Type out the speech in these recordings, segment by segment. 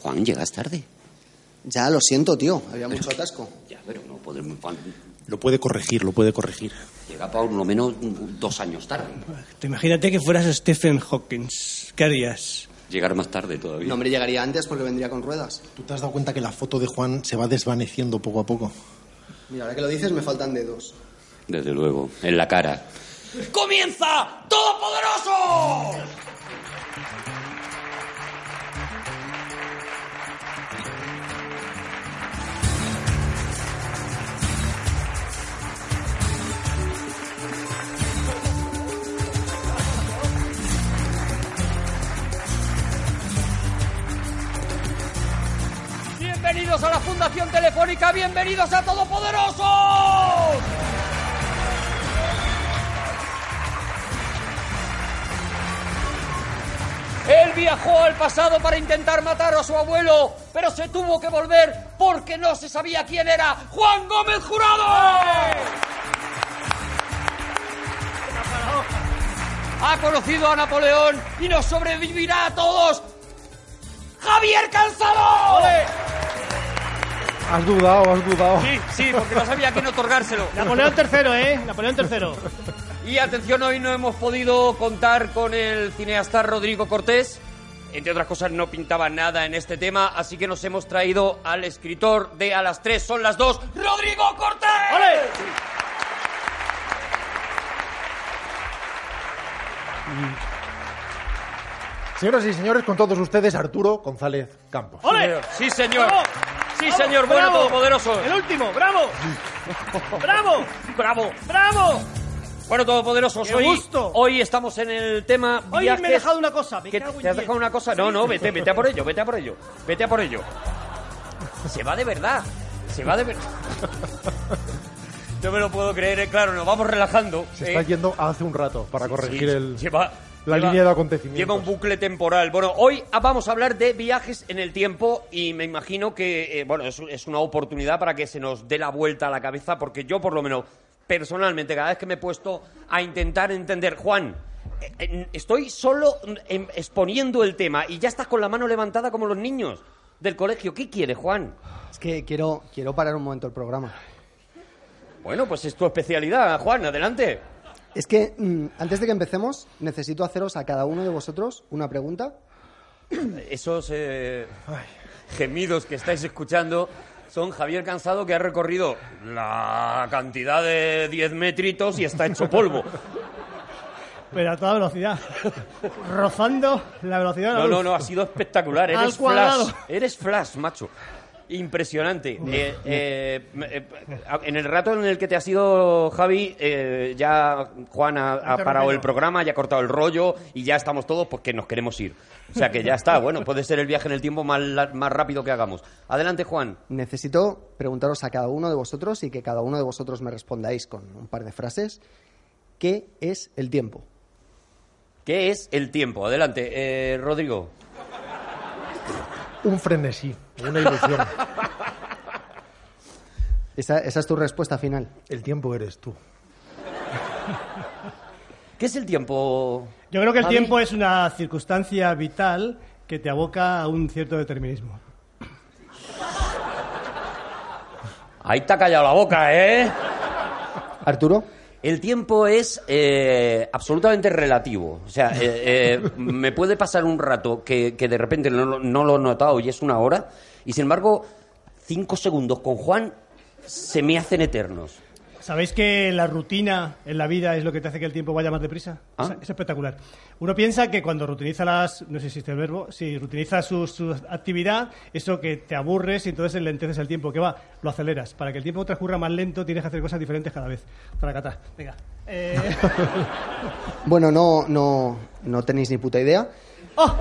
Juan, llegas tarde. Ya, lo siento, tío. Había mucho atasco. Ya, pero no podemos... Lo puede corregir, lo puede corregir. llega por lo menos dos años tarde. Te imagínate que fueras Stephen Hawking. ¿Qué harías? Llegar más tarde todavía. No, hombre, llegaría antes porque vendría con ruedas. ¿Tú te has dado cuenta que la foto de Juan se va desvaneciendo poco a poco? Mira, ahora que lo dices, me faltan dedos. Desde luego, en la cara. ¡Comienza Todopoderoso! Bienvenidos a la Fundación Telefónica, bienvenidos a Todopoderosos. Él viajó al pasado para intentar matar a su abuelo, pero se tuvo que volver porque no se sabía quién era Juan Gómez Jurado. Ha conocido a Napoleón y nos sobrevivirá a todos. Javier Cansado. Has dudado, has dudado. Sí, sí, porque no sabía a quién otorgárselo. Napoleón III, ¿eh? Napoleón III. Y atención, hoy no hemos podido contar con el cineasta Rodrigo Cortés. Entre otras cosas, no pintaba nada en este tema, así que nos hemos traído al escritor de A las tres son las dos, Rodrigo Cortés. Señoras y señores, con todos ustedes, Arturo González Campos. ¡Ole! Sí, señor. ¡Bravo! Sí, ¡Bravo! señor, bueno, ¡Bravo! todopoderoso. El último, bravo. bravo, Bravo. bravo. Bueno, todopoderosos, ¡Qué hoy, gusto! hoy estamos en el tema Hoy viajes. me he dejado una cosa. Me ¿Qué- cago en ¿Te has diez. dejado una cosa? No, no, vete, vete a por ello, vete a por ello. Vete a por ello. Se va de verdad. Se va de verdad. No me lo puedo creer, eh, claro, nos vamos relajando. Se eh. está yendo hace un rato para corregir Sí, el, lleva- la lleva- línea de acontecimientos. Lleva un bucle temporal. Bueno, hoy vamos a hablar de viajes en el tiempo y me imagino que, eh, bueno, es, es una oportunidad para que se nos dé la vuelta a la cabeza porque yo, por lo menos, personalmente, cada vez que me he puesto a intentar entender, Juan, eh, eh, estoy solo em, exponiendo el tema y ya estás con la mano levantada como los niños del colegio. ¿Qué quieres, Juan? Es que quiero, quiero parar un momento el programa. Bueno, pues es tu especialidad, Juan, adelante. Es que mm, antes de que empecemos, necesito haceros a cada uno de vosotros una pregunta. Esos eh, gemidos que estáis escuchando son Javier Cansado que ha recorrido la cantidad de 10 metritos y está hecho polvo. Pero a toda velocidad. Rozando la velocidad de la No, no, luz. no, ha sido espectacular. Eres flash. Eres flash, macho. Impresionante. Eh, eh, eh, en el rato en el que te has ido, Javi, eh, ya Juan ha, ha parado el programa, ya ha cortado el rollo y ya estamos todos porque nos queremos ir. O sea que ya está. Bueno, puede ser el viaje en el tiempo más, más rápido que hagamos. Adelante, Juan. Necesito preguntaros a cada uno de vosotros y que cada uno de vosotros me respondáis con un par de frases. ¿Qué es el tiempo? ¿Qué es el tiempo? Adelante, eh, Rodrigo. Un frenesí, una ilusión. Esa, esa es tu respuesta final. el tiempo eres tú. ¿Qué es el tiempo? Yo creo que el Javi? tiempo es una circunstancia vital que te aboca a un cierto determinismo. Ahí te ha callado la boca, ¿eh? Arturo, El tiempo es eh, absolutamente relativo. O sea, eh, eh, me puede pasar un rato que, de repente no, no lo he notado y es una hora, y sin embargo, cinco segundos con Juan se me hacen eternos. ¿Sabéis que la rutina en la vida es lo que te hace que el tiempo vaya más deprisa? Ah. Es, es espectacular. Uno piensa que cuando rutiniza las, no sé si existe el verbo, si rutiniza su, su actividad, eso que te aburres y entonces enlenteces el tiempo, que va, lo aceleras. Para que el tiempo transcurra más lento tienes que hacer cosas diferentes cada vez. Para catar. Venga. Eh, bueno, no, no, no tenéis ni puta idea. ¡Oh!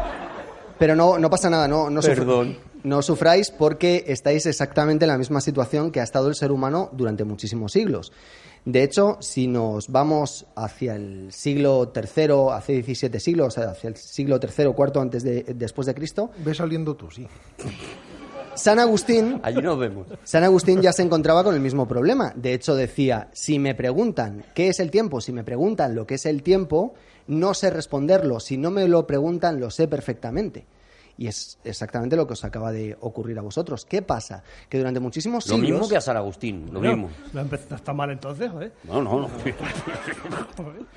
Pero no, no pasa nada, no, no, Perdón. No sufráis porque estáis exactamente en la misma situación que ha estado el ser humano durante muchísimos siglos. De hecho, si nos vamos hacia el siglo III, hace 17 siglos, o sea, hacia el siglo III o IV antes de, después de Cristo, Ves saliendo tú, sí. San Agustín Allí nos vemos. San Agustín ya se encontraba con el mismo problema. De hecho, decía, si me preguntan qué es el tiempo, si me preguntan lo que es el tiempo, no sé responderlo. Si no me lo preguntan, lo sé perfectamente. Y es exactamente lo que os acaba de ocurrir a vosotros. ¿Qué pasa? Que durante muchísimos Lo siglos... mismo que a San Agustín, lo mismo. no está mal entonces, joder. No, no, no.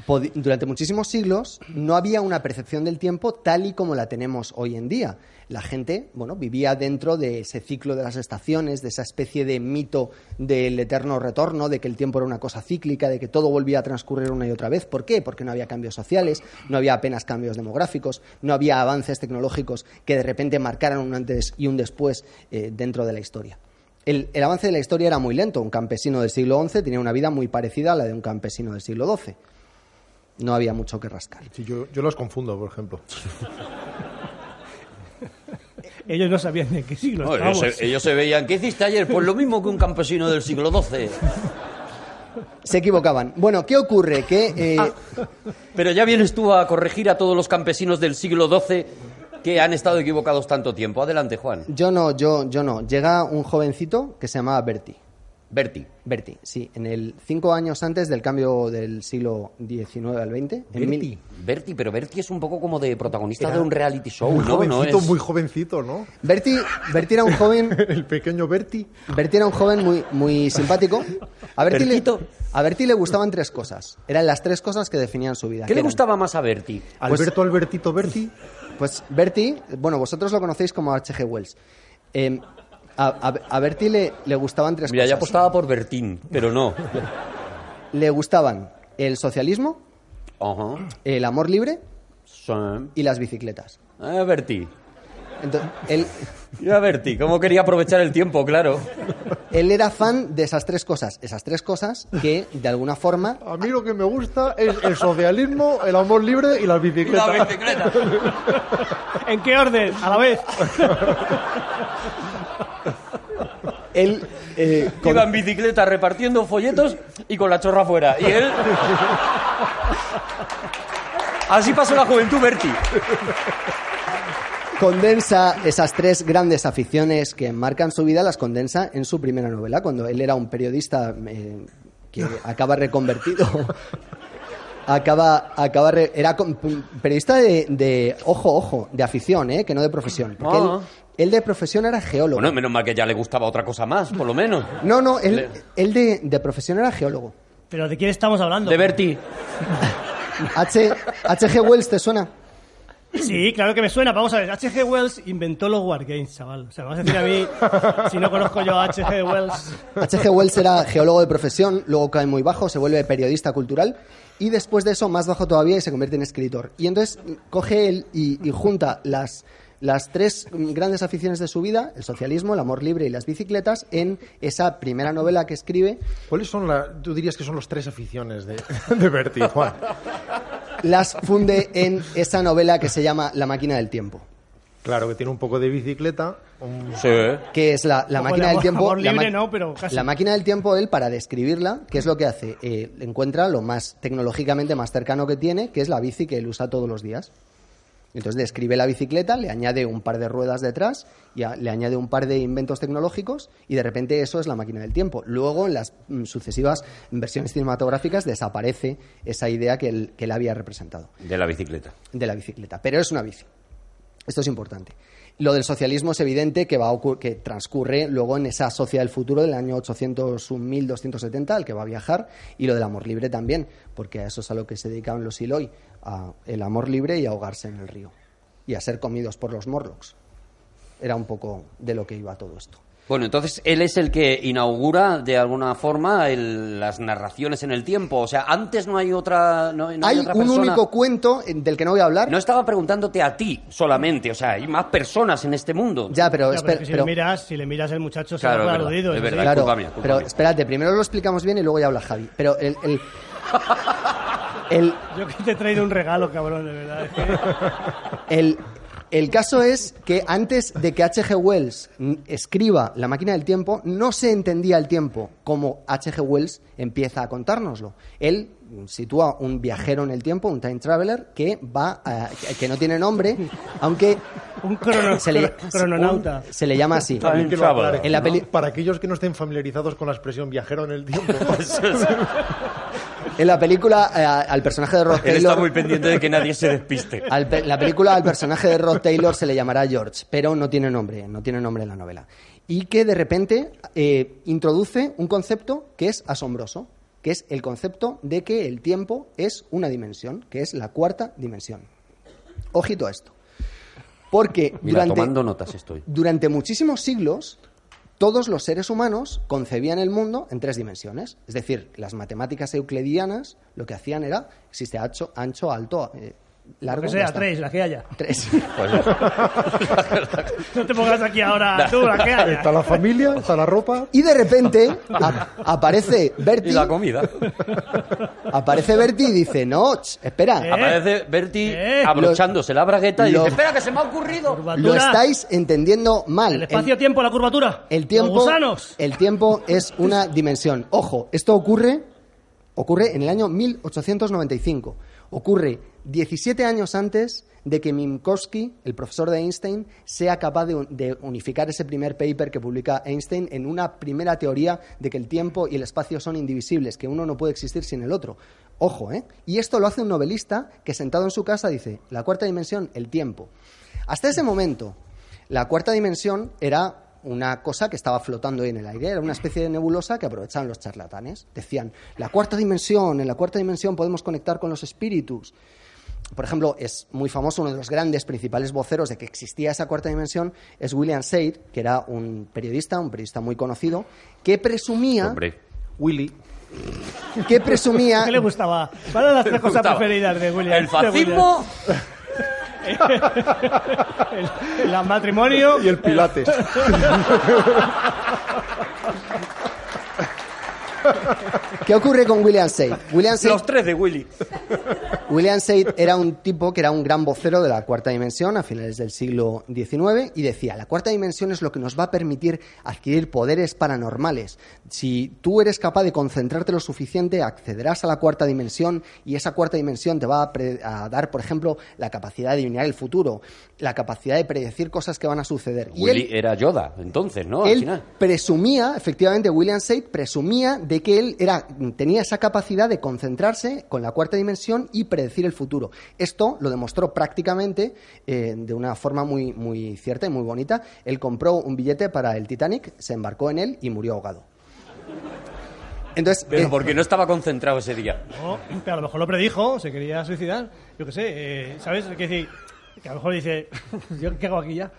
Durante muchísimos siglos no había una percepción del tiempo tal y como la tenemos hoy en día. La gente, bueno, vivía dentro de ese ciclo de las estaciones, de esa especie de mito del eterno retorno, de que el tiempo era una cosa cíclica, de que todo volvía a transcurrir una y otra vez. ¿Por qué? Porque no había cambios sociales, no había apenas cambios demográficos, no había avances tecnológicos que de repente marcaran un antes y un después eh, dentro de la historia. El, el avance de la historia era muy lento. Un campesino del siglo XI tenía una vida muy parecida a la de un campesino del siglo XII. No había mucho que rascar. Sí, yo, yo los confundo, por ejemplo. Ellos no sabían de qué siglo No, ellos, se, ellos se veían, ¿qué hiciste ayer? Pues lo mismo que un campesino del siglo XII. Se equivocaban. Bueno, ¿qué ocurre? Que eh, Pero ya vienes tú a corregir a todos los campesinos del siglo XII que han estado equivocados tanto tiempo. Adelante, Juan. yo no, yo, yo no. Llega un jovencito que se llamaba Bertie. Berti. Bertie, sí, en el cinco años antes del cambio del siglo XIX al XX. Mil- Berti, pero Berti es un poco como de protagonista Era de un reality show, muy ¿no? jovencito, No es- muy jovencito, ¿no? Bertie, Bertie era un joven, El pequeño Bertie. Bertie era un joven muy, muy simpático. A Bertie, le, a gustaban tres cosas. Eran las tres cosas que definían su vida. ¿Qué le eran- gustaba más a Berti? Alberto, Albertito, Bertie. Pues Bertie, bueno, vosotros lo conocéis como H.G. Wells. Eh, a, a- a Bertie le, le gustaban tres Mira, ya cosas. apostaba por Bertín, pero no. Le gustaban el socialismo, el amor libre Sí. y las bicicletas. Ah, Berti. Entonces, él, Mira, Berti, cómo quería aprovechar el tiempo, claro. él era fan de esas tres cosas. Esas tres cosas que, de alguna forma, A mí lo que me gusta es el socialismo, el amor libre y las bicicletas. bicicleta. ¿En qué orden? A la vez. Él... eh, con- Iba en bicicleta repartiendo folletos y con la chorra fuera. Y él... Así pasó la juventud, Berti. condensa esas tres grandes aficiones que marcan su vida, las condensa en su primera novela, cuando él era un periodista eh, que acaba reconvertido. Acaba, acaba re- era periodista de, de- ojo, ojo, de afición, ¿eh? que no de profesión. Porque Ah. él, él de profesión era geólogo. Bueno, menos mal que ya le gustaba otra cosa más, por lo menos. no, no, él, él de, de profesión era geólogo. ¿Pero de quién estamos hablando? De Berti. H, H.G. Wells, ¿te suena? Sí, claro que me suena. Vamos a ver, H.G. Wells inventó los Wargames, chaval. O sea, vas a decir a mí, si no conozco yo a H.G. Wells... H.G. Wells era geólogo de profesión, luego cae muy bajo, se vuelve periodista cultural y después de eso más bajo todavía y se convierte en escritor. Y entonces coge él y junta las, las tres grandes aficiones de su vida, el socialismo, el amor libre y las bicicletas, en esa primera novela que escribe. ¿Cuáles son las, tú dirías que son las tres aficiones de, de Bertie, Juan? Las funde en esa novela que se llama La máquina del tiempo. Claro, que tiene un poco de bicicleta, un- Sí. que es la, la máquina de del tiempo. amor la libre ma- no, pero casi. La máquina del tiempo, él, para describirla, ¿qué es lo que hace? Eh, encuentra lo más tecnológicamente más cercano que tiene, que es la bici que él usa todos los días. Entonces describe la bicicleta, le añade un par de ruedas detrás, y a- le añade un par de inventos tecnológicos y de repente eso es la máquina del tiempo. Luego en las mm, sucesivas versiones cinematográficas desaparece esa idea que él, que él había representado De la bicicleta. de la bicicleta, pero es una bici. Esto es importante. Lo del socialismo es evidente que va a que transcurre luego en esa sociedad del futuro del año 801.270 al que va a viajar y lo del amor libre también, porque a eso es a lo que se dedicaban los Iloi, a el amor libre y a ahogarse en el río y a ser comidos por los Morlocks. Era un poco de lo que iba todo esto. Bueno, entonces él es el que inaugura de alguna forma el- las narraciones en el tiempo. O sea, antes no hay otra. No, no hay Hay otra un persona. único cuento eh, del que no voy a hablar. No estaba preguntándote a ti solamente, o sea, hay más personas en este mundo. ya, pero, Ya, que si pero- le miras, si le miras el muchacho se Claro, va es a verdad, aludido. es ¿no? verdad. Sí. Claro, culpa mía, culpa pero mía. espérate, primero lo explicamos bien y luego ya habla Javi. Pero el, el, el, Yo que te he traído un regalo, cabrón, de verdad. El, el caso es que antes de que H.G. Wells escriba La máquina del tiempo, no se entendía el tiempo como H.G. Wells empieza a contárnoslo. Él sitúa un viajero en el tiempo, un time traveler, que va a- que- no tiene nombre, aunque Un crono- se le, crononauta. un- se le llama así. Traveler. En la ¿no? peli- Para aquellos que no estén familiarizados con la expresión viajero en el tiempo. En la película, eh, al personaje de Rod Él está Taylor... muy pendiente de que nadie se despiste. Al pe- la película al personaje de Rod Taylor se le llamará George, pero no tiene nombre, no tiene nombre en la novela. Y que de repente eh, introduce un concepto que es asombroso, que es el concepto de que el tiempo es una dimensión, que es la cuarta dimensión. Ojito a esto. Porque Mira, durante, tomando notas estoy. durante muchísimos siglos, todos los seres humanos concebían el mundo en tres dimensiones. Es decir, las matemáticas euclidianas lo que hacían era, existe ancho, ancho alto, eh, largo. Que sea, tres, la que haya. Tres. No te pongas aquí ahora tú, la que haya. Está la familia, está la ropa. Y de repente a- aparece Y Bertie, la comida. aparece Bertie y dice, no, ch, espera, Eh, Aparece Bertie Eh. abrochándose la bragueta y Lo- dice, espera, que se me ha ocurrido. Curvatura. lo estáis entendiendo mal. El espacio-tiempo, la curvatura. El tiempo, Los gusanos. el tiempo es una dimensión. Ojo, esto ocurre, ocurre en el año 1895. Ocurre 17 años antes de que Minkowski, el profesor de Einstein, sea capaz de, un- de unificar ese primer paper que publica Einstein en una primera teoría de que el tiempo y el espacio son indivisibles, que uno no puede existir sin el otro. Ojo, ¿eh? Y esto lo hace un novelista que sentado en su casa dice, la cuarta dimensión, el tiempo. Hasta ese momento, la cuarta dimensión era una cosa que estaba flotando ahí en el aire, era una especie de nebulosa que aprovechaban los charlatanes. Decían, la cuarta dimensión, en la cuarta dimensión podemos conectar con los espíritus. Por ejemplo, es muy famoso, uno de los grandes principales voceros de que existía esa cuarta dimensión es William Said, que era un periodista, un periodista muy conocido, que presumía, Hombre. Willy. que presumía ¿Qué le gustaba? ¿Cuáles eran las tres cosas preferidas de William? El fascismo el, el matrimonio. Y el Pilates. ¿Qué ocurre con William Said? William Said Los tres de Willy. William Said era un tipo que era un gran vocero de la cuarta dimensión a finales del siglo XIX y decía, la cuarta dimensión es lo que nos va a permitir adquirir poderes paranormales. Si tú eres capaz de concentrarte lo suficiente, accederás a la cuarta dimensión y esa cuarta dimensión te va a, pre- a dar, por ejemplo, la capacidad de adivinar el futuro, la capacidad de predecir cosas que van a suceder. Y Willy él- era Yoda, entonces, ¿no? Al él final. presumía, efectivamente, William Said presumía de que él era, tenía esa capacidad de concentrarse con la cuarta dimensión y predecir el futuro. Esto lo demostró prácticamente eh, de una forma muy, muy cierta y muy bonita. Él compró un billete para el Titanic, se embarcó en él y murió ahogado. Entonces, Pero eh, porque no estaba concentrado ese día. No, pero a lo mejor lo predijo, se quería suicidar. Yo qué sé, eh, ¿sabes? Que decir, que a lo mejor dice, ¿yo qué hago aquí ya?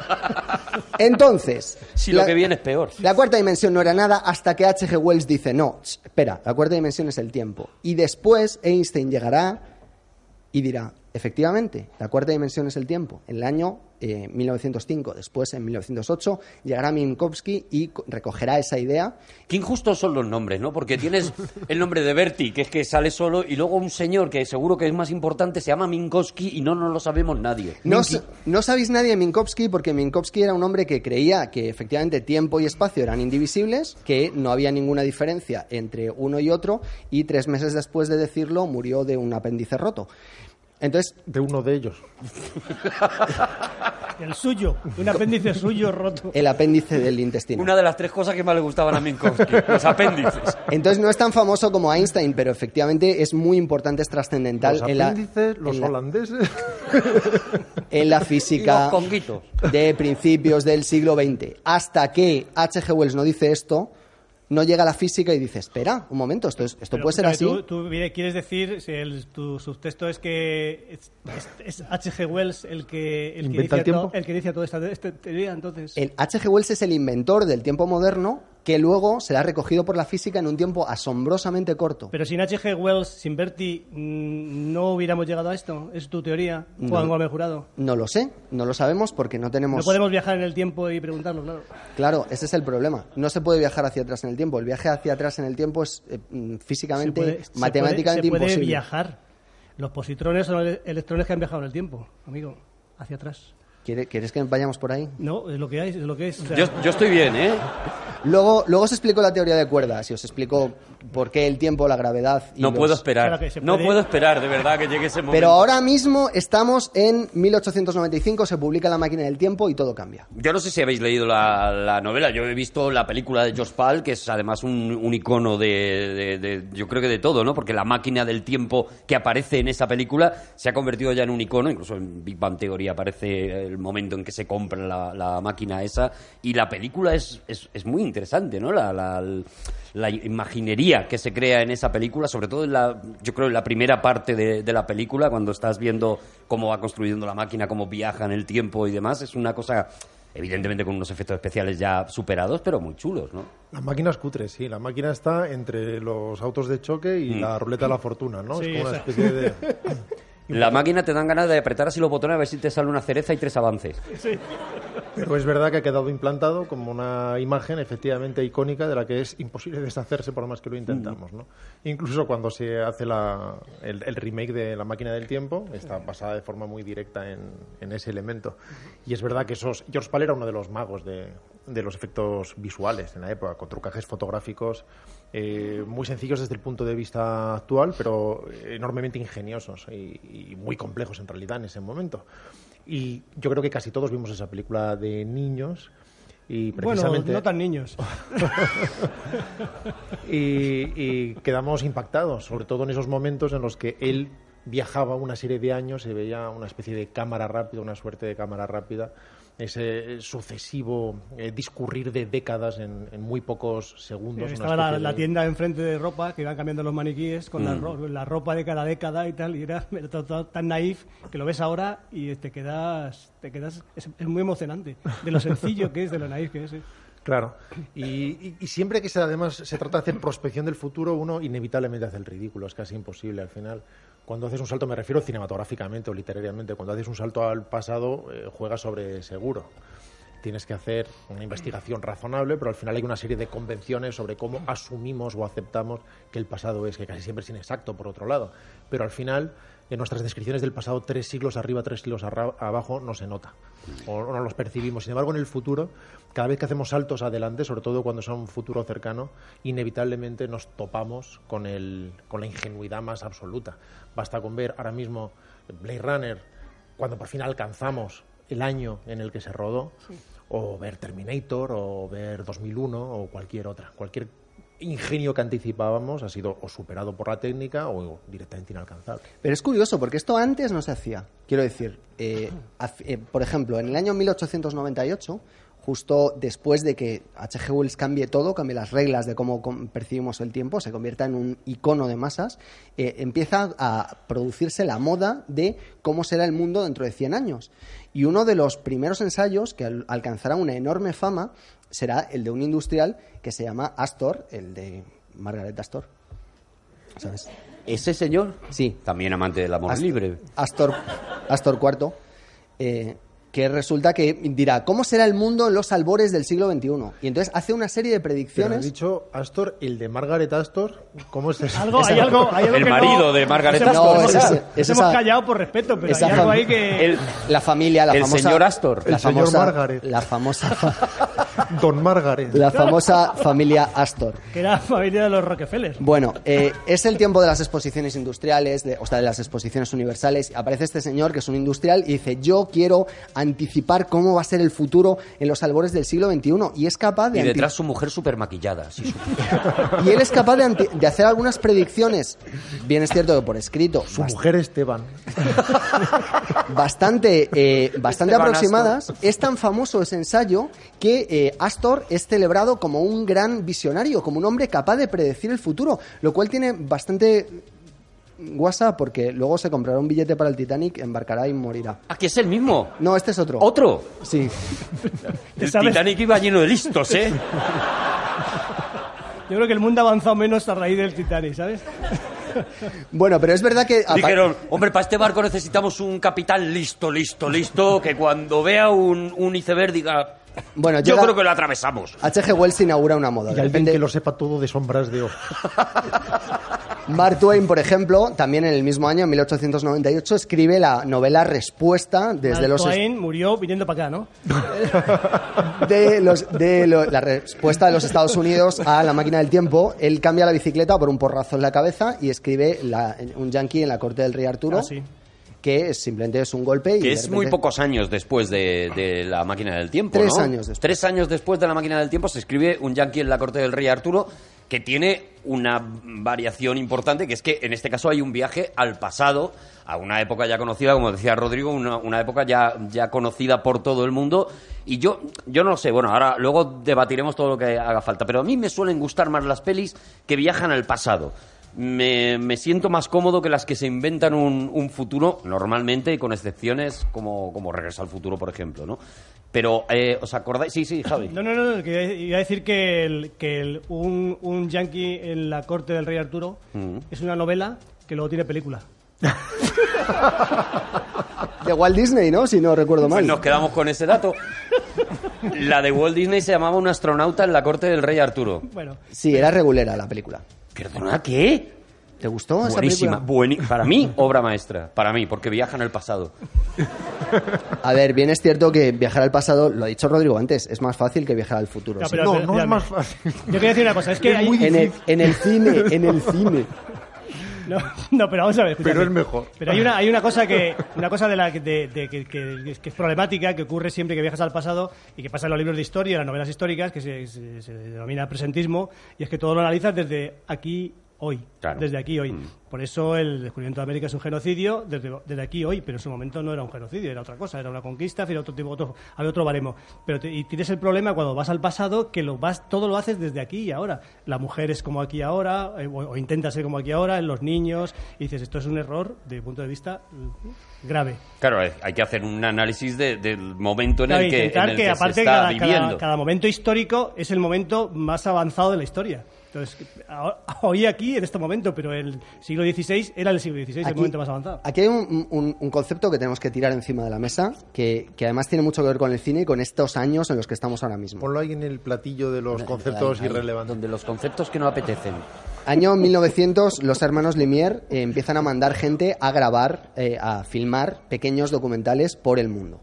entonces Si la- lo que viene es peor. La cuarta dimensión no era nada hasta que H.G. Wells dice, no, espera, la cuarta dimensión es el tiempo. Y después Einstein llegará y dirá, efectivamente, la cuarta dimensión es el tiempo. En el año eh, 1905, después en 1908, llegará Minkowski y co- recogerá esa idea. Qué injustos son los nombres, ¿no? Porque tienes el nombre de Bertie, que es que sale solo, y luego un señor que seguro que es más importante, se llama Minkowski y no nos lo sabemos nadie. No, no sabéis nadie de Minkowski porque Minkowski era un hombre que creía que efectivamente tiempo y espacio eran indivisibles, que no había ninguna diferencia entre uno y otro y tres meses después de decirlo murió de un apéndice roto. Entonces, De uno de ellos. El suyo, un apéndice suyo roto. el apéndice del intestino. Una de las tres cosas que más le gustaban a Minkowski, los apéndices. Entonces no es tan famoso como Einstein, pero efectivamente es muy importante, es trascendental Los en la, apéndices, los en la- holandeses. en la Y física los conguitos. de principios del siglo XX. Hasta que H.G. Wells no dice esto, no llega la física y dice, espera, un momento, esto, es- esto Pero, puede ser así. Tú, quieres decir, si el- tu subtexto es que es, es- es H.G. Wells el que, el que, ¿Inventa inicia el el que inicia toda esta, esta teoría, entonces. El H.G. Wells es el inventor del tiempo moderno que luego será recogido por la física en un tiempo asombrosamente corto. Pero sin H.G. Wells, sin Bertie, mm, no hubiéramos llegado a esto. Es tu teoría, No. Juan Gómez Jurado. No lo sé, no lo sabemos porque no tenemos... No podemos viajar en el tiempo y preguntarlo, claro. Claro, ese es el problema. No se puede viajar hacia atrás en el tiempo. El viaje hacia atrás en el tiempo es eh, mm, físicamente, Se puede- se matemáticamente puede, se puede imposible. viajar. Los positrones son ele- electrones que han viajado en el tiempo, amigo, hacia atrás. ¿Quiere- ¿Quieres que vayamos por ahí? No, es lo que hay, es lo que es. o sea, Yo, yo estoy bien, ¿eh? Luego, luego os explico la teoría de cuerdas y os explico por qué el tiempo, la gravedad y No los- puedo esperar. Claro No puedo esperar, de verdad, que llegue ese momento. Pero ahora mismo estamos en 1895, se publica La máquina del tiempo y todo cambia. Yo no sé si habéis leído la, la novela. Yo he visto la película de George Pal, que es además un, un icono de, de- de- yo creo que de todo, ¿no? Porque la máquina del tiempo que aparece en esa película se ha convertido ya en un icono. Incluso en Big Bang Theory aparece el momento en que se compra la, la máquina esa. Y la película es, es, es muy interesante, ¿no? La, la, la imaginería que se crea en esa película, sobre todo en la, yo creo en la primera parte de, de la película, cuando estás viendo cómo va construyendo la máquina, cómo viaja en el tiempo y demás, es una cosa evidentemente con unos efectos especiales ya superados, pero muy chulos, ¿no? La máquina es cutre, sí. La máquina está entre los autos de choque y Mm. la ruleta de la fortuna, ¿no? Sí, es como una especie de... La máquina te dan ganas de apretar así los botones a ver si te sale una cereza y tres avances. Pero es verdad que ha quedado implantado como una imagen efectivamente icónica de la que es imposible deshacerse por más que lo intentamos, ¿no? Incluso cuando se hace la- el, el remake de La máquina del tiempo, está basada de forma muy directa en, en ese elemento. Y es verdad que esos... George Pal era uno de los magos de, de los efectos visuales en la época, con trucajes fotográficos eh, muy sencillos desde el punto de vista actual, pero enormemente ingeniosos y, y muy complejos en realidad en ese momento. Y yo creo que casi todos vimos esa película de niños y bueno, precisamente no tan niños. y, y quedamos impactados, sobre todo en esos momentos en los que él viajaba una serie de años, se veía una especie de cámara rápida, una suerte de cámara rápida, ese sucesivo eh, discurrir de décadas en, en muy pocos segundos. Estaba la, tienda enfrente de ropa que iban cambiando los maniquíes con la, Mm. ro- la ropa de cada década y tal. Y era, era todo- todo tan naif que lo ves ahora y te quedas. Te quedas es, es muy emocionante. De lo sencillo que es, de lo naif que es. Claro. Y, y- y siempre que se, además se trata de hacer prospección del futuro, uno inevitablemente hace el ridículo. Es casi imposible al final. Cuando haces un salto, me refiero cinematográficamente o literariamente, cuando haces un salto al pasado, eh, juegas sobre seguro. Tienes que hacer una investigación razonable, pero al final hay una serie de convenciones sobre cómo asumimos o aceptamos que el pasado es, que casi siempre es inexacto, por otro lado. Pero al final, en nuestras descripciones del pasado, tres siglos arriba, tres siglos abajo, no se nota. O o no los percibimos. Sin embargo, en el futuro, cada vez que hacemos saltos adelante, sobre todo cuando son un futuro cercano, inevitablemente nos topamos con, el, con la ingenuidad más absoluta. Basta con ver ahora mismo Blade Runner, cuando por fin alcanzamos el año en el que se rodó, o ver Terminator, o ver 2001, o cualquier otra. Cualquier ingenio que anticipábamos ha sido o superado por la técnica o directamente inalcanzable. Pero es curioso, porque esto antes no se hacía. Quiero decir, eh, eh, por ejemplo, en el año 1898, justo después de que H.G. Wells cambie todo, cambie las reglas de cómo percibimos el tiempo, se convierta en un icono de masas, eh, empieza a producirse la moda de cómo será el mundo dentro de 100 años. Y uno de los primeros ensayos que al- alcanzará una enorme fama será el de un industrial que se llama Astor, el de Margaret Astor. ¿Sabes? Ese señor, Sí. también amante del amor Ast- libre. Astor, Astor IV, eh, que resulta que dirá, ¿cómo será el mundo en los albores del siglo XXI? Y entonces hace una serie de Pero has predicciones. dicho Astor, el de Margaret Astor, ¿cómo es eso? Algo, hay algo, hay algo El que marido no- de Margaret Astor. No, nos es nos es hemos esa- callado por respeto, pero esa hay algo ahí que... El- La familia, la El famosa... señor Astor. La El señor famosa, Margaret. La famosa, Don Margaret. la famosa familia Astor. que era familia de los Rockefeller. Bueno, eh, es el tiempo de las exposiciones industriales, de- o sea, de las exposiciones universales. Aparece este señor que es un industrial y dice, yo quiero anticipar cómo va a ser el futuro en los albores del siglo XXI. Y es capaz de... Y detrás su mujer súper maquillada. Y él es capaz de, hacer algunas predicciones, bien es cierto que por escrito, Su bast- mujer Esteban. bastante, eh, bastante Esteban aproximadas. Es tan famoso ese ensayo que eh, Astor es celebrado como un gran visionario, como un hombre capaz de predecir el futuro, lo cual tiene bastante guasa porque luego se comprará un billete para el Titanic, embarcará y morirá. Ah, que es el mismo. No, este es otro. ¿Otro? Sí. El ¿Sabes? Titanic iba lleno de listos, ¿eh? Yo creo que el mundo ha avanzado menos a raíz del Titanic, ¿sabes? Bueno, pero es verdad que... Dijeron, hombre, para este barco necesitamos un capitán listo, listo, listo, que cuando vea un, un iceberg diga, Bueno, yo llega- creo que lo atravesamos. H.G. Wells inaugura una moda. Y De alguien repente- que lo sepa todo de sombras de ojo. Mark Twain, por ejemplo, también en el mismo año, en 1898, escribe la novela Respuesta desde Mark los Twain murió viniendo para acá, ¿no? de, los, de lo- la respuesta de los Estados Unidos a la máquina del tiempo. Él cambia la bicicleta por un porrazo en la cabeza y escribe la- un yankee en la corte del rey Arturo, Ah, sí. Que es- simplemente es un golpe y Que de es muy pocos años después de, de la máquina del tiempo. Tres ¿no? años después. Tres años después de la máquina del tiempo se escribe un yankee en la corte del rey Arturo que tiene una variación importante, que es que en este caso hay un viaje al pasado, a una época ya conocida, como decía Rodrigo, una, una época ya, ya conocida por todo el mundo. Y yo, yo no lo sé, bueno, ahora luego debatiremos todo lo que haga falta, pero a mí me suelen gustar más las pelis que viajan al pasado. Me, me siento más cómodo que las que se inventan un, un futuro, normalmente, con excepciones como, como Regresa al futuro, por ejemplo, ¿no? Pero, eh, ¿os acordáis? Sí, sí, Javi. No, no, no, que iba a decir que, el- que el- un, un yankee en la corte del rey Arturo Mm. es una novela que luego tiene película. De Walt Disney, ¿no? Si no recuerdo mal. Pues nos quedamos con ese dato. La de Walt Disney se llamaba Un astronauta en la corte del rey Arturo. Bueno, Sí, era regulera la película. ¿Perdona qué? ¿Te gustó esa Buenísima. película? bueni- para mí, obra maestra. Para mí, porque viaja en el pasado. A ver, bien es cierto que viajar al pasado, lo ha dicho Rodrigo antes, es más fácil que viajar al futuro. Ya, sí. pero- no, no es más fácil. yo quería decir una cosa, es que hay... en, el, en el cine, en el cine. No, no, pero vamos a ver. Pero es mejor. Pero hay una, hay una cosa que una cosa de la que, de- de- que, que- que es problemática, que ocurre siempre que viajas al pasado y que pasa en los libros de historia, en las novelas históricas, que se, se- se denomina presentismo, y es que todo lo analizas desde aquí, hoy. Claro. Desde aquí, hoy. Mm. Por eso el descubrimiento de América es un genocidio desde, desde aquí, hoy, pero en su momento no era un genocidio, era otra cosa, era una conquista, era otro tipo, otro, había otro baremo. Pero te- y tienes el problema cuando vas al pasado que lo vas, todo lo haces desde aquí y ahora. La mujer es como aquí ahora, eh, o, o intenta ser como aquí ahora, los niños, y dices, esto es un error de punto de vista mm, grave. Claro, hay que hacer un análisis de- del momento en Claro, el que, en el que, que aparte se está cada, viviendo. cada, cada momento histórico es el momento más avanzado de la historia. Entonces, hoy aquí, en este momento, pero el siglo XVI era el siglo XVI, el momento más avanzado. aquí hay un, un- un concepto que tenemos que tirar encima de la mesa, que, que además tiene mucho que ver con el cine y con estos años en los que estamos ahora mismo. Ponlo ahí en el platillo de los conceptos Ahí, ahí, irrelevantes. Donde los conceptos que no apetecen. Año 1900, los hermanos Lumière eh, empiezan a mandar gente a grabar, eh, a filmar pequeños documentales por el mundo.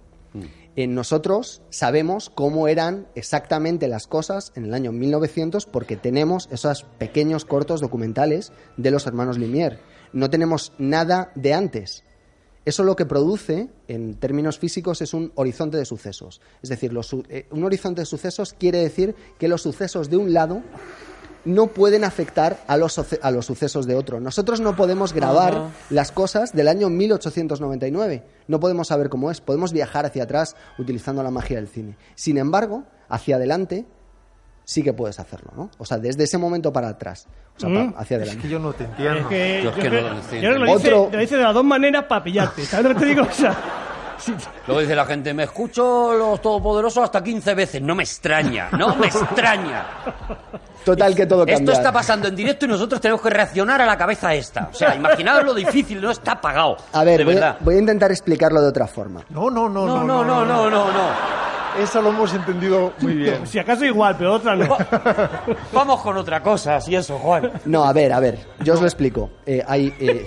Eh, nosotros sabemos cómo eran exactamente las cosas en el año 1900 porque tenemos esos pequeños cortos documentales de los hermanos Lumière. No tenemos nada de antes. Eso lo que produce, en términos físicos, es un horizonte de sucesos. Es decir, eh, un horizonte de sucesos quiere decir que los sucesos de un lado no pueden afectar a los, a los sucesos de otro. Nosotros no podemos grabar las cosas del año 1899. No podemos saber cómo es. Podemos viajar hacia atrás utilizando la magia del cine. Sin embargo, hacia adelante sí que puedes hacerlo, ¿no? O sea, desde ese momento para atrás. O sea, Mm. pa- hacia Es acreo que yo no te entiendo. Es que Yo es que no lo yo que lo dice, Otro- lo dice de las dos maneras para pillarte. ¿Sabes lo que te digo? O sea, sí, Luego dice la gente, me escucho los todopoderosos hasta 15 veces. No me extraña, no me extraña. Total que todo Esto cambia. está pasando en directo y nosotros tenemos que reaccionar a la cabeza esta. O sea, imaginaos lo difícil, no está pagado. A ver, de voy verdad. a, voy a intentar explicarlo de otra forma. No, no, no, No, no, no, no, no, no. Eso lo hemos entendido muy bien. si acaso igual, pero otra no. Vamos con otra cosa, así eso, Juan. No, a ver, a ver, yo os lo explico. Eh, hay, eh,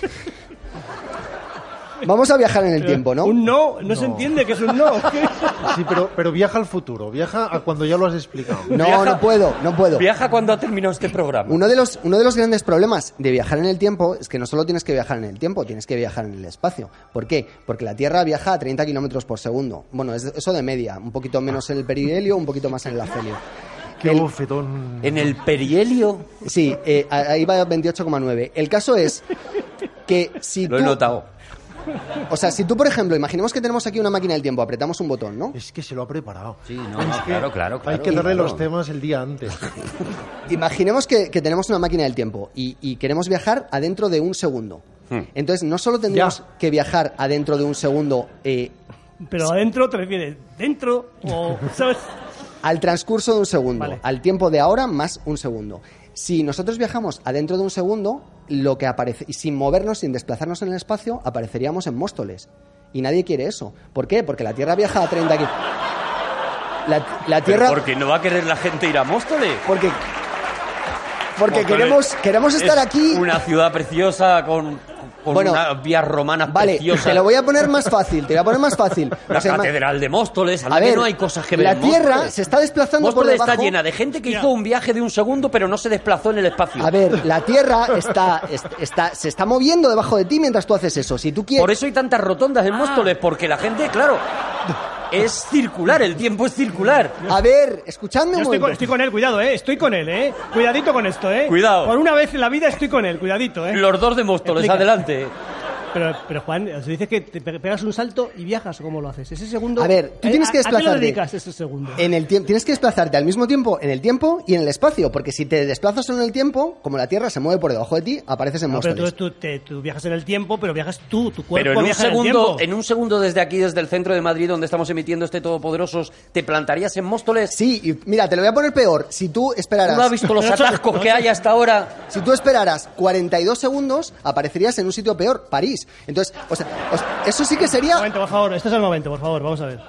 Vamos a viajar en el tiempo, ¿no? Un no, no, se entiende que es un no. Sí, pero, pero viaja al futuro, viaja a cuando ya lo has explicado. No, Viaja- no puedo, no puedo. Viaja cuando ha terminado este programa. Uno de, los, uno de los grandes problemas de viajar en el tiempo es que no solo tienes que viajar en el tiempo, tienes que viajar en el espacio. ¿Por qué? Porque la Tierra viaja a 30 kilómetros por segundo. Bueno, es eso de media, un poquito menos en el perihelio, un poquito más en el afelio. Qué El- bofetón. En el perihelio Sí, eh, ahí va 28,9. El caso es que si lo he tú, notado. O sea, si tú, por ejemplo, imaginemos que tenemos aquí una máquina del tiempo, apretamos un botón, ¿no? Es que se lo ha preparado. Sí, no, no, claro, claro, Hay claro. que darle claro. los temas el día antes. Imaginemos que, que tenemos una máquina del tiempo y, y queremos viajar adentro de un segundo. Hmm. Entonces, no solo tendríamos Ya. que viajar adentro de un segundo eh, Pero adentro te refieres, dentro o, ¿sabes? al transcurso de un segundo, Vale. al tiempo de ahora más un segundo. Si nosotros viajamos adentro de un segundo, lo que aparece, y sin movernos, sin desplazarnos en el espacio, apareceríamos en Móstoles. Y nadie quiere eso. ¿Por qué? Porque la Tierra viaja a 30 kilómetros. La, la Pero Tierra. porque no va a querer la gente ir a Móstoles. Porque porque Móstoles queremos, queremos estar es aquí. Una ciudad preciosa con, con Bueno, unas vías romanas Vale, preciosas. te lo voy a poner más fácil, te voy a poner más fácil. La O sea, ma- catedral de Móstoles, a a ver, no hay cosas que ver. la Tierra Móstoles. se está desplazando por Móstoles debajo. está llena de gente que hizo un viaje de un segundo, pero no se desplazó en el espacio. A ver, la Tierra está, est- está, se está moviendo debajo de ti mientras tú haces eso. Si tú quieres... Por eso hay tantas rotondas en Móstoles, porque la gente, claro, es circular, el tiempo es circular. A ver, escuchadme Yo un estoy con, momento. estoy con él, cuidado, ¿eh? Estoy con él, ¿eh? Cuidadito con esto, ¿eh? Cuidado. Por una vez en la vida estoy con él, cuidadito, ¿eh? Los dos de Móstoles, Explica. adelante. Pero, pero Juan, se dice que te pe- pegas un salto y viajas, ¿o cómo lo haces? Ese segundo... A ver, tú tienes que ¿A- ¿A qué desplazarte. lo dedicas ese segundo? En el tiempo tienes que desplazarte al mismo tiempo en el tiempo y en el espacio, porque si te desplazas solo en el tiempo, como la Tierra se mueve por debajo de ti, apareces en No, pero tú, tú, te- tú viajas en el tiempo, pero viajas tú, tu cuerpo Pero en un, viaja en el segundo, tiempo. en un segundo desde aquí, desde el centro de Madrid, donde estamos emitiendo este Todopoderosos, ¿te plantarías en Móstoles? Sí, y mira, te lo voy a poner peor. Si tú esperaras, ¿Tú no has visto los atascos que hay hasta ahora? si tú esperaras 42 segundos, aparecerías en un sitio peor, París. Entonces, o sea, o sea, eso sí que Un sería momento, por favor, este es el momento, por favor, vamos a ver.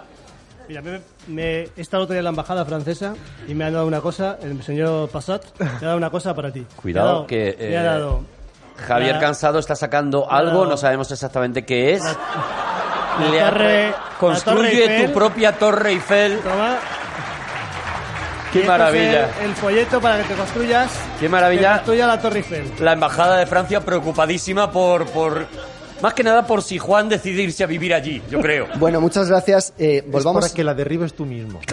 Mira, me, me he estado otro día en la embajada francesa y me han dado una cosa, el señor Passat, me ha dado una cosa para ti. Cuidado, dado- que, Me ha eh, dado... Javier La- Cansado está sacando algo, no sabemos exactamente qué es. la Le ha- torre- la Construye Torre tu propia Torre Eiffel. Toma. ¡Qué este maravilla! es El, el folleto para que te construyas. ¡Qué maravilla! Que construya la Torre Eiffel. La embajada de Francia preocupadísima por, por... Más que nada por si Juan decide irse a vivir allí, yo creo. Bueno, muchas gracias. Eh, Es volvamos. para que la derribes tú mismo.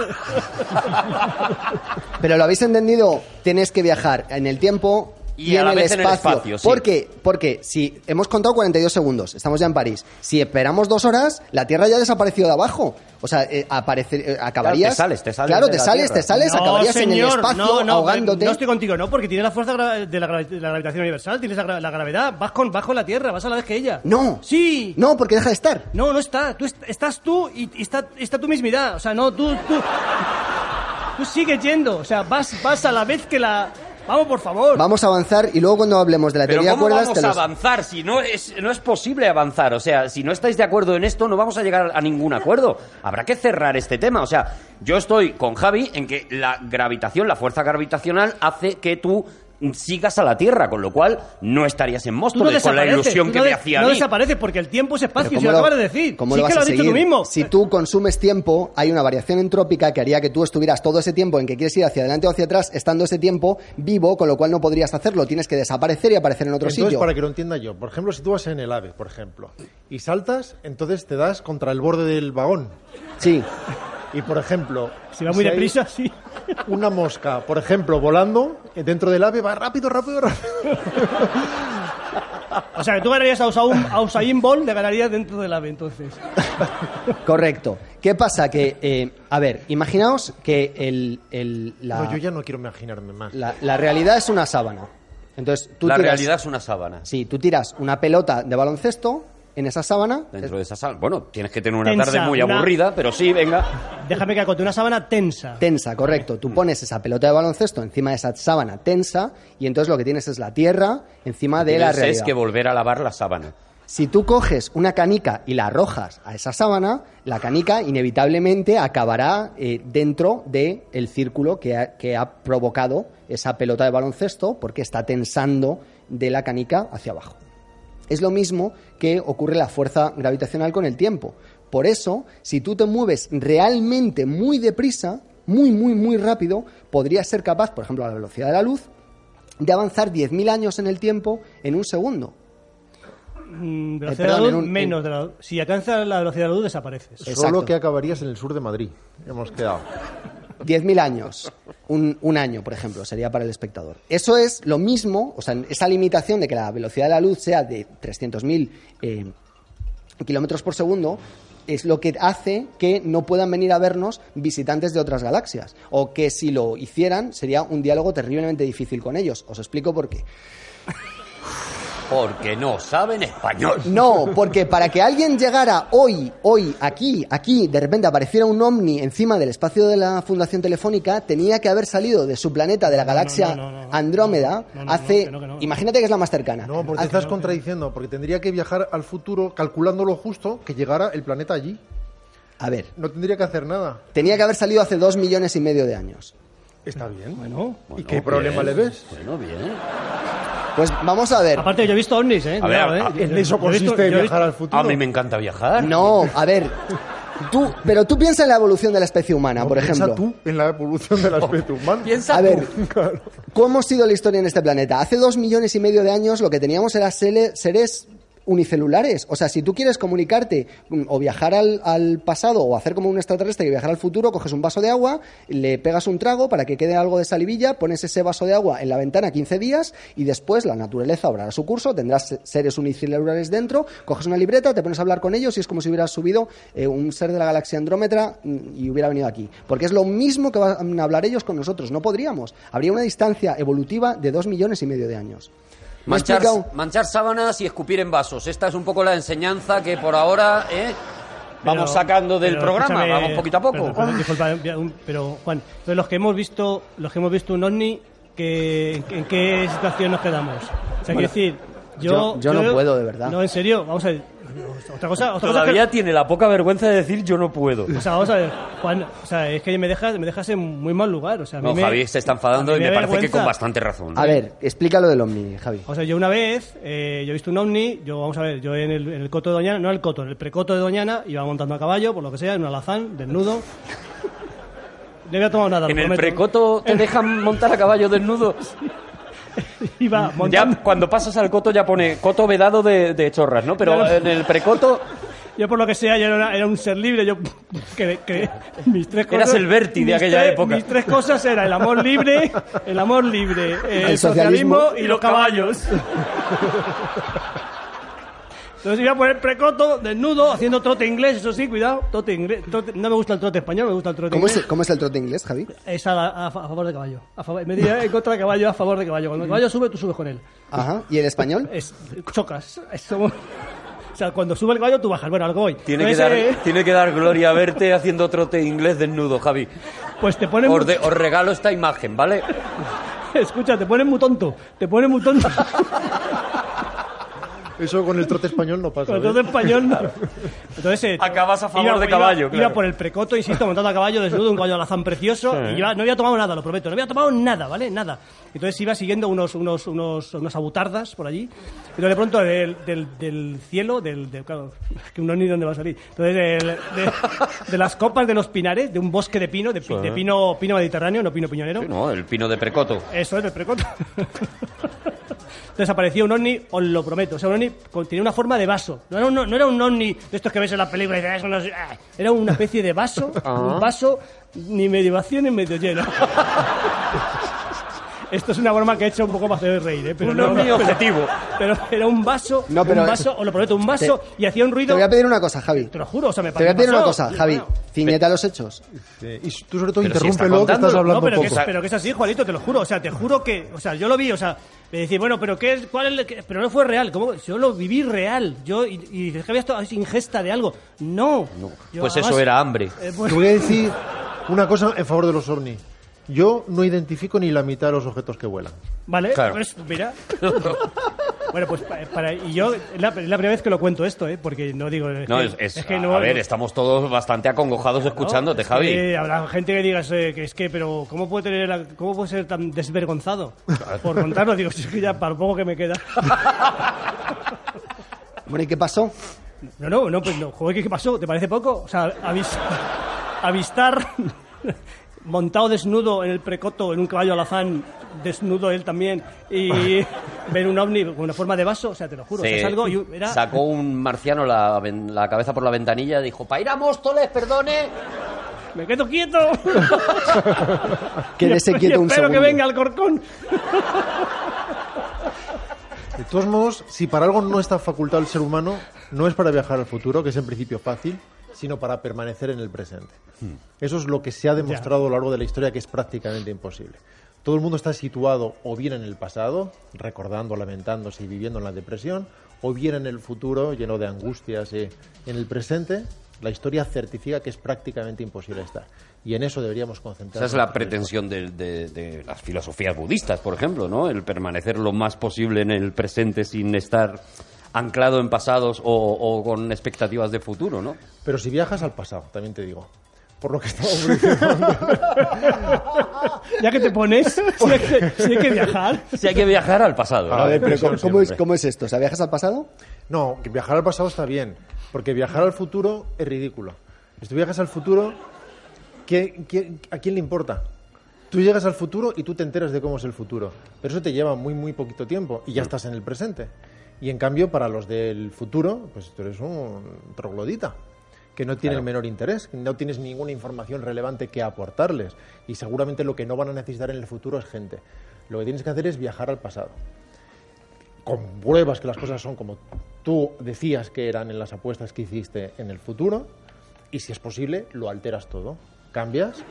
Pero lo habéis entendido, tienes que viajar en el tiempo Y y, a en, la el vez en el espacio. espacio, sí. ¿Por qué? Porque si hemos contado 42 segundos, estamos ya en París. Si esperamos dos horas, la Tierra ya ha desaparecido de abajo. O sea, eh, aparece, eh, acabarías. te sales, te sales Claro, te sales, Tierra. te sales, No, acabarías en el espacio no, no, ahogándote. No estoy contigo, no, porque tienes la fuerza de la, gra- de la gravitación universal, tienes la, gra- la gravedad, vas con, vas con la Tierra, vas a la vez que ella. No. Sí. No, porque deja de estar. No, no está. Tú est- estás tú y, y está, está tu mismidad. O sea, no, tú, tú. Tú sigues yendo. O sea, vas, vas a la vez que la. Vamos, por favor. Vamos a avanzar y luego cuando hablemos de la Pero teoría de ¿cómo cuerdas vamos te a los- avanzar? Si no es, no es posible avanzar. O sea, si no estáis de acuerdo en esto, no vamos a llegar a ningún acuerdo. Habrá que cerrar este tema. O sea, yo estoy con Javi en que la gravitación, la fuerza gravitacional, hace que tú sigas a la Tierra, con lo cual no estarías en Tú no Móstoles con la desapareces, ilusión que no de- hacía No a mí. desaparece porque el tiempo es espacio. Si lo ¿cómo acabas de decir. cómo sí lo que vas lo a has dicho tú mismo. Si tú consumes tiempo, hay una variación entrópica que haría que tú estuvieras todo ese tiempo en que quieres ir hacia adelante o hacia atrás, estando ese tiempo vivo, con lo cual no podrías hacerlo. Tienes que desaparecer y aparecer en otro Entonces, sitio. para que lo entienda yo, por ejemplo, si tú vas en el AVE, por ejemplo, y saltas, entonces te das contra el borde del vagón. Sí. Y, por ejemplo... Si va muy deprisa, sí. Una mosca, por ejemplo, volando, eh, dentro del ave va rápido, rápido, rápido. O sea, que tú ganarías a Usain, a Usain Bolt, le ganarías dentro del ave, entonces. Correcto. ¿Qué pasa? Que, eh, a ver, imaginaos que el, el- la, No, yo ya no quiero imaginarme más. la- la realidad es una sábana. Entonces, tú La tiras, realidad es una sábana. Sí, tú tiras una pelota de baloncesto en esa sábana. Dentro de esa sala. Bueno, tienes que tener una Tensa, tarde muy una- aburrida, pero sí, venga. Déjame que acote una sábana tensa. Tensa, correcto. Tú pones esa pelota de baloncesto encima de esa sábana tensa y entonces lo que tienes es la tierra encima de la Tienes realidad. es que volver a lavar la sábana. Si tú coges una canica y la arrojas a esa sábana, la canica inevitablemente acabará eh, dentro del el círculo que ha, que ha provocado esa pelota de baloncesto porque está tensando de la canica hacia abajo. Es lo mismo que ocurre la fuerza gravitacional con el tiempo. Por eso, si tú te mueves realmente muy deprisa, muy, muy, muy rápido, podrías ser capaz, por ejemplo, a la velocidad de la luz, de avanzar 10.000 años en el tiempo en un segundo. Mm, velocidad Eh, perdón, de la luz, un- menos de la luz. Si alcanzas la velocidad de la luz, desapareces. Exacto. Solo que acabarías en el sur de Madrid. Hemos quedado. 10.000 años, un, un año, por ejemplo, sería para el espectador. Eso es lo mismo, o sea, esa limitación de que la velocidad de la luz sea de 300.000 eh, kilómetros por segundo, es lo que hace que no puedan venir a vernos visitantes de otras galaxias. O que si lo hicieran, sería un diálogo terriblemente difícil con ellos. Os explico por qué. Porque no saben español. No, porque para que alguien llegara hoy, hoy, aquí, aquí, de repente apareciera un ovni encima del espacio de la Fundación Telefónica, tenía que haber salido de su planeta, de la galaxia no, no, no, Andrómeda, hace... que que. Imagínate que es la más cercana. No, porque te estás contradiciendo, porque tendría que viajar al futuro calculando lo justo que llegara el planeta allí. A ver, No tendría que hacer nada. tenía que haber salido hace dos millones y medio de años. Está bien. Bueno, ¿Y Bueno, qué problema le ves? Bueno, bien. Pues vamos a ver. aparte yo he visto ovnis, ¿eh? A ver, ¿eh? a- En yo- eso yo he visto- consiste yo he visto- viajar al futuro. A mí me encanta viajar. No, a ver. Tú, pero tú piensa en la evolución de la especie humana, No, por piensa ejemplo. tú en la evolución de la especie humana. Piensa A tú. ver, ¿cómo ha sido la historia en este planeta? Hace dos millones y medio de años lo que teníamos era sele- seres unicelulares. O sea, si tú quieres comunicarte mm, o viajar al, al pasado o hacer como un extraterrestre que viajar al futuro, coges un vaso de agua, le pegas un trago para que quede algo de salivilla, pones ese vaso de agua en la ventana 15 días y después la naturaleza obrará su curso, tendrás se- seres unicelulares dentro, coges una libreta, te pones a hablar con ellos y es como si hubieras subido eh, un ser de la galaxia Andrómeda mm, y hubiera venido aquí. Porque es lo mismo que van a hablar ellos con nosotros. No podríamos. Habría una distancia evolutiva de dos millones y medio de años. ¿Me he Manchar, manchar sábanas y escupir en vasos. Esta es un poco la enseñanza que por ahora ¿eh? vamos Pero- sacando del programa. Vamos poquito a poco. Pero, pero, disculpa, un- pero, Juan, entonces los que hemos visto, los que hemos visto un ovni, que, ¿en, en qué situación nos quedamos? O sea, quiero decir, yo, yo- yo no puedo, de verdad. No, en serio, vamos a ver. Otra cosa, otra cosa Todavía que- tiene la poca vergüenza de decir yo no puedo. o sea, vamos a ver, Juan, o sea, es que me dejas, me dejas en muy mal lugar. O sea, a mí No, me- Javi se está enfadando y me da parece que con bastante razón. A ver, explícalo del Omni, Javi. O sea, yo una vez, eh, yo he visto un ovni, yo, vamos a ver, yo en el, en el coto de Doñana, no en el coto, en el precoto de Doñana, iba montando a caballo, por lo que sea, en un alazán, desnudo. No había tomado nada, lo En el prometo. precoto te dejan montar a caballo desnudo. Iba Ya cuando pasas al coto ya pone coto vedado de, de chorras, ¿no? Pero en el precoto yo por lo que sea, yo era, era un ser libre, yo que, que mis tres cosas... Eras el Berti de aquella tres- época. Mis tres cosas eran el amor libre, el amor libre, el, El socialismo, socialismo y los caballos. Entonces iba por el precoto, desnudo, haciendo trote inglés, eso sí, cuidado, trote inglés. trote- no me gusta el trote español, me gusta el trote ¿Cómo inglés. es, ¿Cómo es el trote inglés, Javi? Es a, la- a a favor de caballo. A favor, me diría en contra de caballo, a favor de caballo. Cuando el caballo sube, tú subes con él. Ajá. ¿Y el español? Es, chocas. Es como- o sea, cuando sube el caballo, tú bajas. Bueno, algo voy. tiene que, dar, eh, tiene que dar gloria a verte haciendo trote inglés desnudo, Javi. Pues te ponen... Os, de- os regalo esta imagen, ¿vale? Escucha, te ponen muy tonto. Te ponen muy tonto. Eso con el trote español no pasa. Con el ¿eh? trote español, no. Entonces, eh, Acabas a favor iba- de iba- caballo, Iba, claro. por el precoto, insisto, montando a caballo desnudo, un caballo alazán precioso. Y iba- no había tomado nada, lo prometo. No había tomado nada, ¿vale? Nada. Entonces iba siguiendo unos, unos, unos, unos abutardas por allí. Pero de pronto del, del, del cielo, del, del- claro, es que uno ni dónde va a salir. Entonces, del- de, de las copas de los pinares, de un bosque de pino, de, de pino, pino mediterráneo, no pino piñonero. Sí, no, el pino de precoto. Eso es, del precoto. Entonces un ovni, os lo prometo. O sea, un ovni con- tenía una forma de vaso. No era un, no era un ovni de estos que ves en la película y dices, "Ah, eso no es-". Ah, Era una especie de vaso, un vaso ni medio vacío ni medio lleno. Esto es una broma que he hecho un poco para hacer reír, ¿eh? Pero Un no, ovni pero- objetivo. Pero era un vaso, No, pero- un vaso, os lo prometo, un vaso y hacía un Te ruido. voy a pedir una cosa, Javi. Te lo juro, o sea, me Te voy a pedir pasó. una cosa, Javi. bueno, Ciñete a los hechos. Sí, Y tú sobre todo Pero si interrúmpelo, que estás hablando No, pero que, poco. es, pero que es así, Juanito, te lo juro. O sea, te juro que. O sea, yo lo vi, o sea, me decís, bueno, pero ¿qué es, cuál es el que- Pero no fue real. ¿Cómo? Yo lo viví real. Yo, y, y dices que había esto ingesta de algo. No. Yo, Pues además, eso era hambre. eh, pues- Te voy a decir una cosa en favor de los ovnis. Yo no identifico ni la mitad de los objetos que vuelan. vale, Claro. pues mira. bueno, pues pa- para, y yo, es la, primera vez que lo cuento esto, ¿eh? Porque no digo. Es No, que, es, es- es que a, no- a ver, no- estamos todos bastante acongojados ¿no? escuchándote, Es Javi. que habrá gente que diga eh, que es que, pero ¿cómo puede tener la- cómo puede ser tan desvergonzado por contarlo? Digo, si es que ya para lo poco que me queda. Bueno, ¿y qué pasó? No, no, no, pues no. Joder, ¿qué pasó? ¿Te parece poco? O sea, avis- avistar montado desnudo en el precoto, en un caballo alazán, desnudo él también, y ver un ovni con una forma de vaso, o sea, te lo juro, o sea, Sí. es algo... y era- Sacó un marciano la, la cabeza por la ventanilla y dijo, para ir a Móstoles, perdone. ¡Me quedo quieto! Quédese Y quieto un espero segundo. que venga el corcón. De todos modos, si para algo no está facultado el ser humano, no es para viajar al futuro, que es en principio fácil, sino para permanecer en el presente. Eso es lo que se ha demostrado a lo largo de la historia que es prácticamente imposible. Todo el mundo está situado o bien en el pasado, recordando, lamentándose y viviendo en la depresión, o bien en el futuro, lleno de angustias. eh, En el presente, la historia certifica que es prácticamente imposible estar. Y en eso deberíamos Esa concentrarnos. es la pretensión de, de- de las filosofías budistas, por ejemplo, ¿no? El permanecer lo más posible en el presente sin estar anclado en pasados o, o con expectativas de futuro, ¿no? Pero si viajas al pasado, también te digo, por lo que estamos diciendo. Ya que te pones, si hay que, si hay que viajar. Si hay que viajar al pasado. A A ver, pero ¿cómo, cómo es, siempre. ¿cómo es esto? O sea, ¿viajas al pasado? No, que viajar al pasado está bien, porque viajar al futuro es ridículo. Si tú viajas al futuro, ¿qué- qué- a quién le importa? Tú llegas al futuro y tú te enteras de cómo es el futuro, pero eso te lleva muy, muy poquito tiempo y ya estás en el presente. Y en cambio, para los del futuro, pues tú eres un troglodita, que no tiene el menor interés, no tienes ninguna información relevante que aportarles. Y seguramente lo que no van a necesitar en el futuro es gente. Lo que tienes que hacer es viajar al pasado compruebas que las cosas son como tú decías que eran en las apuestas que hiciste en el futuro y si es posible lo alteras todo. Cambias,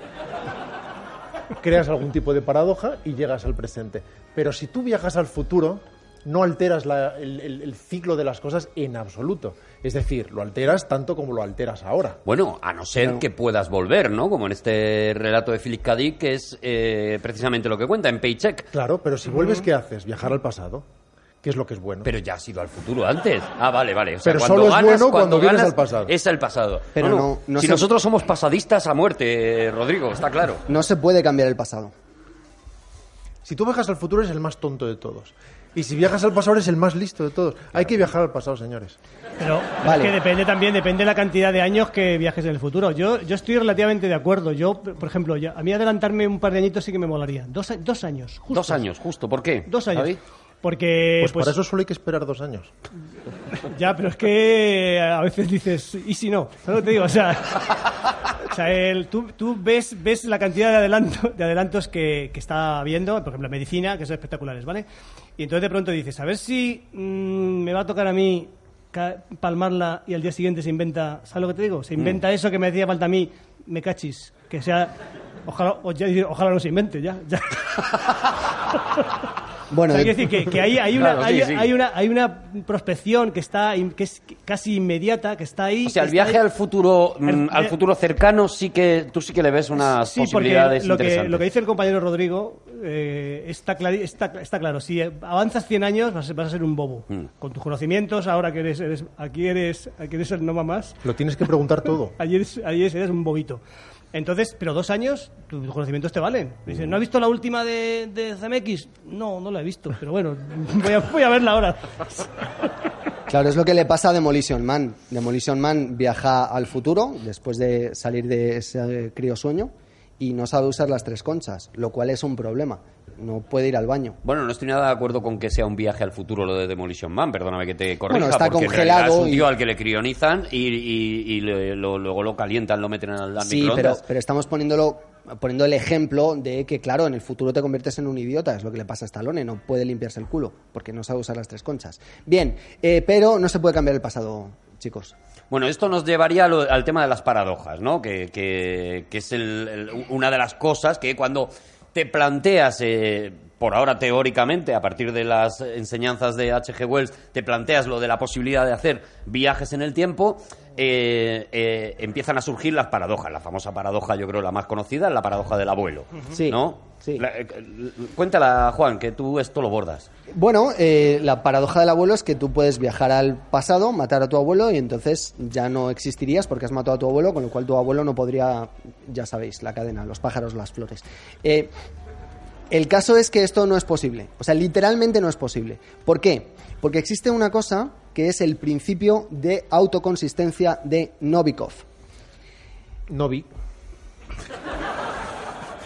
creas algún tipo de paradoja y llegas al presente. Pero si tú viajas al futuro, no alteras la- el, el- el ciclo de las cosas en absoluto. Es decir, lo alteras tanto como lo alteras ahora. Bueno, a no ser que puedas volver, ¿no? Como en este relato de Philip K. Dick, que es eh, precisamente lo que cuenta en Paycheck. Claro, pero si vuelves, ¿qué haces? Viajar al pasado. ¿Qué es lo que es bueno? Pero ya has ido al futuro antes. Ah, vale, vale. O sea, Pero cuando solo es ganas, bueno cuando vienes ganas, al pasado. Es el pasado. Pero No, no, no- no si se- nosotros somos pasadistas a muerte, eh, Rodrigo, está claro. No se puede cambiar el pasado. Si tú viajas al futuro, eres el más tonto de todos. Y si viajas al pasado, eres el más listo de todos. Hay que viajar al pasado, señores. Pero Vale. es que depende también, depende de la cantidad de años que viajes en el futuro. Yo, yo estoy relativamente de acuerdo. Yo, por ejemplo, a mí adelantarme un par de añitos sí que me molaría. Dos, dos años, justo. Dos años, justo. ¿Por qué? Dos años. Javi? Porque, Pues, pues, para eso solo hay que esperar dos años. ya, pero es que a veces dices, ¿y si no? ¿Sabes lo que te digo? O sea, o sea, el- tú, tú ves, ves la cantidad de, adelanto, de adelantos que, que está habiendo, por ejemplo, en medicina, que son espectaculares, ¿vale? Y entonces de pronto dices, a ver si mm, me va a tocar a mí palmarla y al día siguiente se inventa, ¿sabes lo que te digo? Se inventa eso que me hacía falta a mí, me cachis, que sea... Ojalá, ojalá no se invente, ya. ya. Bueno, O sea, quiero decir que, que hay, hay una, Claro, sí, hay, sí. hay una, hay una prospección que está que es casi inmediata, que está ahí. O sea, que el viaje al futuro, mm, El- al eh, futuro cercano sí que tú sí que le ves unas Sí, porque posibilidades lo que, interesantes. lo que dice el compañero Rodrigo eh, está, clari- está, está claro. Si eh, avanzas 100 años vas a, vas a ser un bobo. Mm. Con tus conocimientos, ahora que eres, eres aquí eres aquí eres el no más, Lo tienes que preguntar todo. ayer, ayer eres un bobito. Entonces, pero dos años, tus conocimientos te valen. Dice, ¿no has visto la última de, de CMX? No, no la he visto, pero bueno, voy a, voy a verla ahora. Claro, es lo que le pasa a Demolition Man. Demolition Man viaja al futuro después de salir de ese criosueño y no sabe usar las tres conchas, lo cual es un problema. No puede ir al baño. Bueno, no estoy nada de acuerdo con que sea un viaje al futuro lo de Demolition Man, perdóname que te corrija. Bueno, está porque congelado Es un tío y- al que le crionizan y, y- y le- lo- luego lo calientan, lo meten al, al Sí, pero, pero estamos poniéndolo poniendo el ejemplo de que, claro, en el futuro te conviertes en un idiota, es lo que le pasa a Stallone, no puede limpiarse el culo, porque no sabe usar las tres conchas. Bien, eh, pero no se puede cambiar el pasado, chicos. Bueno, esto nos llevaría lo- al tema de las paradojas, ¿no? Que, que- es el- una de las cosas que cuando te planteas, eh, por ahora teóricamente, a partir de las enseñanzas de H.G. Wells, te planteas lo de la posibilidad de hacer viajes en el tiempo, eh, eh, empiezan a surgir las paradojas. La famosa paradoja, yo creo, la más conocida, es la paradoja del abuelo. Sí, ¿No? sí. La- eh, cuéntala, Juan, que tú esto lo bordas. Bueno, eh, la paradoja del abuelo es que tú puedes viajar al pasado, matar a tu abuelo y entonces ya no existirías porque has matado a tu abuelo, con lo cual tu abuelo no podría, ya sabéis, la cadena, los pájaros, las flores. Eh, el caso es que esto no es posible, o sea, literalmente no es posible. ¿Por qué? Porque existe una cosa que es el principio de autoconsistencia de Novikov. No vi.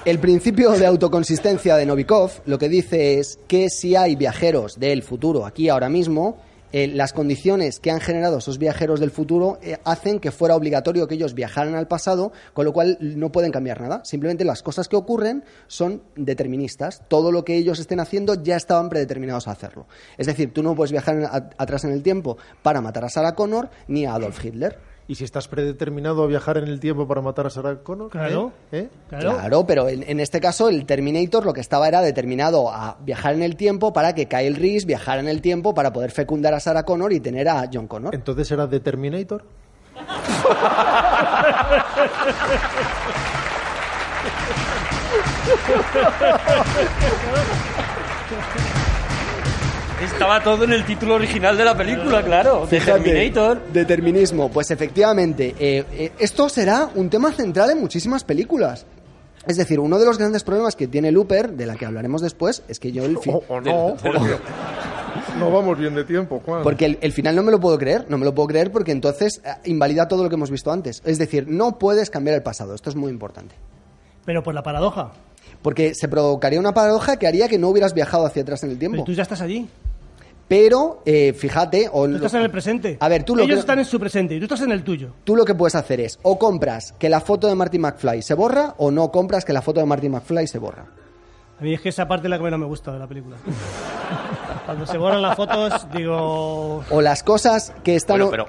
El principio de autoconsistencia de Novikov lo que dice es que si hay viajeros del futuro aquí ahora mismo, eh, las condiciones que han generado esos viajeros del futuro eh, hacen que fuera obligatorio que ellos viajaran al pasado, con lo cual no pueden cambiar nada. Simplemente las cosas que ocurren son deterministas. Todo lo que ellos estén haciendo ya estaban predeterminados a hacerlo. Es decir, tú no puedes viajar atrás en el tiempo para matar a Sarah Connor ni a Adolf Hitler. ¿Y si estás predeterminado a viajar en el tiempo para matar a Sarah Connor? Claro. ¿Eh? ¿Eh? Claro. Claro, pero en, en este caso el Terminator lo que estaba era determinado a viajar en el tiempo para que Kyle Reese viajara en el tiempo para poder fecundar a Sarah Connor y tener a John Connor. Entonces era The Terminator. Estaba todo en el título original de la película, claro. De Fíjate, Terminator. Determinismo. Pues efectivamente, eh, eh, esto será un tema central en muchísimas películas. Es decir, uno de los grandes problemas que tiene Looper, de la que hablaremos después, es que yo el fin... O, o no, porque no vamos bien de tiempo, Juan. Porque el, el final no me lo puedo creer, no me lo puedo creer porque entonces eh, invalida todo lo que hemos visto antes. Es decir, no puedes cambiar el pasado, esto es muy importante. Pero por la paradoja. Porque se provocaría una paradoja que haría que no hubieras viajado hacia atrás en el Pero tiempo. tú ya estás allí. Pero, eh, fíjate... O Tú estás en el presente. A ver, tú lo Ellos que- están en su presente y tú estás en el tuyo. Tú lo que puedes hacer es o compras que la foto de Marty McFly se borra o no compras que la foto de Marty McFly se borra. A mí es que esa parte es la que menos me gusta de la película. Cuando se borran las fotos, digo... O las cosas que están... Bueno, pero,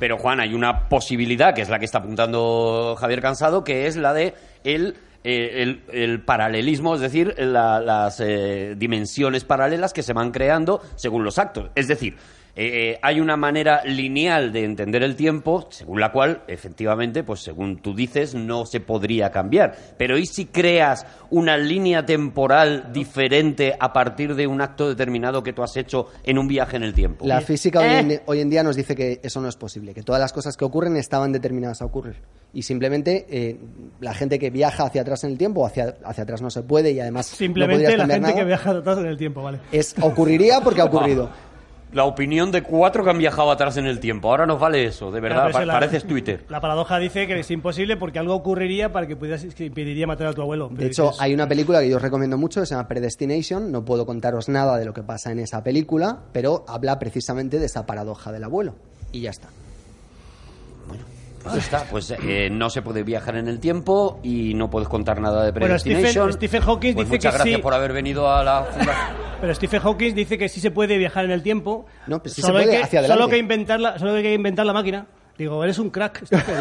pero Juan, hay una posibilidad, que es la que está apuntando Javier Cansado, que es la de el, eh, el, el paralelismo, es decir, la- las eh, dimensiones paralelas que se van creando según los actos. Es decir, eh, eh, hay una manera lineal de entender el tiempo, según la cual, efectivamente, pues según tú dices, no se podría cambiar. Pero ¿y si creas una línea temporal diferente a partir de un acto determinado que tú has hecho en un viaje en el tiempo? La física hoy, Eh. en, hoy en día nos dice que eso no es posible, que todas las cosas que ocurren estaban determinadas a ocurrir. Y simplemente eh, la gente que viaja hacia atrás en el tiempo, hacia, hacia atrás no se puede y además Simplemente la gente nada, que viaja atrás en el tiempo, ¿vale? es, ocurriría porque ha ocurrido. La opinión de cuatro que han viajado atrás en el tiempo. Ahora nos vale eso, de verdad. Claro, pa- pareces Twitter. La paradoja dice que es imposible porque algo ocurriría para que pudieras que impediría matar a tu abuelo. De hecho, dices, hay una película que yo os recomiendo mucho que se llama Predestination. No puedo contaros nada de lo que pasa en esa película, pero habla precisamente de esa paradoja del abuelo. Y ya está. Pues ya está. Pues eh, no se puede viajar en el tiempo y no puedes contar nada de Bueno, Stephen- Predestination. Stephen Hawking Pues dice muchas que gracias sí. por haber venido a la. Pero Stephen Hawking dice que sí se puede viajar en el tiempo. No, pues sí solo se puede, que, hacia adelante. Solo, que inventarla, solo hay que inventar la máquina. Digo, eres un crack, Stephen.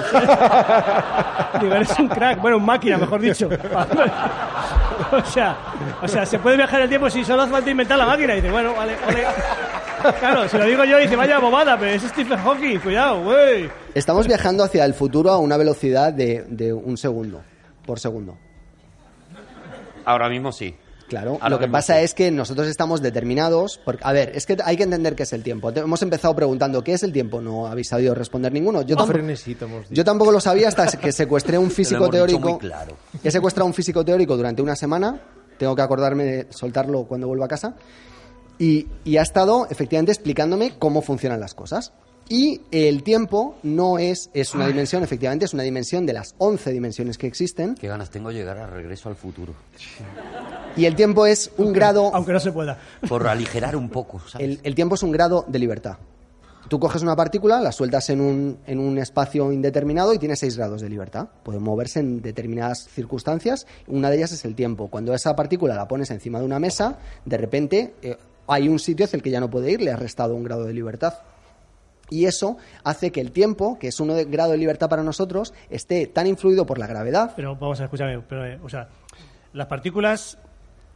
Digo, eres un crack. Bueno, un máquina, mejor dicho. o, sea, o sea, se puede viajar en el tiempo si solo hace falta inventar la máquina. Y dice, bueno, vale, vale. Claro, si lo digo yo, dice, vaya bobada, pero es Stephen Hawking, cuidado, güey. Estamos viajando hacia el futuro a una velocidad de, de un segundo por segundo. Ahora mismo sí. Claro, Ahora lo que pasa sí. es que nosotros estamos determinados. Porque, a ver, es que hay que entender qué es el tiempo. Te- hemos empezado preguntando qué es el tiempo. No habéis sabido responder ninguno. Yo, A tampoco- yo tampoco lo sabía hasta que secuestré un físico teórico. muy claro. He secuestrado un físico teórico durante una semana. Tengo que acordarme de soltarlo cuando vuelva a casa. Y, y ha estado efectivamente explicándome cómo funcionan las cosas. Y el tiempo no es, es una dimensión, efectivamente, es una dimensión de las 11 dimensiones que existen. Qué ganas tengo de llegar a regreso al futuro. Y el tiempo es un grado Aunque no se pueda. Por aligerar un poco, ¿sabes? El, el tiempo es un grado de libertad. Tú coges una partícula, la sueltas en un, en un espacio indeterminado y tiene seis grados de libertad. Puede moverse en determinadas circunstancias. Una de ellas es el tiempo. Cuando esa partícula la pones encima de una mesa, de repente eh, hay un sitio hacia el que ya no puede ir, le has restado un grado de libertad. Y eso hace que el tiempo, que es un grado de libertad para nosotros, esté tan influido por la gravedad. Pero vamos a escúchame, pero, eh, o sea, las partículas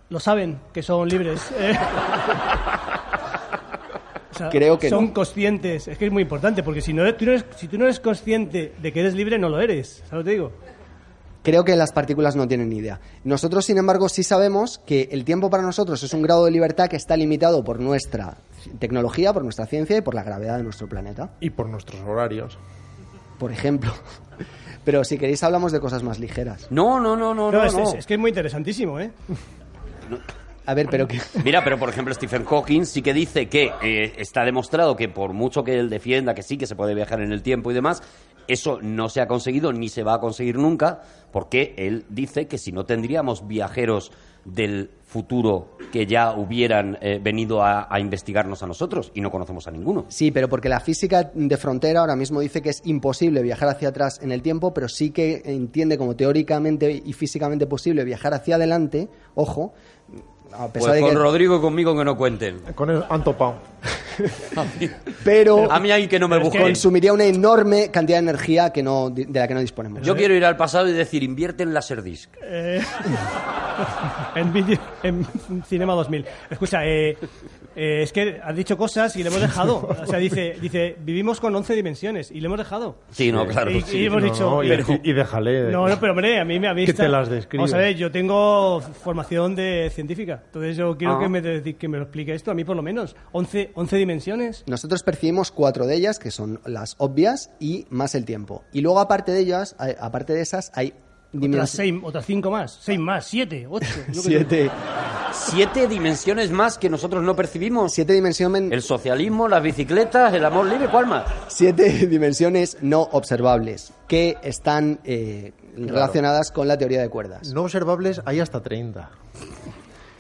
lo saben que son libres. eh. O sea, Creo que son no. conscientes. Es que es muy importante, porque si, no tú no eres, si tú no eres consciente de que eres libre, no lo eres. ¿Sabes lo que te digo? Creo que las partículas no tienen ni idea. Nosotros, sin embargo, sí sabemos que el tiempo para nosotros es un grado de libertad que está limitado por nuestra tecnología, por nuestra ciencia y por la gravedad de nuestro planeta, Y por nuestros horarios. por ejemplo. Pero si queréis hablamos de cosas más ligeras. No, no, no, no, No, no. es, no. es- es que es muy interesantísimo, ¿eh? A ver, pero que... Mira, pero por ejemplo Stephen Hawking sí que dice que eh, está demostrado que por mucho que él defienda que sí que se puede viajar en el tiempo y demás, eso no se ha conseguido ni se va a conseguir nunca, porque él dice que si no tendríamos viajeros del futuro que ya hubieran eh, venido a, a investigarnos a nosotros y no conocemos a ninguno. Sí, pero porque la física de frontera ahora mismo dice que es imposible viajar hacia atrás en el tiempo, pero sí que entiende como teóricamente y físicamente posible viajar hacia adelante, ojo, a pesar Pues de con que... Rodrigo y conmigo que no cuenten. Con el han topado. Pero A mí ahí que no me busquen. consumiría una enorme cantidad de energía que no, de la que no disponemos. Yo quiero ir al pasado y decir, invierte en Laserdisc. Eh, en, vídeo- en Cinema 2000. Escucha, eh, eh, es que has dicho cosas y le hemos dejado. O sea, dice, dice vivimos con 11 dimensiones y le hemos dejado. Sí, no, claro. Y- sí. y hemos No, dicho... no, y, pero- y déjale. no, no, pero hombre, a mí me habéis... Que te las describe. Vamos a ver, yo tengo formación de científica. Entonces yo quiero Ah. que, me, que me lo explique esto, a mí por lo menos. 11, 11 dimensiones. Nosotros percibimos cuatro de ellas, que son las obvias, y más el tiempo. Y luego, aparte de ellas, hay- aparte de esas, hay Otras, seis, otras cinco más. Seis más, siete, ocho. yo. Siete, Siete dimensiones más que nosotros no percibimos. siete, dimensiones, El socialismo, las bicicletas, el amor libre, ¿cuál más? siete dimensiones no observables, que están eh, relacionadas con la teoría de cuerdas. No observables hay hasta 30.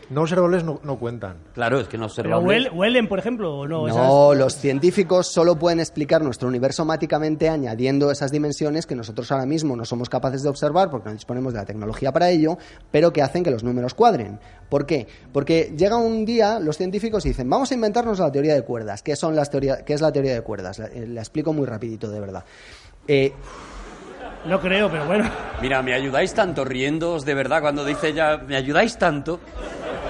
No observables no, no cuentan. Claro, es que no Pero observable. huel- huelen, por ejemplo, o no. No, Esas- los científicos solo pueden explicar nuestro universo máticamente añadiendo esas dimensiones que nosotros ahora mismo no somos capaces de observar porque no disponemos de la tecnología para ello, pero que hacen que los números cuadren. ¿Por qué? Porque llega un día los científicos y dicen, vamos a inventarnos la teoría de cuerdas. ¿Qué, son las teoría, qué es la teoría de cuerdas? La, eh, la explico muy rapidito, de verdad. Eh, No creo, pero bueno. Mira, me ayudáis tanto riéndoos de verdad cuando dice ya, me ayudáis tanto.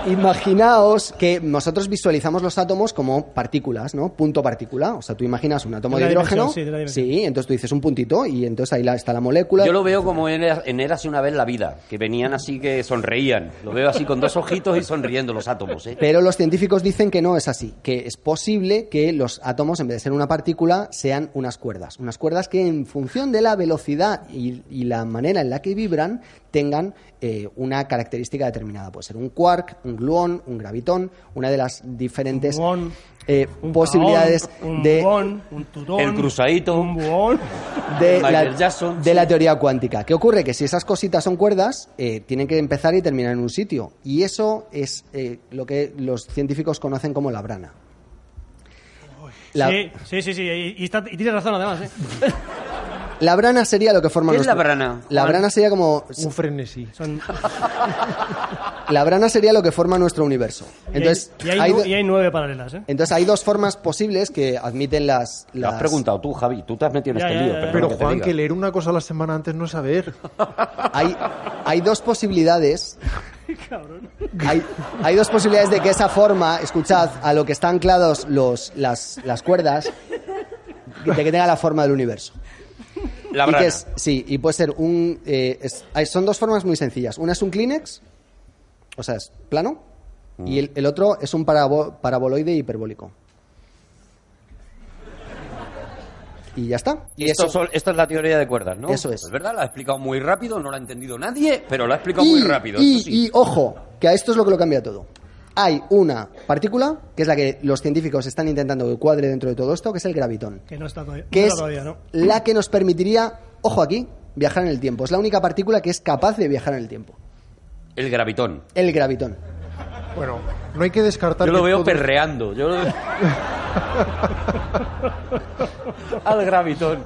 Imaginaos que nosotros visualizamos los átomos como partículas, ¿no? Punto partícula. O sea, tú imaginas un átomo De hidrógeno. sí, de sí, entonces tú dices un puntito y entonces ahí está la molécula. Yo lo veo como en, en Érase una vez la vida, que venían así que sonreían. Lo veo así con dos ojitos y sonriendo los átomos, ¿eh? Pero los científicos dicen que no es así, que es posible que los átomos, en vez de ser una partícula, sean unas cuerdas. Unas cuerdas que en función de la velocidad y, y la manera en la que vibran, tengan eh, una característica determinada. Puede ser un quark, un gluón, un gravitón, una de las diferentes Un eh, Un posibilidades paón, un de, un tutón, El cruzadito. Un buón. de, la, Jackson, de sí. la teoría cuántica. ¿Qué ocurre? Que si esas cositas son cuerdas, eh, tienen que empezar y terminar en un sitio. Y eso es eh, lo que los científicos conocen como la brana. La, Sí, sí, sí, sí. Y, y está- y tienes razón, además. ¿eh? la brana sería lo que forma ¿Qué es la nuestro- brana? La Juan? brana sería como Un frenesí. Son, la brana sería lo que forma nuestro universo. Entonces y, hay, y, hay, hay, nu- do- y hay nueve paralelas. ¿eh? entonces hay dos formas posibles que admiten las, Lo has las- preguntado tú, Javi. Tú te has metido en Ya, este ya, lío. ya, ya. perdona Pero Juan, que leer una cosa a la semana antes no es saber. hay, hay dos posibilidades. Hay, hay dos posibilidades de que esa forma, escuchad, a lo que están anclados los, las, las cuerdas, de que tenga la forma del universo. La y que brana. es, sí, y puede ser un. eh, es- hay- son dos formas muy sencillas. Una es un Kleenex, o sea, es plano, y el, el otro es un parabo- paraboloide hiperbólico. Y ya está. Y esto, es la teoría de cuerdas, ¿no? Eso es. Es verdad, la ha explicado muy rápido, no la ha entendido nadie, pero la ha explicado y, muy rápido. y- sí. y, ojo, que a esto es lo que lo cambia todo. Hay una partícula, que es la que los científicos están intentando que cuadre dentro de todo esto, que es el gravitón. Que no está todavía. Que no es está todavía, ¿no? la que nos permitiría, ojo aquí, viajar en el tiempo. Es la única partícula que es capaz de viajar en el tiempo. El gravitón. El gravitón. Bueno, no hay que descartar Yo lo veo todo- perreando. Yo lo- Al gravitón.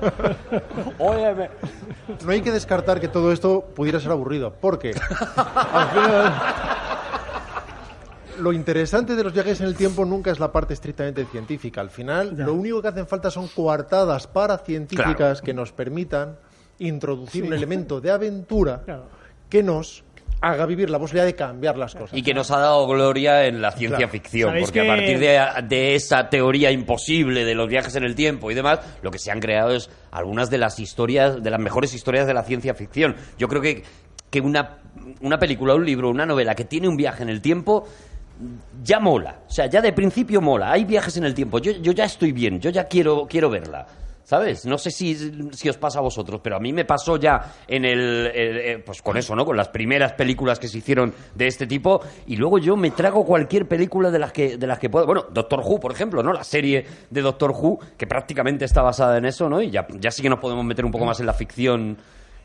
Óyeme. No hay que descartar que todo esto pudiera ser aburrido, porque al final lo interesante de los viajes en el tiempo nunca es la parte estrictamente científica. Al final, Ya. lo único que hacen falta son coartadas paracientíficas Claro. que nos permitan introducir un elemento de aventura Claro. que nos haga vivir la posibilidad de cambiar las cosas. Y que nos ha dado gloria en la ciencia Claro. ficción, ¿Sabéis porque a partir de, de esa teoría imposible de los viajes en el tiempo y demás, lo que se han creado es algunas de las historias, de las mejores historias de la ciencia ficción. Yo creo que, que una, una película, un libro, una novela que tiene un viaje en el tiempo ya mola. O sea, ya de principio mola. Hay viajes en el tiempo. Yo, yo ya estoy bien, yo ya quiero, quiero verla. ¿Sabes? No sé si, si os pasa a vosotros, pero a mí me pasó ya en el, eh, Pues con eso, ¿no? Con las primeras películas que se hicieron de este tipo. Y luego yo me trago cualquier película de las que, de las que puedo. Bueno, Doctor Who, por ejemplo, ¿no? La serie de Doctor Who, que prácticamente está basada en eso, ¿no? Y ya, ya sí que nos podemos meter un poco más en la ficción.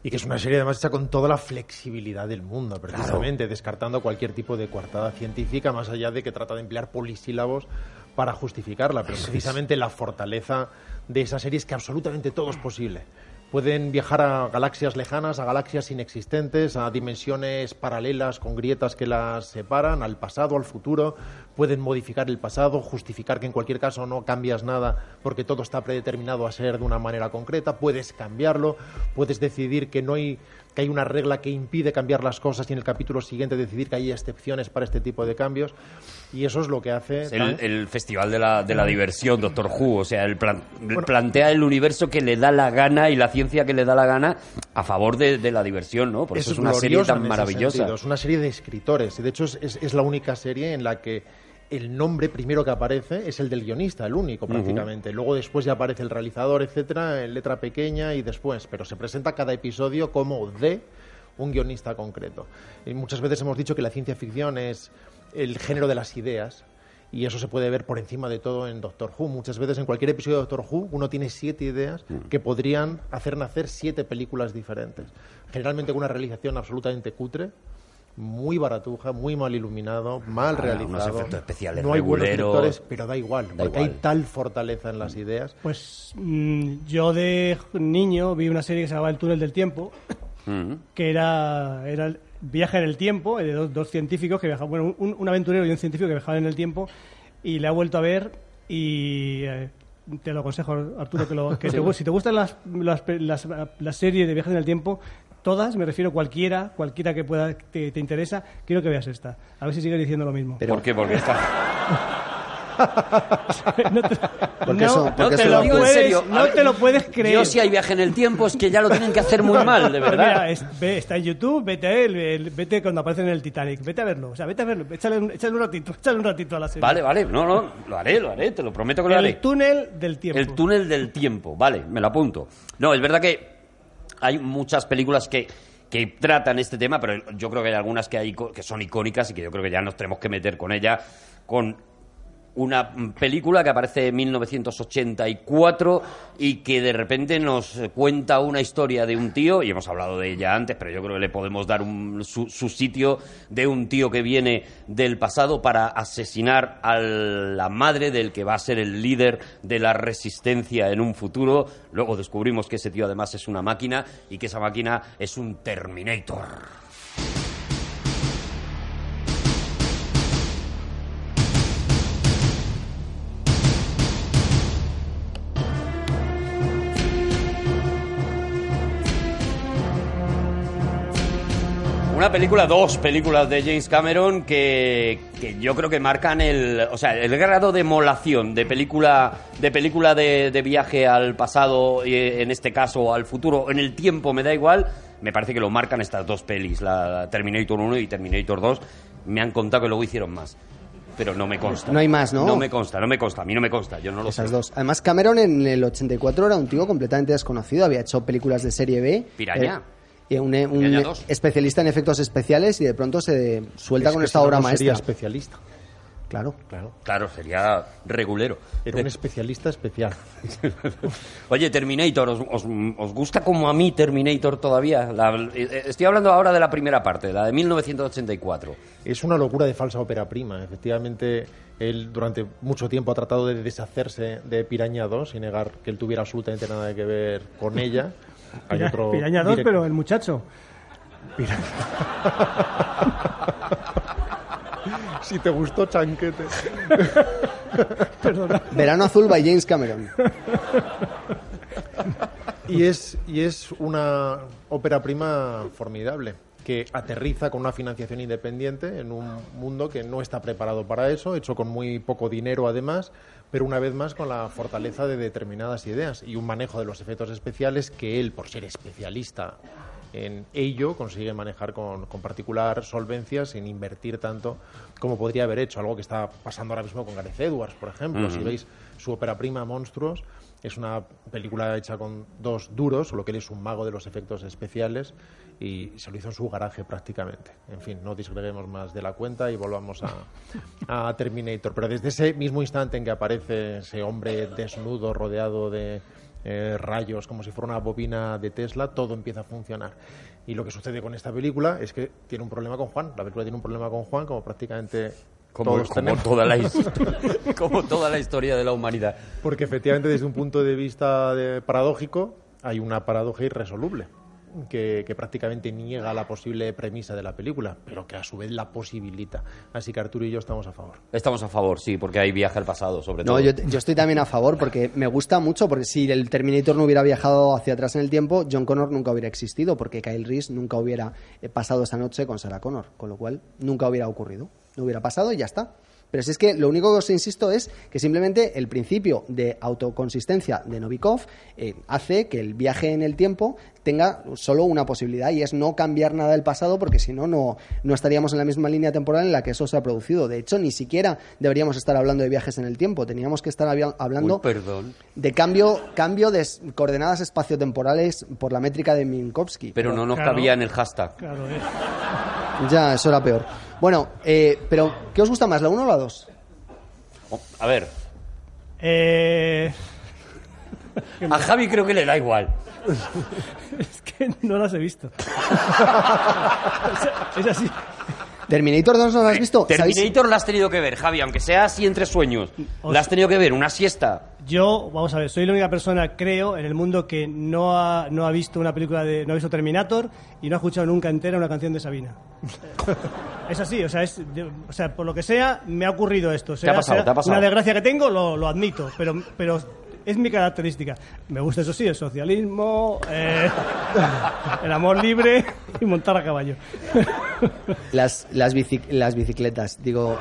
Y que es una serie además hecha con toda la flexibilidad del mundo, precisamente, descartando cualquier tipo de coartada científica, más allá de que trata de emplear polisílabos para justificarla. Pero precisamente la fortaleza de esa serie es que absolutamente todo es posible. Pueden viajar a galaxias lejanas, a galaxias inexistentes, a dimensiones paralelas con grietas que las separan, al pasado, al futuro. Pueden modificar el pasado, justificar que en cualquier caso no cambias nada porque todo está predeterminado a ser de una manera concreta. Puedes cambiarlo, puedes decidir que no hay que hay una regla que impide cambiar las cosas y en el capítulo siguiente decidir que hay excepciones para este tipo de cambios. Y eso es lo que hace... Es el, festival de la, de la diversión, Doctor Who. O sea, el plan- plantea el universo que le da la gana y la ciencia que le da la gana a favor de, de la diversión, ¿no? Por eso es una serie tan maravillosa. sentido. Es una serie de escritores. y De hecho, es, es- es la única serie en la que el nombre primero que aparece es el del guionista, el único prácticamente. Luego después ya aparece el realizador, etcétera, en letra pequeña y después. Pero se presenta cada episodio como de un guionista concreto. Y muchas veces hemos dicho que la ciencia ficción es el género de las ideas. Y eso se puede ver por encima de todo en Doctor Who. Muchas veces en cualquier episodio de Doctor Who uno tiene siete ideas que podrían hacer nacer siete películas diferentes. Generalmente con una realización absolutamente cutre, muy baratuja, muy mal iluminado, mal Ah, realizado. unos efectos especiales no hay buenos directores, pero da igual, Da porque igual. hay tal fortaleza en las ideas. Pues mm, yo de niño vi una serie que se llamaba El túnel del tiempo, Mm. que era, era el viaje en el tiempo, de dos, dos científicos que viajaban, bueno, un, un aventurero y un científico que viajaban en el tiempo, y la he vuelto a ver y eh, te lo aconsejo, Arturo, que, lo, que te gu- si te gustan las, las, las, las series de viajes en el tiempo, todas, me refiero cualquiera, cualquiera que pueda te, te interesa, quiero que veas esta. A ver si sigues diciendo lo mismo. ¿Por qué? Porque está... no te, Porque no- te lo lo digo en puedes, serio. No ver, te lo puedes creer. Yo si hay viaje en el tiempo es que ya lo tienen que hacer muy mal, de Pues verdad. mira, es- ve, está en YouTube, vete a él, vete cuando aparece en el Titanic, vete a verlo, o sea, vete a verlo, échale, un- échale un ratito, échale un ratito a la serie. Vale, vale, no, no, lo haré, lo haré, te lo prometo que lo haré. El túnel del tiempo. El túnel del tiempo, vale, me lo apunto. No, es verdad que hay muchas películas que, que tratan este tema, pero yo creo que hay algunas que, hay, que son icónicas y que yo creo que ya nos tenemos que meter con ella, con una película que aparece en 1984 y que de repente nos cuenta una historia de un tío, y hemos hablado de ella antes, pero yo creo que le podemos dar un- su, su sitio de un tío que viene del pasado para asesinar a la madre del que va a ser el líder de la resistencia en un futuro. Luego descubrimos que ese tío además es una máquina y que esa máquina es un Terminator. Una película, dos películas de James Cameron que, que yo creo que marcan el, o sea, el grado de molación de película, de película de, de viaje al pasado, y en este caso al futuro, en el tiempo me da igual. Me parece que lo marcan estas dos pelis, la Terminator 1 y Terminator 2. Me han contado que luego hicieron más, pero no me consta. No hay más, ¿no? No me consta, no me consta. A mí no me consta, yo no lo Esas sé. dos. Además, Cameron en el 84 era un tío completamente desconocido. Había hecho películas de serie B. Piraña. Eh, y un, dos. especialista en efectos especiales y de pronto se suelta Es con esta no, obra no sería maestra. especialista. Claro. Claro. Claro, sería regulero. Era un especialista especial. Oye, Terminator, ¿os, os, os gusta como a mí Terminator todavía? La- eh, estoy hablando ahora de la primera parte, la de 1984. Es una locura de falsa ópera prima. Efectivamente, él durante mucho tiempo ha tratado de deshacerse de Piraña 2 y negar que él tuviera absolutamente nada que ver con ella. Hay Pira- otro Piraña 2, direct- pero el muchacho. Si te gustó Chanquete. Perdona. Verano Azul by James Cameron. Y es, y es una ópera prima formidable que aterriza con una financiación independiente en un mundo que no está preparado para eso, hecho con muy poco dinero además, pero una vez más con la fortaleza de determinadas ideas y un manejo de los efectos especiales que él, por ser especialista en ello, consigue manejar con, con particular solvencia sin invertir tanto como podría haber hecho, algo que está pasando ahora mismo con Gareth Edwards, por ejemplo. Si veis su ópera prima Monstruos, es una película hecha con dos duros, solo que él es un mago de los efectos especiales y se lo hizo en su garaje prácticamente. En fin, no disgreguemos más de la cuenta y volvamos a, a Terminator. Pero desde ese mismo instante en que aparece ese hombre desnudo, rodeado de eh, rayos, como si fuera una bobina de Tesla, todo empieza a funcionar. Y lo que sucede con esta película es que tiene un problema con Juan. La película tiene un problema con Juan, como prácticamente Como, todos como tenemos. toda la historia, como toda la historia de la humanidad. Porque efectivamente desde un punto de vista de- paradójico hay una paradoja irresoluble. que, que prácticamente niega la posible premisa de la película, pero que a su vez la posibilita. Así que Arturo y yo estamos a favor. Estamos a favor, sí, porque hay viaje al pasado, sobre todo. No, yo, yo estoy también a favor porque me gusta mucho, porque si el Terminator no hubiera viajado hacia atrás en el tiempo, John Connor nunca hubiera existido, porque Kyle Reese nunca hubiera eh, pasado esa noche con Sarah Connor, con lo cual nunca hubiera ocurrido. No hubiera pasado y ya está. Pero si es que lo único que os insisto es que simplemente el principio de autoconsistencia de Novikov eh, hace que el viaje en el tiempo tenga solo una posibilidad y es no cambiar nada del pasado porque si no, no no estaríamos en la misma línea temporal en la que eso se ha producido. De hecho, ni siquiera deberíamos estar hablando de viajes en el tiempo, teníamos que estar hablando Uy, perdón. de cambio, cambio de coordenadas espaciotemporales por la métrica de Minkowski. Pero no nos Claro. cabía en el hashtag. Claro, eh. Ya, eso era peor. Bueno, eh, pero ¿qué os gusta más, la 1 o la 2? Oh, A ver, Eh, a Javi creo que le da igual. es que no las he visto. es, es así. ¿Terminator 2 no la has visto? ¿Sabéis? Terminator la has tenido que ver, Javi, aunque sea así entre sueños. La has tenido que ver, una siesta. Yo, vamos a ver, soy la única persona, creo, en el mundo que no ha, no ha visto una película de. no ha visto Terminator y no ha escuchado nunca entera una canción de Sabina. es así, o sea, es, o sea, por lo que sea, me ha ocurrido esto. O sea, ha pasado, sea te ha pasado. Una desgracia que tengo, lo, lo admito, pero, pero es mi característica. Me gusta, eso sí, el socialismo, eh, el amor libre y montar a caballo. Las, las, las bicicletas, digo...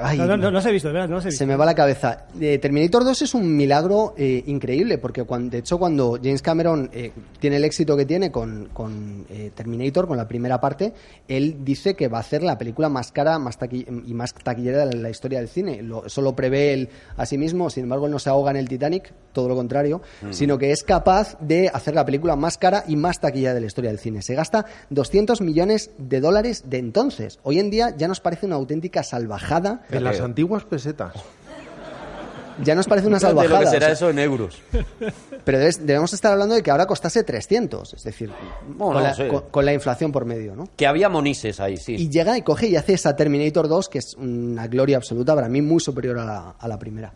ay, No, no, no, no las he visto, de verdad, no las he visto. Se me va la cabeza. Eh, Terminator 2 es un milagro eh, increíble, porque cuando, de hecho cuando James Cameron eh, tiene el éxito que tiene con, con, eh, Terminator, con la primera parte, él dice que va a hacer la película más cara más y más taquillera de la, la historia del cine. Lo, eso lo prevé él a sí mismo, sin embargo él no se ahoga en el Titanic, todo lo contrario, sino que es capaz de hacer la película más cara y más taquillera de la historia del cine. Se gasta 200 millones de dólares de entonces. Hoy en día ya nos parece una auténtica salvajada En las antiguas pesetas. ya nos parece una De lo salvajada. que o será sea, eso en euros. pero debes- debemos estar hablando de que ahora costase 300, es decir, Bueno, con, la, no sé. con- con la inflación por medio, ¿no? Que había monises ahí, sí. Y llega y coge y hace esa Terminator 2, que es una gloria absoluta, para mí muy superior a la, a la primera.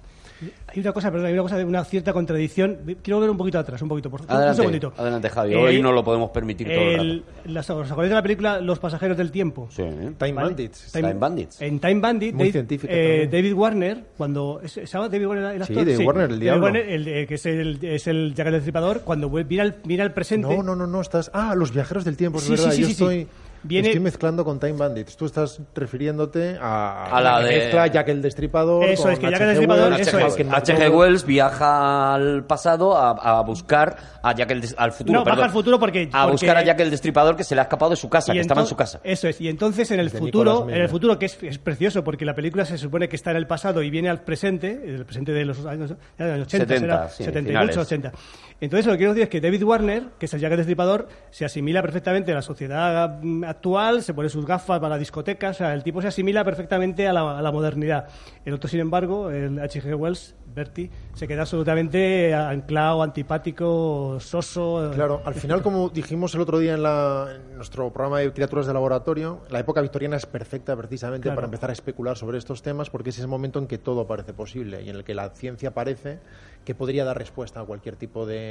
Hay una cosa, perdón, hay una cosa de una cierta contradicción. Quiero ver un poquito atrás, un poquito, por favor. Un Adelante, segundito. adelante, Javi. Eh, Hoy no lo podemos permitir todo el el- las- ¿Os acordáis de la película Los pasajeros del tiempo? Sí. Time ¿Vale? Bandits. Time Bandits. En Time Bandit, Muy Dave- científica eh. David Warner, cuando. ¿es- ¿Se llama David Warner el Sí, actor? David Warner, el David diablo. Warner, el, eh, que es el, es el Jack el Destripador, cuando mira el, mira el presente. No, no, no, no, estás... Ah, los viajeros del tiempo, es Sí, verdad. sí, sí, Yo sí, sí. estoy... Viene- Estoy mezclando con Time Bandits. Tú estás refiriéndote a, A la de- mezcla Jack el Destripador. Eso con es, que Jack el Destripador, Wells, eso es. que H.G. Wells viaja al pasado a, a buscar a Jack el al futuro, No, baja perdón. al futuro porque- a porque- buscar a Jack el Destripador que se le ha escapado de su casa, que estaba en su casa. Eso es. Y entonces en el De futuro, en el futuro que es, es precioso porque la película se supone que está en el pasado y viene al presente, el presente de los años, ya de los 80, 70, será, sí, 78, finales. 80. Entonces lo que quiero decir es que David Warner, que es el Jack el Destripador, se asimila perfectamente a la sociedad mm, actual, se pone sus gafas para la discoteca, o sea, el tipo se asimila perfectamente a la, a la modernidad. El otro, sin embargo, el H.G. Wells, Bertie, se queda absolutamente anclado, antipático, soso. Claro, al final, como dijimos el otro día en, la- en nuestro programa de criaturas de laboratorio, la época victoriana es perfecta precisamente Claro. para empezar a especular sobre estos temas, porque es ese momento en que todo parece posible y en el que la ciencia parece que podría dar respuesta a cualquier tipo de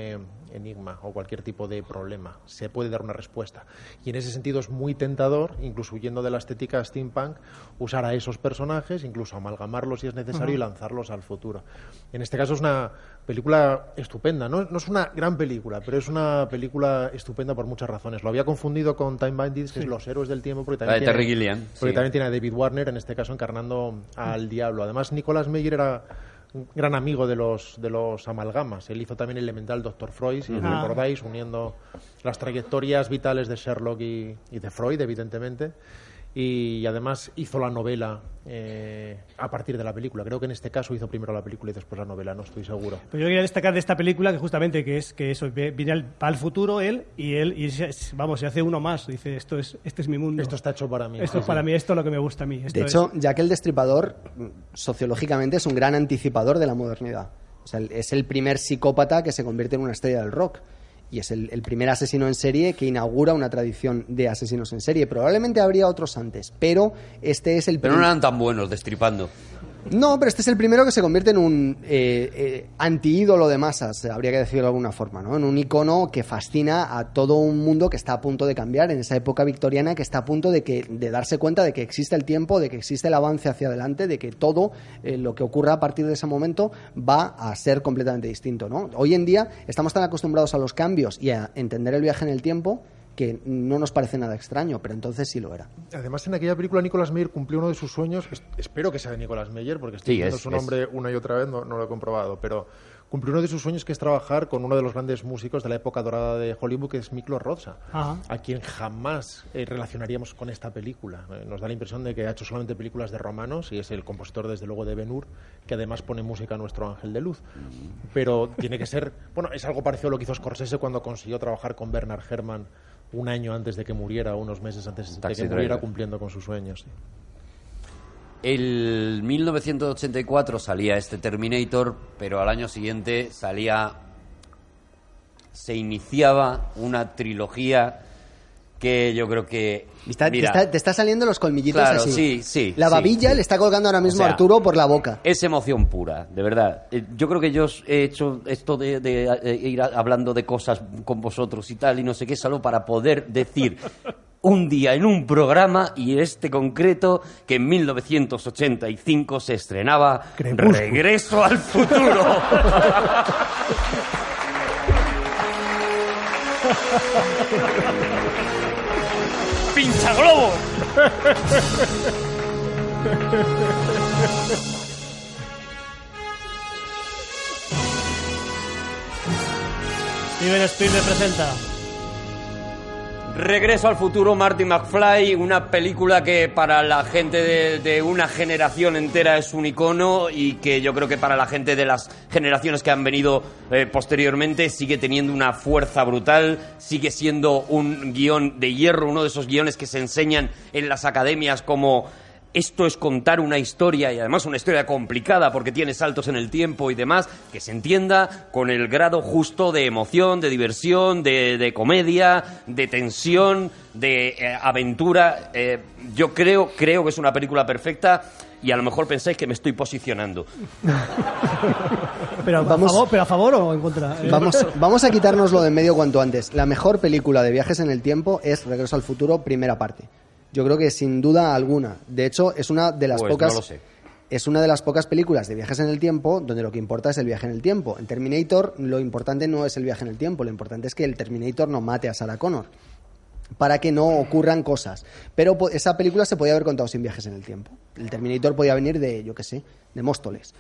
enigma o cualquier tipo de problema. Se puede dar una respuesta. Y en ese sentido es muy tentador, incluso huyendo de la estética steampunk, usar a esos personajes, incluso amalgamarlos si es necesario y lanzarlos al futuro. En este caso es una película estupenda. No, no es una gran película, pero es una película estupenda por muchas razones. Lo había confundido con Time Bandits, que es Los Héroes del Tiempo, porque también, tiene, porque sí. también tiene a David Warner, en este caso encarnando al diablo. Además, Nicolas Meyer era un gran amigo de los, de los amalgamas. Él hizo también el elemental Dr. Freud, si Ah. recordáis, uniendo las trayectorias vitales de Sherlock y, y de Freud, evidentemente. Y además hizo la novela eh, a partir de la película. Creo que en este caso hizo primero la película y después la novela, no estoy seguro. Pero yo quería destacar de esta película que justamente que es que eso viene al, al futuro él y él y se- vamos se hace uno más dice esto es este es mi mundo Esto está hecho para mí. Esto sí, es sí. para mí esto es lo que me gusta a mí esto De es- hecho, Jack el Destripador, sociológicamente, es un gran anticipador de la modernidad. O sea, es el primer psicópata que se convierte en una estrella del rock. Y es el, el primer asesino en serie que inaugura una tradición de asesinos en serie. Probablemente habría otros antes, pero este es el Pero no eran tan buenos destripando. No, pero este es el primero que se convierte en un eh, eh, antiídolo de masas, habría que decirlo de alguna forma, ¿no? En un icono que fascina a todo un mundo que está a punto de cambiar en esa época victoriana, que está a punto de, que, de darse cuenta de que existe el tiempo, de que existe el avance hacia adelante, de que todo eh, lo que ocurra a partir de ese momento va a ser completamente distinto, ¿no? Hoy en día estamos tan acostumbrados a los cambios y a entender el viaje en el tiempo que no nos parece nada extraño, pero entonces sí lo era. Además, en aquella película Nicolas Meyer cumplió uno de sus sueños, es- espero que sea de Nicolas Meyer, porque estoy Sí, viendo es- su es. nombre una y otra vez, no, no lo he comprobado, pero cumplió uno de sus sueños que es trabajar con uno de los grandes músicos de la época dorada de Hollywood, que es Miklos Rozsa, Ajá. a quien jamás eh, relacionaríamos con esta película. Eh, nos da la impresión de que ha hecho solamente películas de romanos y es el compositor, desde luego, de Ben Hur, que además pone música a nuestro ángel de luz. Pero tiene que ser, bueno, es algo parecido a lo que hizo Scorsese cuando consiguió trabajar con Bernard Herrmann un año antes de que muriera, unos meses antes de que muriera, cumpliendo con sus sueños. sí. El 1984 salía este Terminator, pero al año siguiente salía. Se iniciaba una trilogía que yo creo que. Está- mira, te, está, te está saliendo los colmillitos Claro, así. sí, sí, La babilla sí. le está colgando ahora mismo O sea, a Arturo por la boca. Es emoción pura, de verdad. Eh, Yo creo que yo he hecho esto de, de, eh, ir hablando de cosas con vosotros y tal, y no sé qué, solo para poder decir un día en un programa, y este concreto, que en 1985 se estrenaba Crepúsculo. Regreso al futuro. ¡Pincha globo! Steven Spielberg presenta. Regreso al futuro, Marty McFly, una película que para la gente de, de una generación entera es un icono y que yo creo que para la gente de las generaciones que han venido eh, posteriormente sigue teniendo una fuerza brutal, sigue siendo un guion de hierro, uno de esos guiones que se enseñan en las academias como esto es contar una historia y además una historia complicada porque tiene saltos en el tiempo y demás, que se entienda con el grado justo de emoción, de diversión, de, de comedia, de tensión, de eh, aventura. Eh, yo creo, creo que es una película perfecta y a lo mejor pensáis que me estoy posicionando. Pero, Vamos- a favor, ¿Pero a favor o en contra? Eh, Vamos, vamos a quitárnoslo de en medio cuanto antes. La mejor película de viajes en el tiempo es Regreso al futuro, primera parte. Yo creo que sin duda alguna. De hecho, es una de las Pues no pocas. lo sé. Es una de las pocas películas de viajes en el tiempo donde lo que importa es el viaje en el tiempo. En Terminator lo importante no es el viaje en el tiempo, lo importante es que el Terminator no mate a Sarah Connor para que no ocurran cosas. Pero po- esa película se podía haber contado sin viajes en el tiempo. El Terminator podía venir de, yo qué sé, de Móstoles.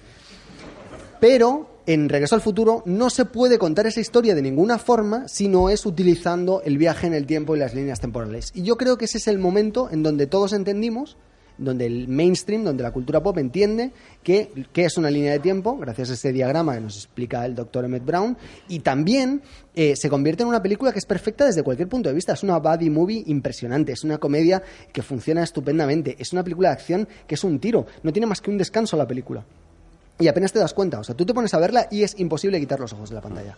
Pero en Regreso al Futuro no se puede contar esa historia de ninguna forma si no es utilizando el viaje en el tiempo y las líneas temporales. Y yo creo que ese es el momento en donde todos entendimos, donde el mainstream, donde la cultura pop entiende que, que es una línea de tiempo, gracias a ese diagrama que nos explica el doctor Emmett Brown, y también eh, se convierte en una película que es perfecta desde cualquier punto de vista. Es una buddy movie impresionante, es una comedia que funciona estupendamente, es una película de acción que es un tiro, no tiene más que un descanso la película. Y apenas te das cuenta, o sea, tú te pones a verla y es imposible quitar los ojos de la pantalla.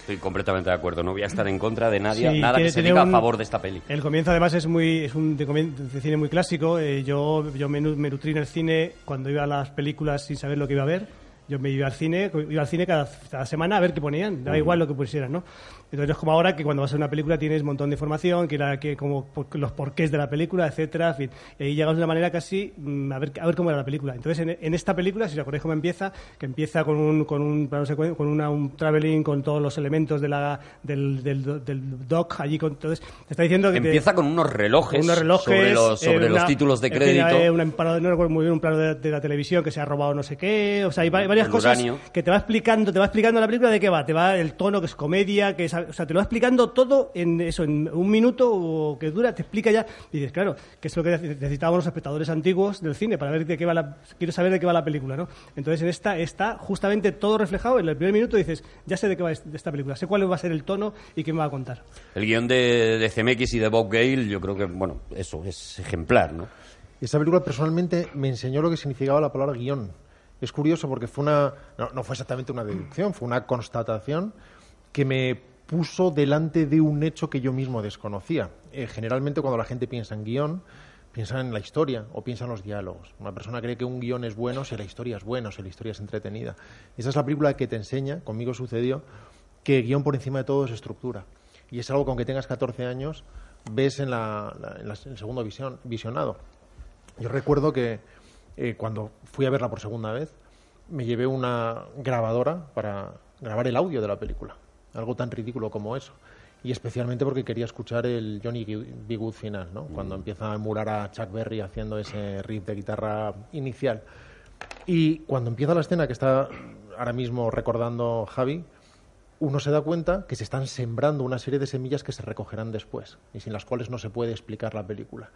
Estoy completamente de acuerdo, no voy a estar en contra de nadie, Sí, nada que se diga un- a favor de esta peli. El comienzo además es muy es un de, comien- de cine muy clásico. Eh, yo yo me, me nutrí en el cine cuando iba a las películas sin saber lo que iba a ver. Yo me iba al cine, iba al cine cada, cada semana a ver qué ponían, daba igual lo que pusieran, ¿no? Entonces no es como ahora que cuando vas a una película tienes un montón de información, que, la, que como por- los porqués de la película, etcétera, en fin. Y ahí llegas de una manera casi mm, a ver, a ver cómo era la película. Entonces en, en esta película, si os acordáis cómo empieza, que empieza con un con un con una, un traveling con todos los elementos de la del, del, del dock allí con entonces te está diciendo que te- Empieza con unos relojes, unos relojes sobre los, sobre eh, los una- títulos de fin, eh, crédito. una no recuerdo muy bien un plano de, de la televisión que se ha robado no sé qué o sea hay va- varias El cosas uranio. que te va explicando te va explicando la película de qué va te va el tono que es comedia que es, o sea te lo va explicando todo en eso en un minuto o que dura te explica ya. Y dices claro que es lo que necesitábamos los espectadores antiguos del cine para ver de qué va la quiero saber de qué va la película no entonces en esta está justamente todo reflejado. En el primer minuto dices ya sé de qué va esta película. Sé cuál va a ser el tono y qué me va a contar. El guion de, de CMX y de Bob Gale, yo creo que, bueno, eso es ejemplar, ¿no? Esa película personalmente me enseñó lo que significaba la palabra guion. Es curioso porque fue una, no, no fue exactamente una deducción, fue una constatación que me puso delante de un hecho que yo mismo desconocía. Eh, generalmente cuando la gente piensa en guion, piensa en la historia o piensa en los diálogos. Una persona cree que un guion es bueno si la historia es buena, si la historia es entretenida. Esa es la película que te enseña, conmigo sucedió, que guion por encima de todo es estructura. Y es algo que aunque tengas 14 años, ves en, la, en la- el segundo visión- visionado. Yo recuerdo que eh, cuando fui a verla por segunda vez, me llevé una grabadora para grabar el audio de la película. Algo tan ridículo como eso. Y especialmente porque quería escuchar el Johnny B. Good final, ¿no? Cuando empieza a emular a Chuck Berry haciendo ese riff de guitarra inicial. Y cuando empieza la escena que está ahora mismo recordando Javi, uno se da cuenta que se están sembrando una serie de semillas que se recogerán después y sin las cuales no se puede explicar la película.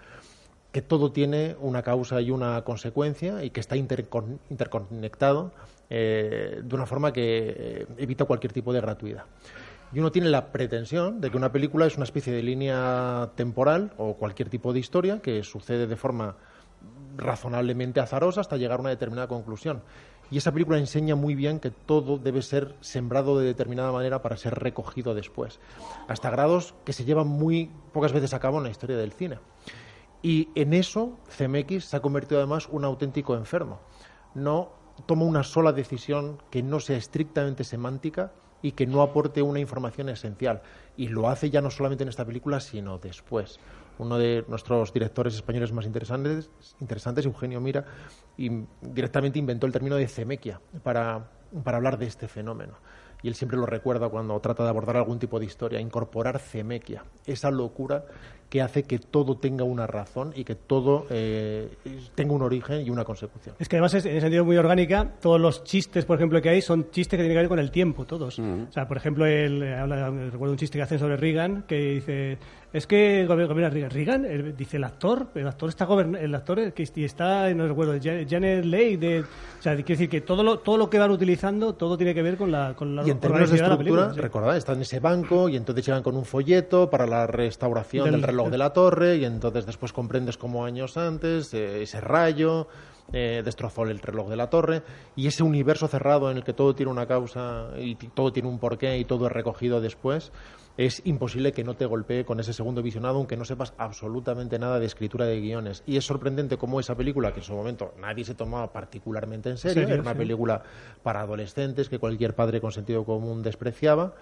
Que todo tiene una causa y una consecuencia y que está intercon- interconectado eh, de una forma que eh, evita cualquier tipo de gratuidad. Y uno tiene la pretensión de que una película es una especie de línea temporal o cualquier tipo de historia que sucede de forma razonablemente azarosa hasta llegar a una determinada conclusión. Y esa película enseña muy bien que todo debe ser sembrado de determinada manera para ser recogido después, hasta grados que se llevan muy pocas veces a cabo en la historia del cine. Y en eso CMX se ha convertido además un auténtico enfermo. No toma una sola decisión que no sea estrictamente semántica y que no aporte una información esencial. Y lo hace ya no solamente en esta película, sino después. Uno de nuestros directores españoles más interesantes, interesantes Eugenio Mira, directamente inventó el término de cemequia para, para hablar de este fenómeno. Y él siempre lo recuerda cuando trata de abordar algún tipo de historia, incorporar cemequia, esa locura que hace que todo tenga una razón y que todo eh, tenga un origen y una consecución. Es que además es en ese sentido muy orgánica. Todos los chistes, por ejemplo, que hay son chistes que tienen que ver con el tiempo, todos. O sea, por ejemplo, el, eh, habla, recuerdo un chiste que hacen sobre Reagan que dice es que gobi- gobierna Reagan. Reagan, el- dice el actor, el actor está el actor que está, no recuerdo, Ja- Janet Leigh. De, o sea, quiere decir que todo lo, todo lo que van utilizando, todo tiene que ver con la, con la Y en términos de estructura, película, sí. recordad, están en ese banco y entonces llegan con un folleto para la restauración Del- del, reloj de la torre y entonces después comprendes cómo años antes eh, ese rayo eh, destrozó el reloj de la torre y ese universo cerrado en el que todo tiene una causa y todo tiene un porqué y todo es recogido después es imposible que no te golpee con ese segundo visionado aunque no sepas absolutamente nada de escritura de guiones y es sorprendente cómo esa película que en su momento nadie se tomaba particularmente en serio, era una película para adolescentes que cualquier padre con sentido común despreciaba.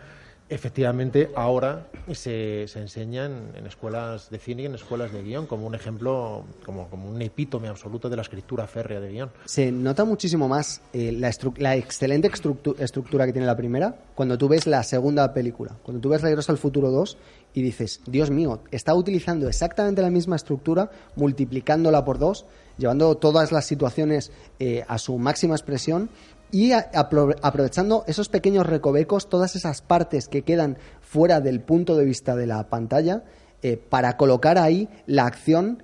Efectivamente, ahora se, se enseña en, escuelas de cine y en escuelas de guion como un ejemplo, como, como un epítome absoluto de la escritura férrea de guion. Se nota muchísimo más eh, la, la excelente estructu- estructura que tiene la primera cuando tú ves la segunda película. Cuando tú ves Regreso al Futuro 2 y dices, Dios mío, está utilizando exactamente la misma estructura, multiplicándola por dos, llevando todas las situaciones eh, a su máxima expresión y aprovechando esos pequeños recovecos, todas esas partes que quedan fuera del punto de vista de la pantalla, eh, para colocar ahí la acción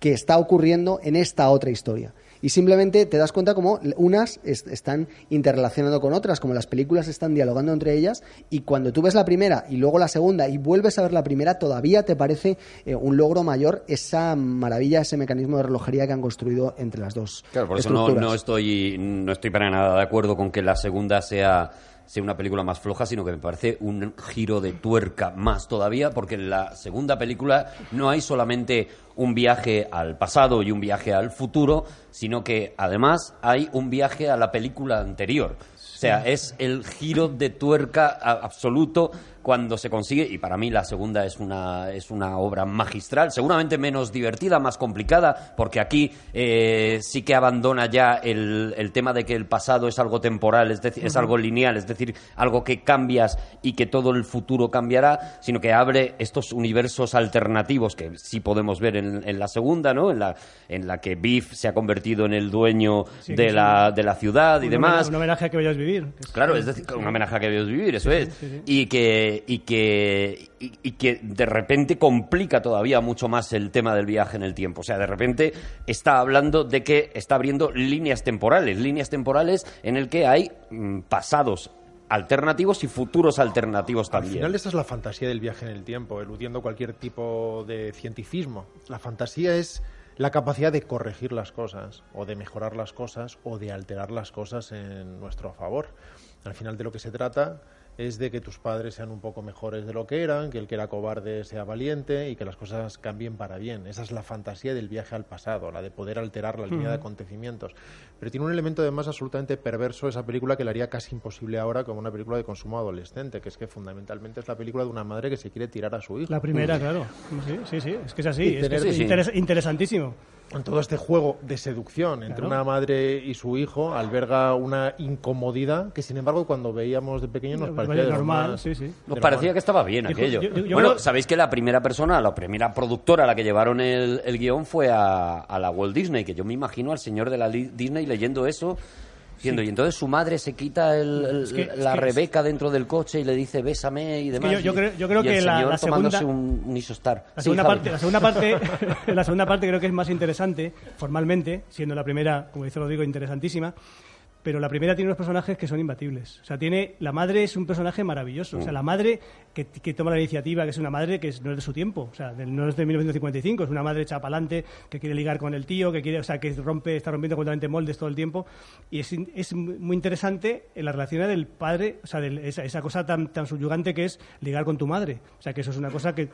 que está ocurriendo en esta otra historia. Y simplemente te das cuenta como unas es- están interrelacionando con otras, como las películas están dialogando entre ellas, y cuando tú ves la primera y luego la segunda y vuelves a ver la primera, todavía te parece eh, un logro mayor esa maravilla, ese mecanismo de relojería que han construido entre las dos. Claro, por eso no estoy no estoy para nada de acuerdo con que la segunda sea sea una película más floja, sino que me parece un giro de tuerca más todavía, porque en la segunda película no hay solamente un viaje al pasado y un viaje al futuro, sino que además hay un viaje a la película anterior. O sea, es el giro de tuerca absoluto cuando se consigue, y para mí la segunda es una, es una obra magistral, seguramente menos divertida, más complicada, porque aquí eh, sí que abandona ya el, el tema de que el pasado es algo temporal, es decir, es algo lineal, es decir, algo que cambias y que todo el futuro cambiará, sino que abre estos universos alternativos que sí podemos ver en, en la segunda, ¿no? En la, en la que Biff se ha convertido en el dueño Sí, de, la, de la ciudad y demás. Un homenaje a que vayas a vivir. que es- Claro, es decir, un homenaje a que debías vivir, eso es. sí. Y que, y que, y, y que de repente complica todavía mucho más el tema del viaje en el tiempo. O sea, de repente está hablando de que está abriendo líneas temporales, líneas temporales en el que hay mm, pasados alternativos y futuros alternativos Al también. final esa es la fantasía del viaje en el tiempo, eludiendo cualquier tipo de cientificismo. La fantasía es la capacidad de corregir las cosas, o de mejorar las cosas, o de alterar las cosas en nuestro favor. Al final de lo que se trata es de que tus padres sean un poco mejores de lo que eran, que el que era cobarde sea valiente y que las cosas cambien para bien. Esa es la fantasía del viaje al pasado, la de poder alterar la línea de acontecimientos. Pero tiene un elemento además absolutamente perverso esa película que le haría casi imposible ahora como una película de consumo adolescente, que es que fundamentalmente es la película de una madre que se quiere tirar a su hijo. La primera, claro. Sí, sí, sí. Es que es así. Y Es, que tener- es Sí, sí. interes- interesantísimo. En todo este juego de seducción entre Claro. una madre y su hijo alberga una incomodidad que sin embargo cuando veíamos de pequeños nos parecía normal, sí, sí. Nos parecía que estaba bien aquello. yo- yo bueno, creo- sabéis que la primera persona, la primera productora a la que llevaron el, el guion fue a, a la Walt Disney, que yo me imagino al señor de la Disney leyendo eso, y entonces su madre se quita el- el- Es que- es la que- Rebeca dentro del coche y le dice, bésame y demás. yo- yo y- creo- yo creo y que el la- señor la segunda- un, un Isostar. La segunda, parte, la, segunda parte, la segunda parte creo que es más interesante, formalmente, siendo la primera, como dice Rodrigo, interesantísima. Pero la primera tiene unos personajes que son imbatibles. O sea, tiene la madre es un personaje maravilloso. O sea, la madre que, que toma la iniciativa, que es una madre que es- no es de su tiempo. O sea, del- no es de 1955, es una madre hecha pa'lante, que quiere ligar con el tío, que quiere, o sea, que rompe, está rompiendo completamente moldes todo el tiempo. Y es, es muy interesante en la relación del padre, o sea, del- esa, esa cosa tan, tan subyugante que es ligar con tu madre. O sea, que eso es una cosa que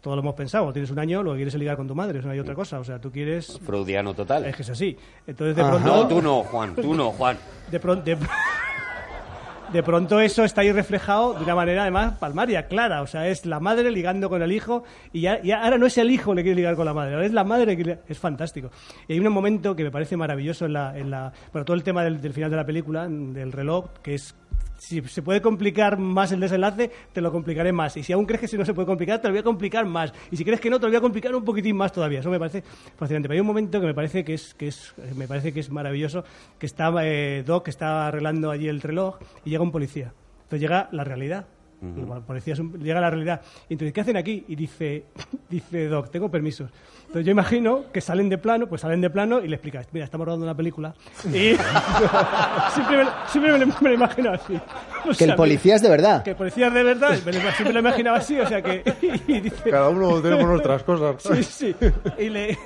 todos lo hemos pensado. Tienes un año, lo que quieres es ligar con tu madre, eso no hay otra cosa. O sea, tú quieres... Freudiano total. Es que es así. Entonces, de Ajá. pronto... No, tú no, Juan, tú no, Juan. De pronto, de, de pronto eso está ahí reflejado de una manera además palmaria, clara. O sea, es la madre ligando con el hijo y ya, ya ahora no es el hijo que le quiere ligar con la madre, ahora es la madre que le- es fantástico. Y hay un momento que me parece maravilloso en la, en la bueno, todo el tema del, del final de la película, del reloj, que es si se puede complicar más el desenlace, te lo complicaré más. Y si aún crees que si no se puede complicar, te lo voy a complicar más. Y si crees que no, te lo voy a complicar un poquitín más todavía. Eso me parece fascinante. Pero hay un momento que me parece que es, que es, me parece que es maravilloso, que está eh, Doc, que está arreglando allí el reloj, y llega un policía. Entonces llega la realidad. El policía es un- llega la realidad. Y entonces, ¿qué hacen aquí? Y dice, dice Doc, tengo permisos. Entonces yo imagino que salen de plano, pues salen de plano y le explicas, mira, estamos rodando una película. Y siempre, me, siempre me lo, me lo imagino así. O Que sea, el policía es de verdad. Que el policía es de verdad, me lo- siempre lo imaginaba así, o sea que... Y dice, Cada uno tenemos nuestras cosas. Sí, sí. Y le...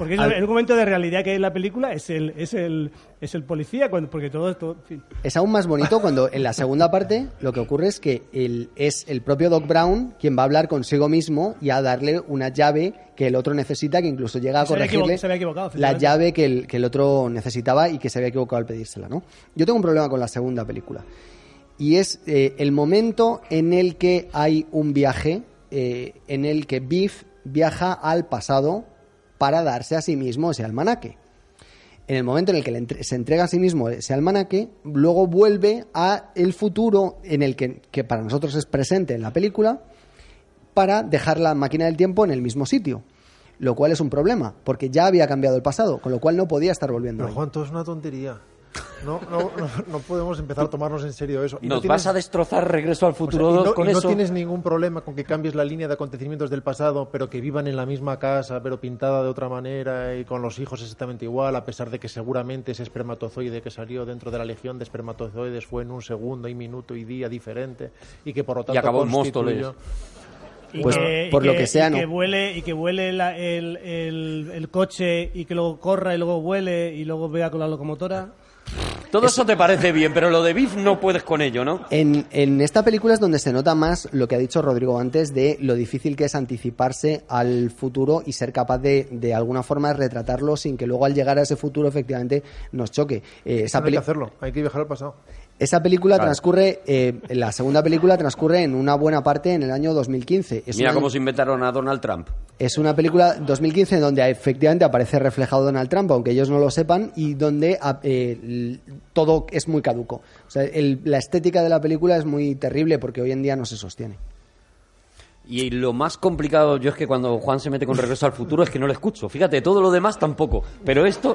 Porque es el momento de realidad que hay en la película es el, es el, es el policía, cuando, porque todo esto... en fin. Es aún más bonito cuando en la segunda parte lo que ocurre es que el, es el propio Doc Brown quien va a hablar consigo mismo y a darle una llave que el otro necesita, que incluso llega a Se corregirle había la llave que el, que el otro necesitaba y que se había equivocado al pedírsela. ¿no? Yo tengo un problema con la segunda película y es eh, el momento en el que hay un viaje eh, en el que Biff viaja al pasado para darse a sí mismo ese almanaque. En el momento en el que se entrega a sí mismo ese almanaque, luego vuelve a el futuro en el que, que para nosotros es presente en la película para dejar la máquina del tiempo en el mismo sitio. Lo cual es un problema, porque ya había cambiado el pasado, con lo cual no podía estar volviendo. Pero ahí. Juan, todo es una tontería. No, no, no, no podemos empezar a tomarnos en serio eso. Y no Nos tienes- vas a destrozar Regreso al o sea, Futuro y 2 no, con y no eso. tienes ningún problema con que cambies la línea de acontecimientos del pasado, pero que vivan en la misma casa, pero pintada de otra manera y con los hijos exactamente igual, a pesar de que seguramente ese espermatozoide que salió dentro de la legión de espermatozoides fue en un segundo y minuto y día diferente y que por lo tanto acabó en. Y Pues, por lo que sea, y no. que vuele, y que vuele la- el, el, el coche y que luego corra y luego vuele y luego vea con la locomotora. Todo eso te parece bien, pero lo de Biff no puedes con ello, ¿no? En, en esta película es donde se nota más lo que ha dicho Rodrigo antes de lo difícil que es anticiparse al futuro y ser capaz de, de alguna forma, retratarlo sin que luego al llegar a ese futuro efectivamente nos choque. Eh, esa No hay que hacerlo, hay que viajar al pasado. Esa película Claro. transcurre, eh, la segunda película transcurre en una buena parte en el año 2015. Es Mira una- cómo se inventaron a Donald Trump. Es una película 2015 en donde efectivamente aparece reflejado Donald Trump, aunque ellos no lo sepan, y donde a- eh, todo es muy caduco. O sea, el- la estética de la película es muy terrible porque hoy en día no se sostiene. Y lo más complicado, yo es que cuando Juan se mete con Regreso al Futuro es que no lo escucho. Fíjate, todo lo demás tampoco. Pero esto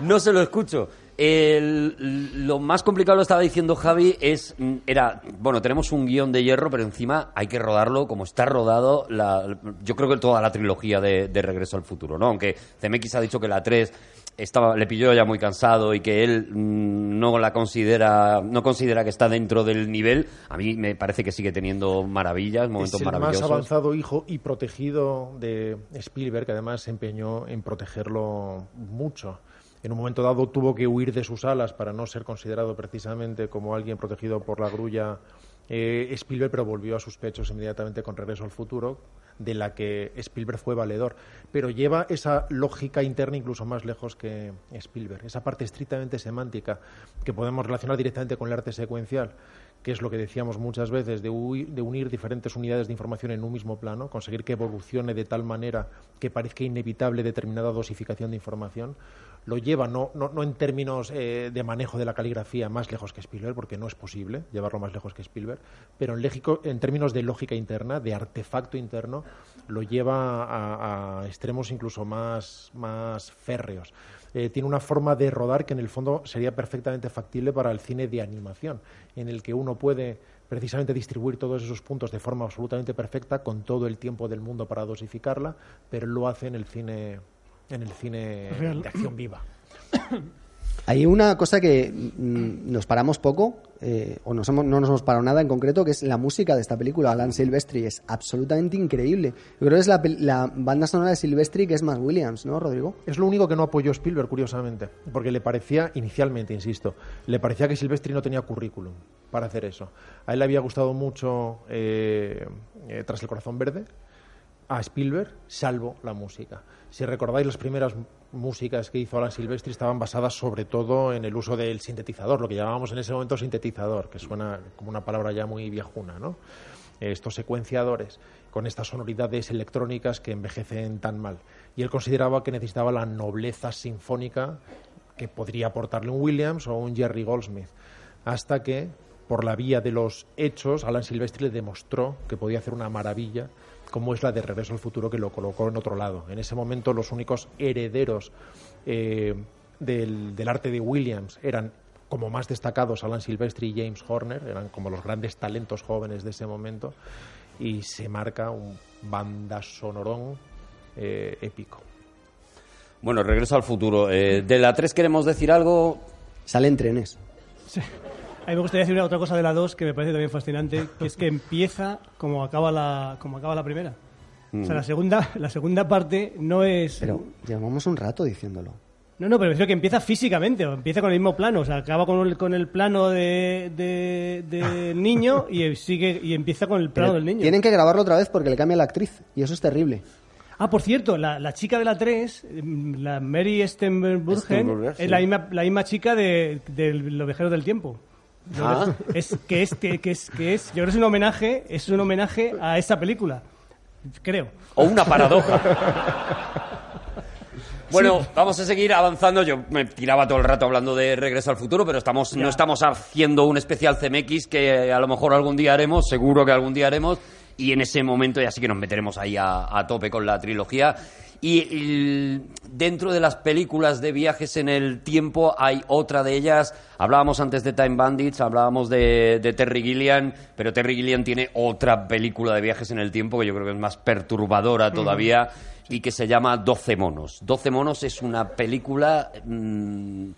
no se lo escucho. El- lo más complicado, lo estaba diciendo Javi, es, mm, era, bueno, tenemos un guion de hierro, pero encima hay que rodarlo como está rodado, la, yo creo que toda la trilogía de, Regreso al Futuro, ¿no? Aunque CMX ha dicho que la 3 estaba, le pilló ya muy cansado y que él mm, no la considera, no considera que está dentro del nivel, a mí me parece que sigue teniendo maravillas, momentos es el más avanzado hijo y protegido de Spielberg, que además se empeñó en protegerlo mucho. En un momento dado tuvo que huir de sus alas para no ser considerado precisamente como alguien protegido por la grulla eh, Spielberg, pero volvió a sus pechos inmediatamente con Regreso al Futuro, de la que Spielberg fue valedor. Pero lleva esa lógica interna incluso más lejos que Spielberg, esa parte estrictamente semántica que podemos relacionar directamente con el arte secuencial que es lo que decíamos muchas veces, de, unir diferentes unidades de información en un mismo plano, conseguir que evolucione de tal manera que parezca inevitable determinada dosificación de información, lo lleva no, en términos eh, de manejo de la caligrafía más lejos que Spielberg, porque no es posible llevarlo más lejos que Spielberg, pero en términos de lógica interna, de artefacto interno, lo lleva a, a extremos incluso más, más férreos. Eh, tiene una forma de rodar que en el fondo sería perfectamente factible para el cine de animación, en el que uno puede precisamente distribuir todos esos puntos de forma absolutamente perfecta, con todo el tiempo del mundo para dosificarla, pero lo hace en el cine, en el cine Real. de acción viva. Hay una cosa que mm, nos paramos poco, eh, o nos hemos- no nos hemos parado nada en concreto, que es la música de esta película. Alan Silvestri es absolutamente increíble. Yo creo que es la, la banda sonora de Silvestri que es más Williams, ¿no, Rodrigo? Es lo único que no apoyó Spielberg, curiosamente, porque le parecía, inicialmente, insisto, le parecía que Silvestri no tenía currículum para hacer eso. A él le había gustado mucho eh, eh, Tras el corazón verde, a Spielberg, salvo la música. Si recordáis, las primeras músicas que hizo Alan Silvestri estaban basadas sobre todo en el uso del sintetizador, lo que llamábamos en ese momento sintetizador, que suena como una palabra ya muy viejuna, ¿no? estos secuenciadores con estas sonoridades electrónicas que envejecen tan mal. Y él consideraba que necesitaba la nobleza sinfónica que podría aportarle un Williams o un Jerry Goldsmith, hasta que, por la vía de los hechos, Alan Silvestri le demostró que podía hacer una maravilla como es la de Regreso al Futuro, que lo colocó en otro lado. En ese momento los únicos herederos eh, del, del arte de Williams eran como más destacados Alan Silvestri y James Horner, eran como los grandes talentos jóvenes de ese momento, y se marca un banda sonorón eh, épico. Bueno, regreso al futuro. Eh, de la 3 queremos decir algo. Salen trenes. A mí me gustaría decir una otra cosa de la 2 que me parece también fascinante, que es que empieza como acaba la, como acaba la primera. O sea, la segunda, la segunda parte no es... Pero llevamos un rato diciéndolo. No, no, pero me refiero que empieza físicamente, o empieza con el mismo plano, o sea, acaba con el, con el plano de, de- del niño y sigue y empieza con el plano Pero del niño. Tienen que grabarlo otra vez porque le cambia la actriz. Y eso es terrible. Ah, por cierto, la, la chica de la 3, la Mary Stenbergen, sí. es la misma, la misma chica de, de Los Viajeros del Tiempo. Ah. Es que es que, que es que es, yo creo que es un homenaje, es un homenaje a esa película. Creo. O una paradoja. Bueno, vamos a seguir avanzando. Yo me tiraba todo el rato hablando de Regreso al Futuro, pero estamos, no estamos haciendo un especial CMX que a lo mejor algún día haremos, seguro que algún día haremos, y en ese momento ya sí que nos meteremos ahí a, a tope con la trilogía. Y, dentro de las películas de viajes en el tiempo hay otra de ellas. Hablábamos antes de Time Bandits, hablábamos de, de Terry Gilliam, pero Terry Gilliam tiene otra película de viajes en el tiempo que yo creo que es más perturbadora todavía y que se llama 12 monos. 12 monos es una película mm,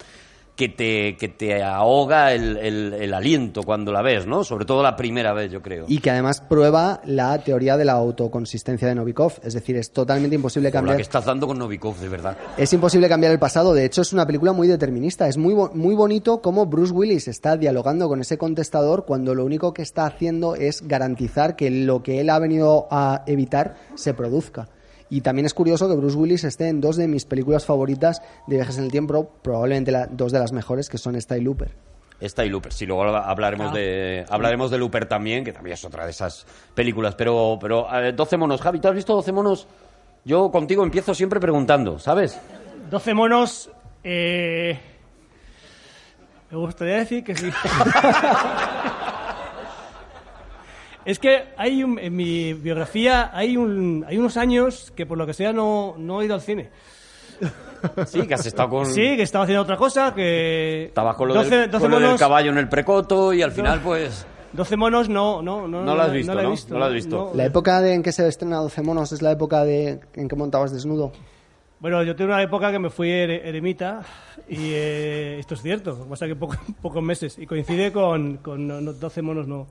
que, te, que te ahoga el, el- el aliento cuando la ves, ¿no? Sobre todo la primera vez, yo creo. Y que además prueba la teoría de la autoconsistencia de Novikov. Es decir, es totalmente imposible Por la cambiar. que estás dando con Novikov, de verdad. Es imposible cambiar el pasado. De hecho, es una película muy determinista. Es muy, muy bonito cómo Bruce Willis está dialogando con ese contestador cuando lo único que está haciendo es garantizar que lo que él ha venido a evitar se produzca. Y también es curioso que Bruce Willis esté en dos de mis películas favoritas de viajes en el tiempo, probablemente la- dos de las mejores, que son esta y Looper. Esta y Looper. Sí, luego hablaremos de hablaremos de Looper también, que también es otra de esas películas. Pero, pero eh, 12 monos. Javi, ¿tú has visto 12 monos? Yo contigo empiezo siempre preguntando, ¿sabes? 12 monos. eh, me gustaría decir que sí. es que hay un- en mi biografía hay, un, hay unos años que por lo que sea no, no he ido al cine. Sí, que has estado con... Sí, que estaba haciendo otra cosa, que... Estabas con lo, 12 del, 12 con lo del monos, caballo en el precoto y al final, pues... 12 monos no, no, no. No lo has visto, la he ¿no? visto. No lo has visto. no. La época de en que se estrena 12 monos es la época de en que montabas desnudo. Bueno, yo tuve una época que me fui ere- eremita y eh, esto es cierto, pasa que poco- pocos meses y coincide con, con no- no, 12 monos, no,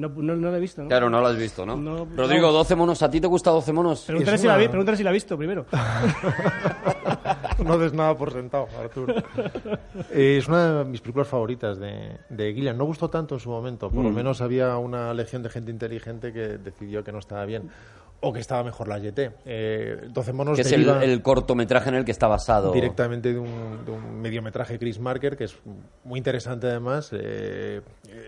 no, no, no lo he visto, ¿no? Claro, no lo has visto, ¿no? No, Rodrigo, no. 12 monos. ¿A ti te gusta 12 monos? Pregúntale si, la vi- pregúntale si la ha visto primero. no des nada por sentado, Arturo. Eh, es una de mis películas favoritas de, de Gillian. No gustó tanto en su momento. Por lo menos había una legión de gente inteligente que decidió que no estaba bien. O que estaba mejor la YT. Eh, 12 monos Que es el, el cortometraje en el que está basado. directamente de un, de un mediometraje Chris Marker, que es muy interesante además, eh,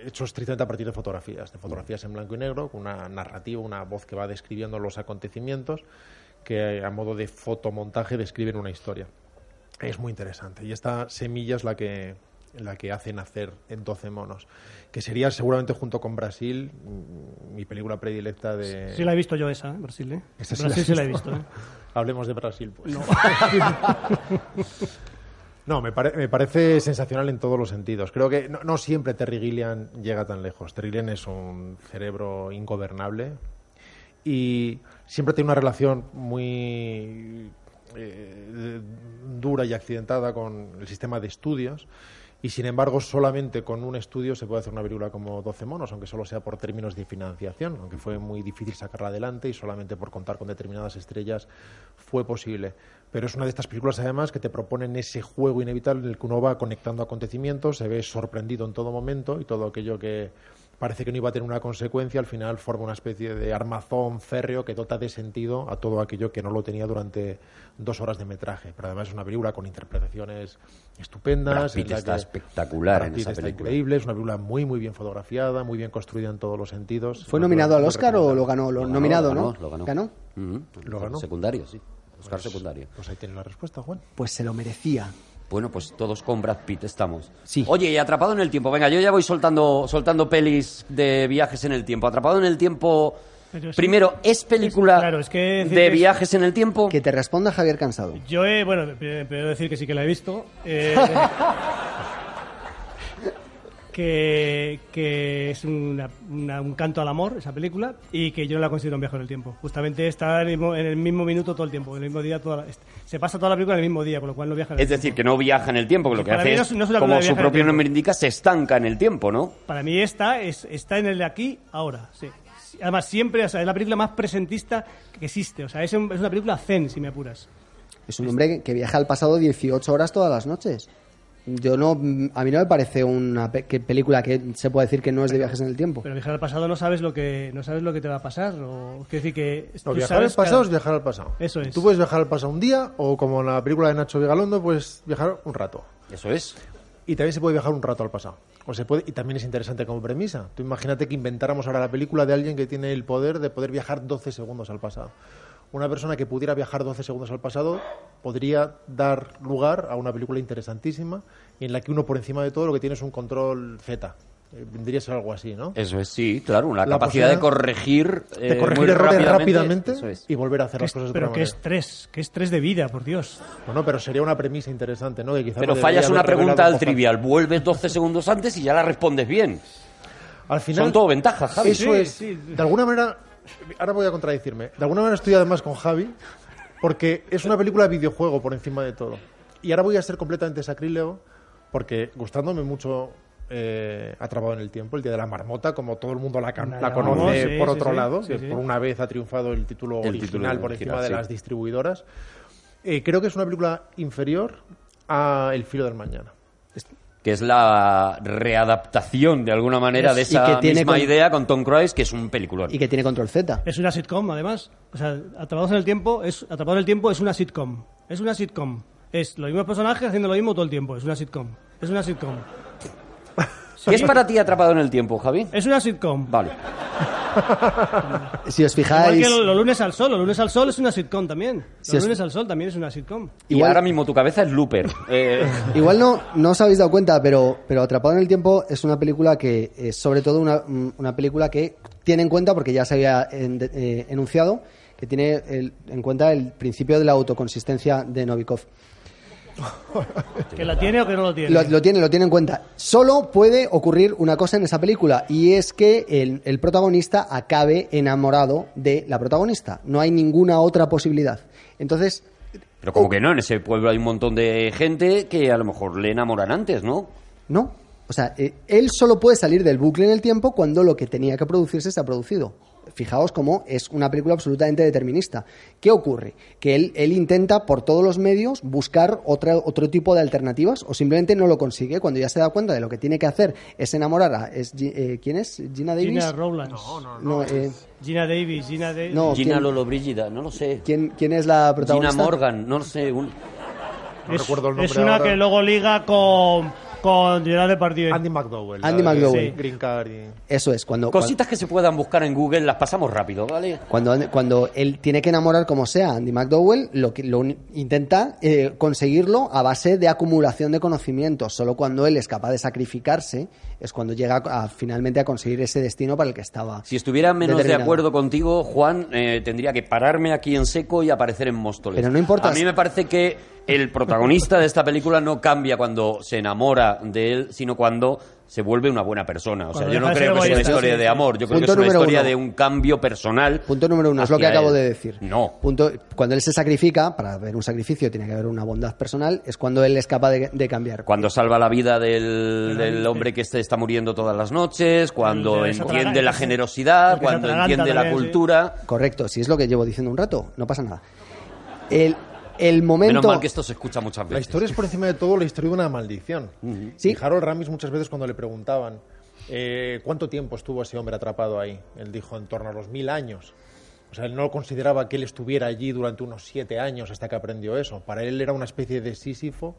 hecho estrictamente a partir de fotografías, de fotografías en blanco y negro, con una narrativa, una voz que va describiendo los acontecimientos, que a modo de fotomontaje describen una historia. Es muy interesante. Y esta semilla es la que, la que hace nacer en 12 monos, que sería seguramente junto con Brasil mm, mi película predilecta de... Sí la he visto yo esa, ¿eh? Brasil, ¿eh? Esa sí la Brasil has sí la he visto. ¿eh? Hablemos de Brasil, pues. No, me, pare- me parece sensacional en todos los sentidos. Creo que no, no siempre Terry Gilliam llega tan lejos. Terry Gilliam es un cerebro ingobernable y siempre tiene una relación muy eh, dura y accidentada con el sistema de estudios. Y sin embargo, solamente con un estudio se puede hacer una película como 12 monos, aunque solo sea por términos de financiación, aunque fue muy difícil sacarla adelante y solamente por contar con determinadas estrellas fue posible. Pero es una de estas películas, además, que te proponen ese juego inevitable en el que uno va conectando acontecimientos, se ve sorprendido en todo momento y todo aquello que parece que no iba a tener una consecuencia, al final forma una especie de armazón férreo que dota de sentido a todo aquello que no lo tenía durante dos horas de metraje. Pero además es una película con interpretaciones estupendas. Brad Pitt en la está que- espectacular Brad en Pitt esa está película. increíble, es una película muy muy bien fotografiada, muy bien construida en todos los sentidos. ¿Fue nominado al Oscar o lo ganó? Lo, Lo ganó, nominado, ¿no? Lo ganó. ¿Ganó? Lo ganó. Secundario, sí. Oscar secundario. Pues ahí tiene la respuesta, Juan. Pues se lo merecía. Bueno, pues todos con Brad Pitt estamos. Sí. Oye, y Atrapado en el Tiempo. Venga, yo ya voy soltando, soltando pelis de viajes en el tiempo. Atrapado en el Tiempo... Pero es- Primero, ¿es película es- claro, es que decir de viajes en el tiempo? Que te responda Javier Cansado. Yo he, bueno, primero decir que sí que la he visto. eh, que, que es una- una- un canto al amor, esa película, y que yo no la considero un viaje en el tiempo. Justamente está en el mismo, en el mismo minuto todo el tiempo, en el mismo día, toda la- se pasa toda la película en el mismo día, con lo cual no viaja en el Es decir, que no viaja en el tiempo, que lo que Para hace no es, no como su propio nombre indica, se estanca en el tiempo, ¿no? Para mí esta es, está en el de aquí, ahora, sí. Además, siempre o sea, es la película más presentista que existe. O sea, es, un- es una película zen, si me apuras. Es un hombre que- que viaja al pasado 18 horas todas las noches. Yo no, a mí no me parece una pe- que película que se puede decir que no es de viajes en el tiempo. Pero viajar al pasado no sabes lo que no sabes lo que te va a pasar. O, quiero decir que No, viajar al pasado cada- es viajar al pasado. Eso es. Tú puedes viajar al pasado un día o como en la película de Nacho Vigalondo, puedes viajar un rato. Eso es. Y también se puede viajar un rato al pasado. O se puede, y también es interesante como premisa. Tú imagínate que inventáramos ahora la película de alguien que tiene el poder de poder viajar 12 segundos al pasado. Una persona que pudiera viajar 12 segundos al pasado podría dar lugar a una película interesantísima en la que uno por encima de todo lo que tiene es un control Z. Eh, vendría a ser algo así, ¿no? Eso es, sí, claro, una La capacidad de corregir, eh, de corregir errores rápidamente. rápidamente, Eso es. y volver a hacer las cosas de pero otra que manera. estrés, que estrés de vida, por Dios. Bueno, pero sería una premisa interesante, ¿no? Que quizá Pero fallas una pregunta al trivial, vuelves 12 segundos antes y ya la respondes bien. Al final, Son todo ventajas, Javi. Eso Sí, es. sí. De alguna manera, ahora voy a contradecirme. De alguna manera estoy además con Javi, porque es una película videojuego por encima de todo. Y ahora voy a ser completamente sacrílego, porque gustándome mucho eh, Atrapado en el Tiempo, el Día de la Marmota, como todo el mundo la, conoce sí, por sí, otro sí, lado, sí, que sí. por una vez ha triunfado el título El original título por original, encima de las distribuidoras. Eh, creo que es una película inferior a El filo del mañana. Que es la readaptación, de alguna manera, de que esa tiene misma con- idea con Tom Cruise, que es un peliculón. Y que tiene control Z. Es una sitcom, además. O sea, Atrapados en el tiempo es Atrapados en el tiempo es una sitcom. Es una sitcom. Es los mismos personajes haciendo lo mismo todo el tiempo. Es una sitcom. Es una sitcom. ¿Qué es para ti atrapado en el tiempo, Javi? Es una sitcom. Vale. Si os Igual fijáis, que lo- los lunes al sol. Los lunes al sol es una sitcom también. Los Si lunes al sol también es una sitcom. Y Igual- ahora mismo tu cabeza es Looper. Eh, igual no, no os habéis dado cuenta, pero, pero Atrapado en el Tiempo es una película que es sobre todo una, una película que tiene en cuenta, porque ya se había en- eh, enunciado, que tiene el- en cuenta el principio de la autoconsistencia de Novikov. ¿Que la tiene o que no lo tiene? Lo, lo tiene, lo tiene en cuenta. Solo puede ocurrir una cosa en esa película y es que el, el protagonista acabe enamorado de la protagonista. No hay ninguna otra posibilidad. Entonces, pero como que no, en ese pueblo hay un montón de gente que a lo mejor le enamoran antes, ¿no? no. O sea, eh, él solo puede salir del bucle en el tiempo cuando lo que tenía que producirse se ha producido. Fijaos cómo es una película absolutamente determinista. ¿Qué ocurre? Que él, él intenta por todos los medios buscar otra, otro tipo de alternativas o simplemente no lo consigue. Cuando ya se da cuenta de lo que tiene que hacer es enamorar a... Es, eh, ¿Quién es? ¿Gina Davis? Gina Rowlands. No, eh, Gina Davis, Gina Davis. no, Gina ¿quién, Lolo Brígida, no lo sé. quién- quién es la Gina protagonista? Morgan, no lo sé. un- No recuerdo el nombre es una ahora. que luego liga con, con Gerard Depardieu. Andy McDowell. Andy McDowell. Green Card y... Eso es, cuando... cuando- Cositas que se puedan buscar en Google las pasamos rápido, ¿vale? Cuando, cuando él tiene que enamorar como sea a Andy McDowell, lo que lo uni- intenta eh, conseguirlo a base de acumulación de conocimientos. Solo cuando él es capaz de sacrificarse es cuando llega a, finalmente a conseguir ese destino para el que estaba. Si estuviera menos de determinado. acuerdo contigo, Juan, eh, tendría que pararme aquí en seco y aparecer en Móstoles. Pero no importa. A mí me parece que el protagonista de esta película no cambia cuando se enamora de él, sino cuando se vuelve una buena persona. O sea, Cuando yo no creo que sea una historia sí, de amor. Yo creo Punto que es una historia uno. de un cambio personal. Punto número uno, es lo que acabo él. de decir. No. Punto, cuando él se sacrifica, para haber un sacrificio tiene que haber una bondad personal, es cuando él es capaz de, de cambiar. Cuando salva la vida del, del hombre que se está muriendo todas las noches, cuando entiende la generosidad, cuando entiende la cultura. Correcto, si es lo que llevo diciendo un rato, no pasa nada. El, el momento... Menos mal que esto se escucha muchas La veces. historia es por encima de todo la historia de una maldición. Sí. Y Harold Ramis muchas veces cuando le preguntaban eh, cuánto tiempo estuvo ese hombre atrapado ahí, él dijo en torno a los mil años. O sea, él no consideraba que él estuviera allí durante unos siete años hasta que aprendió eso. Para él era una especie de Sísifo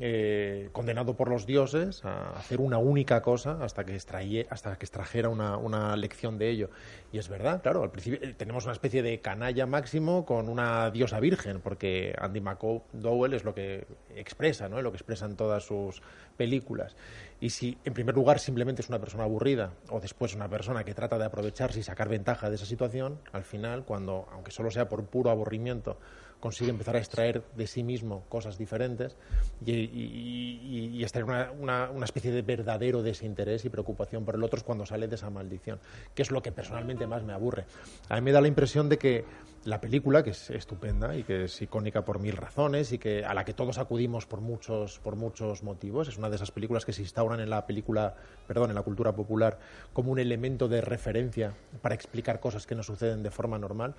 eh, condenado por los dioses a hacer una única cosa hasta que, extraye- hasta que extrajera una, lección de ello. Y es verdad, claro, al principio eh, tenemos una especie de canalla máximo con una diosa virgen, porque Andy McDowell es lo que expresa, ¿no? Es lo que expresan todas sus películas. Y si, en primer lugar, simplemente es una persona aburrida, o después una persona que trata de aprovecharse y sacar ventaja de esa situación, al final, cuando, aunque solo sea por puro aburrimiento, consigue empezar a extraer de sí mismo cosas diferentes y, y- y- extraer una, una- una especie de verdadero desinterés y preocupación por el otro cuando sale de esa maldición, que es lo que personalmente más me aburre. A mí me da la impresión de que la película, que es estupenda y que es icónica por mil razones y que a la que todos acudimos por muchos, por muchos motivos, es una de esas películas que se instauran en la película, perdón, en la cultura popular como un elemento de referencia para explicar cosas que no suceden de forma normal,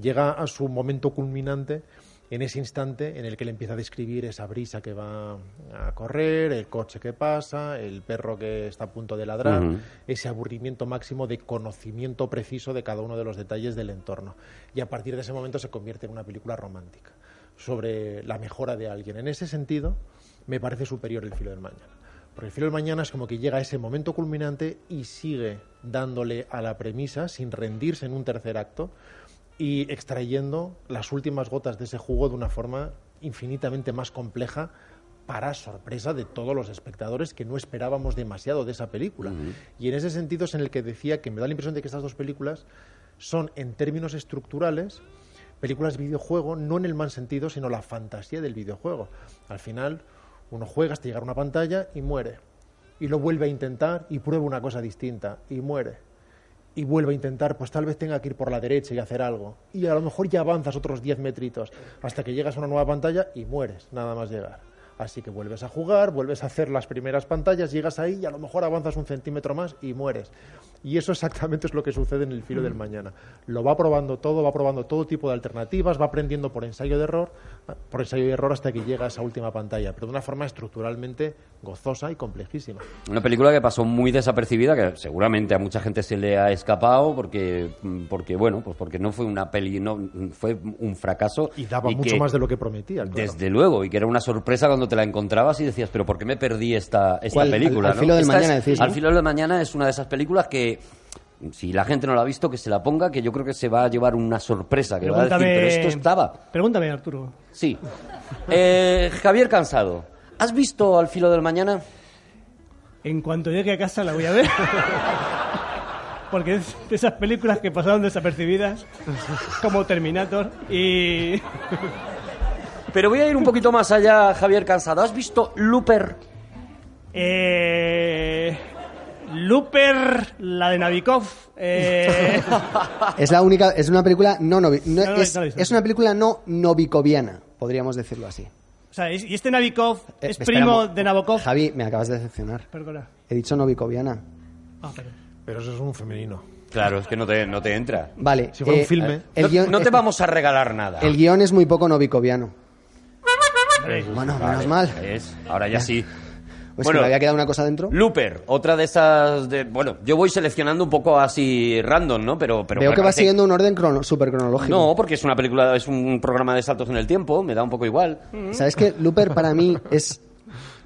llega a su momento culminante en ese instante en el que él empieza a describir esa brisa que va a correr, el coche que pasa, el perro que está a punto de ladrar, ese aburrimiento máximo de conocimiento preciso de cada uno de los detalles del entorno. Y a partir de ese momento se convierte en una película romántica sobre la mejora de alguien. En ese sentido, me parece superior el filo del mañana. Porque el filo del mañana es como que llega a ese momento culminante y sigue dándole a la premisa sin rendirse en un tercer acto y extrayendo las últimas gotas de ese jugo de una forma infinitamente más compleja para sorpresa de todos los espectadores que no esperábamos demasiado de esa película. Y en ese sentido es en el que decía que me da la impresión de que estas dos películas son, en términos estructurales, películas videojuego, no en el mal sentido, sino la fantasía del videojuego. Al final, uno juega hasta llegar a una pantalla y muere. Y lo vuelve a intentar y prueba una cosa distinta y muere. Y vuelve a intentar, pues tal vez tenga que ir por la derecha y hacer algo. Y a lo mejor ya avanzas otros 10 metritos hasta que llegas a una nueva pantalla y mueres, nada más llegar. Así que vuelves a jugar, vuelves a hacer las primeras pantallas, llegas ahí y a lo mejor avanzas un centímetro más y mueres. Y eso exactamente es lo que sucede en el filo del mañana. Lo va probando todo, va probando todo tipo de alternativas, va aprendiendo por ensayo de error, por ensayo de error hasta que llega a esa última pantalla, pero de una forma estructuralmente gozosa y complejísima. Una película que pasó muy desapercibida, que seguramente a mucha gente se le ha escapado porque, porque bueno, pues porque no fue una peli, no fue un fracaso. Y daba que- mucho más de lo que prometía. Desde luego, y que era una sorpresa cuando te la encontrabas y decías, pero ¿por qué me perdí esta, esta ¿Cuál? película? Al- al no? filo del Esta mañana es- decís, Al filo del mañana es una de esas películas que, si la gente no la ha visto, que se la ponga, que yo creo que se va a llevar una sorpresa, que va a decir, pero esto estaba. Pregúntame, Arturo. Sí. Eh, Javier Cansado, ¿has visto Al filo del mañana? En cuanto llegue a casa la voy a ver. Porque es de esas películas que pasaron desapercibidas, como Terminator. Y. Pero voy a ir un poquito más allá, Javier Cansado. ¿Has visto Looper? Eh. Looper, la de Navikov. Eh, Es la única, es una película no, novi- no- No, no, es, una película no novikoviana, podríamos decirlo así. o sea, y este Navikov Eh, es espera, primo mo- de Nabokov. Javi, me acabas de decepcionar. Perdona. He dicho novikoviana. Ah, perdón. Pero eso es un femenino. Claro, es que no te, no te entra. Vale. Si fuera un eh, filme. el no, guion no te es- vamos a regalar nada. El guion es muy poco Bueno, Vale, menos mal. ¿ves? Ahora ya sí. Pues Bueno. que me había quedado una cosa dentro. Looper, otra de esas de... Bueno, yo voy seleccionando un poco así random, ¿no? Pero, pero Veo que va siguiendo un orden crono, súper cronológico. No, porque es una película, es un programa de saltos en el tiempo, me da un poco igual. ¿Sabes que Looper para mí es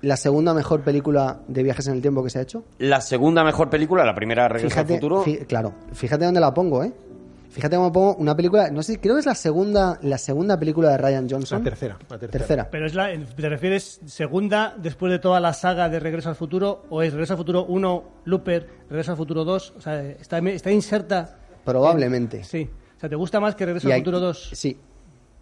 la segunda mejor película de viajes en el tiempo que se ha hecho? La segunda mejor película, la primera Regreso Fíjate, al Futuro. claro, fíjate dónde la pongo, ¿eh? Fíjate cómo pongo una película, no sé, creo que es la segunda, la segunda película de Ryan Johnson. La tercera, la tercera. Tercera. Pero es la, ¿te refieres segunda después de toda la saga de Regreso al Futuro o es Regreso al Futuro 1, Looper, Regreso al Futuro 2? O sea, está, está inserta. Probablemente. Sí. O sea, ¿te gusta más que Regreso Y al hay- Futuro 2? Sí.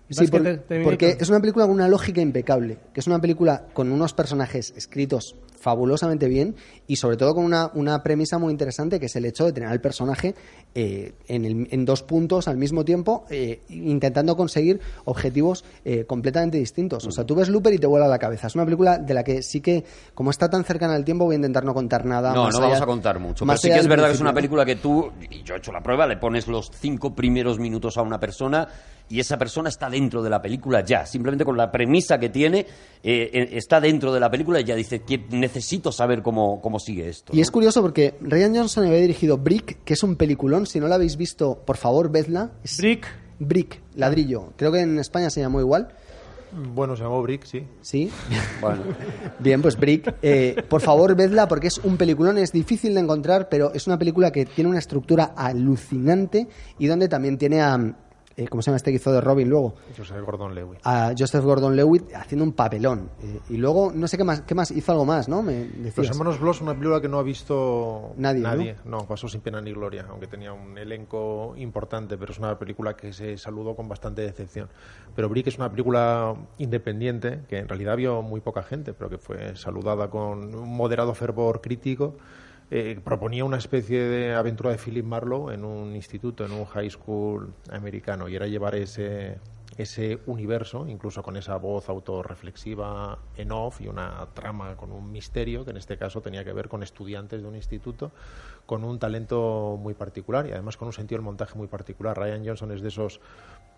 Sí, por- te- porque es una película con una lógica impecable, que es una película con unos personajes escritos fabulosamente bien y sobre todo con una, una premisa muy interesante que es el hecho de tener al personaje eh, en, el- en dos puntos al mismo tiempo eh, intentando conseguir objetivos eh, completamente distintos. O sea, tú ves Looper y te vuela la cabeza. Es una película de la que sí que, como está tan cercana al tiempo, voy a intentar no contar nada. No, más no allá- vamos a contar mucho. Pero más sí que es verdad que es una película que tú, y yo he hecho la prueba, le pones los cinco primeros minutos a una persona y esa persona está dentro de la película ya. Simplemente con la premisa que tiene, eh, eh, está dentro de la película y ya dice, que necesito saber cómo, cómo sigue esto. Y ¿no? es curioso porque Ryan Johnson había dirigido Brick, que es un peliculón. Si no la habéis visto, por favor, vedla. Es Brick. Brick, ladrillo. Creo que en España se llamó igual. Bueno, se llamó Brick, sí. Sí. Bueno. Bien, pues Brick. eh, por favor, vedla porque es un peliculón. Es difícil de encontrar, pero es una película que tiene una estructura alucinante y donde también tiene a. eh, ¿Cómo se llama este que hizo de Robin luego? Joseph Gordon-Levitt. A Joseph Gordon-Levitt haciendo un papelón. Eh, y luego, no sé qué más, qué más, hizo algo más, ¿no? Me Los. Hermanos Bloss, una película que no ha visto Nadie, ¿no? pasó sin pena ni gloria, aunque tenía un elenco importante, pero es una película que se saludó con bastante decepción. Pero Brick es una película independiente, que en realidad vio muy poca gente, pero que fue saludada con un moderado fervor crítico. Eh, proponía una especie de aventura de Philip Marlowe en un instituto, en un high school americano, y era llevar ese, ese universo, incluso con esa voz autorreflexiva en off y una trama con un misterio, que en este caso tenía que ver con estudiantes de un instituto, con un talento muy particular y además con un sentido del montaje muy particular. Ryan Johnson es de esos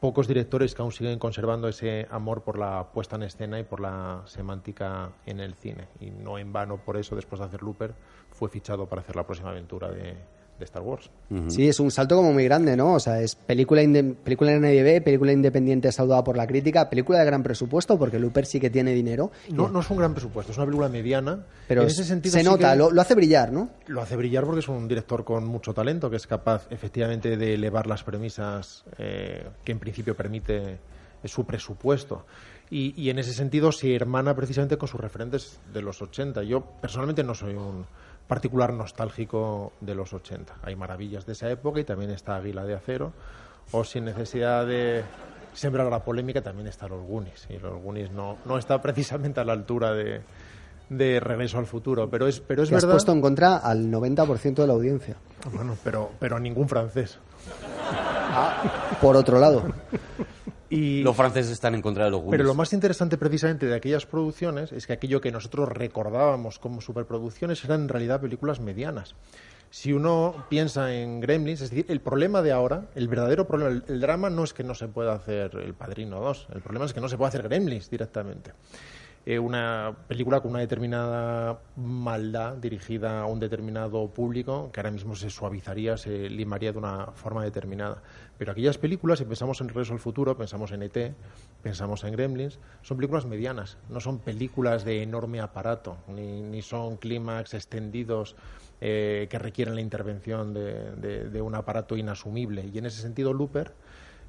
pocos directores que aún siguen conservando ese amor por la puesta en escena y por la semántica en el cine. Y no en vano por eso, después de hacer Looper, fue fichado para hacer la próxima aventura de, de Star Wars. Sí, es un salto como muy grande, ¿no? O sea, es película, inde- película en ve, película independiente saludada por la crítica, película de gran presupuesto, porque Looper sí que tiene dinero. No, no es un gran presupuesto, es una película mediana. Pero en ese sentido se sí nota, que- lo, lo hace brillar, ¿no? Lo hace brillar porque es un director con mucho talento, que es capaz efectivamente de elevar las premisas eh, que en principio permite su presupuesto. Y, y en ese sentido se hermana precisamente con sus referentes de los 80. Yo personalmente no soy un particular nostálgico de los 80. Hay maravillas de esa época y también está Águila de Acero. O sin necesidad de sembrar la polémica también está Los Goonies. Y Los Goonies no, no está precisamente a la altura de, de Regreso al Futuro. Pero es, pero es Que has verdad... puesto en contra al 90% de la audiencia. Bueno, pero, pero ningún francés. Por otro lado. Y, Los franceses están en contra de los Goonies. pero lo más interesante precisamente de aquellas producciones es que aquello que nosotros recordábamos como superproducciones eran en realidad películas medianas. Si uno piensa en Gremlins, es decir, el problema de ahora, el verdadero problema, el, el drama no es que no se pueda hacer El Padrino 2, el problema es que no se puede hacer Gremlins directamente. Eh, una película con una determinada maldad dirigida a un determinado público que ahora mismo se suavizaría, se limaría de una forma determinada. Pero aquellas películas, si pensamos en Regreso al Futuro, pensamos en ET, pensamos en Gremlins, son películas medianas, no son películas de enorme aparato, ni, ni son clímax extendidos eh, que requieren la intervención de, un aparato inasumible. Y en ese sentido, Looper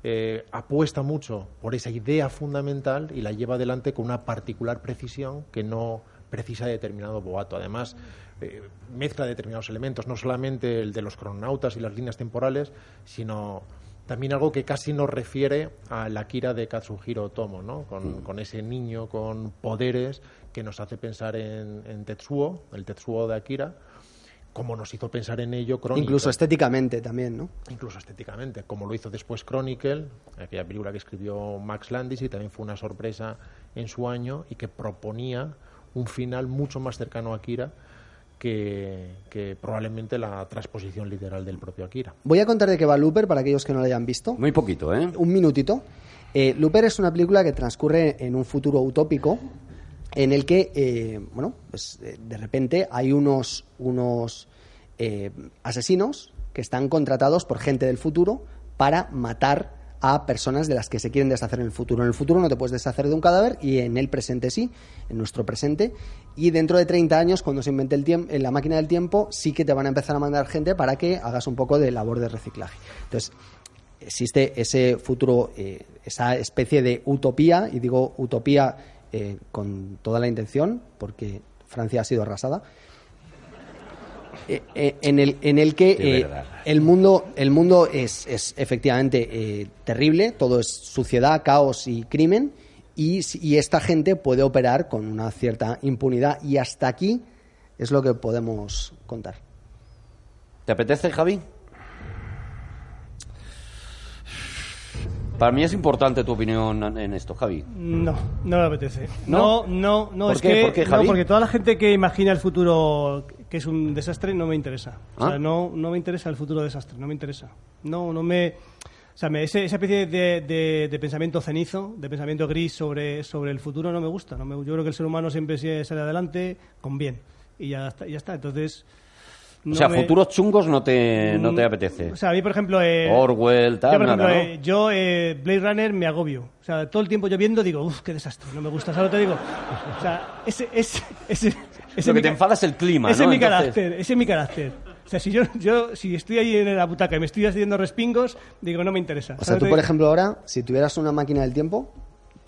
eh, apuesta mucho por esa idea fundamental y la lleva adelante con una particular precisión que no precisa de determinado boato. Además, eh, mezcla determinados elementos, no solamente el de los cronautas y las líneas temporales, sino también algo que casi nos refiere a la Kira de Katsuhiro Otomo, ¿no? con, con ese niño con poderes que nos hace pensar en, en Tetsuo, el Tetsuo de Akira, como nos hizo pensar en ello Chronicle Incluso estéticamente también, ¿no? incluso estéticamente, como lo hizo después Chronicle, aquella película que escribió Max Landis y también fue una sorpresa en su año y que proponía un final mucho más cercano a Akira que, que probablemente la transposición literal del propio Akira. Voy a contar de qué va Looper para aquellos que no lo hayan visto. Muy poquito, ¿eh? un minutito. Eh, Looper es una película que transcurre en un futuro utópico en el que, eh, bueno, pues eh, de repente hay unos, unos eh, asesinos que están contratados por gente del futuro para matar a personas de las que se quieren deshacer en el futuro. En el futuro no te puedes deshacer de un cadáver y en el presente sí, en nuestro presente. Y dentro de 30 años, cuando se invente el la máquina del tiempo, sí que te van a empezar a mandar gente para que hagas un poco de labor de reciclaje. Entonces, existe ese futuro, esa especie de utopía, y digo utopía eh, con toda la intención, porque Francia ha sido arrasada, eh, eh, en, el, en el que el mundo, el mundo es, es efectivamente terrible, todo es suciedad, caos y crimen, y, y esta gente puede operar con una cierta impunidad, y hasta aquí es lo que podemos contar. ¿Te apetece, Javi? Para mí es importante tu opinión en esto, Javi. No, no me apetece. ¿No? No, no, no. ¿Por es qué? que ¿Por qué, no, Javi? porque toda la gente que imagina el futuro que es un desastre no me interesa. O ¿Ah? sea, no, no me interesa el futuro desastre, no me interesa. No, no me. O sea, me- ese- esa especie de, de- de pensamiento cenizo, de pensamiento gris sobre, sobre el futuro no me gusta. No me, yo creo que el ser humano siempre sale adelante con bien. Y ya está. Ya está. Entonces. O sea, me- futuros chungos no te, no te Mm, apetece. O sea, a mí, por ejemplo. eh, Orwell, tal, yo, por nada, ¿no? eh, yo, eh, Blade Runner me agobio. O sea, todo el tiempo yo viendo digo, uff, qué desastre, no me gusta, ¿sabes lo que te digo? O sea, ese, ese, ese, ese Lo que mi te enfada es el clima, Ese ¿no? es mi Entonces- carácter, ese es mi carácter. O sea, si yo, yo si estoy ahí en la butaca y me estoy haciendo respingos, digo, no me interesa. O sea, ¿sabes tú, por ejemplo, ahora, si tuvieras una máquina del tiempo,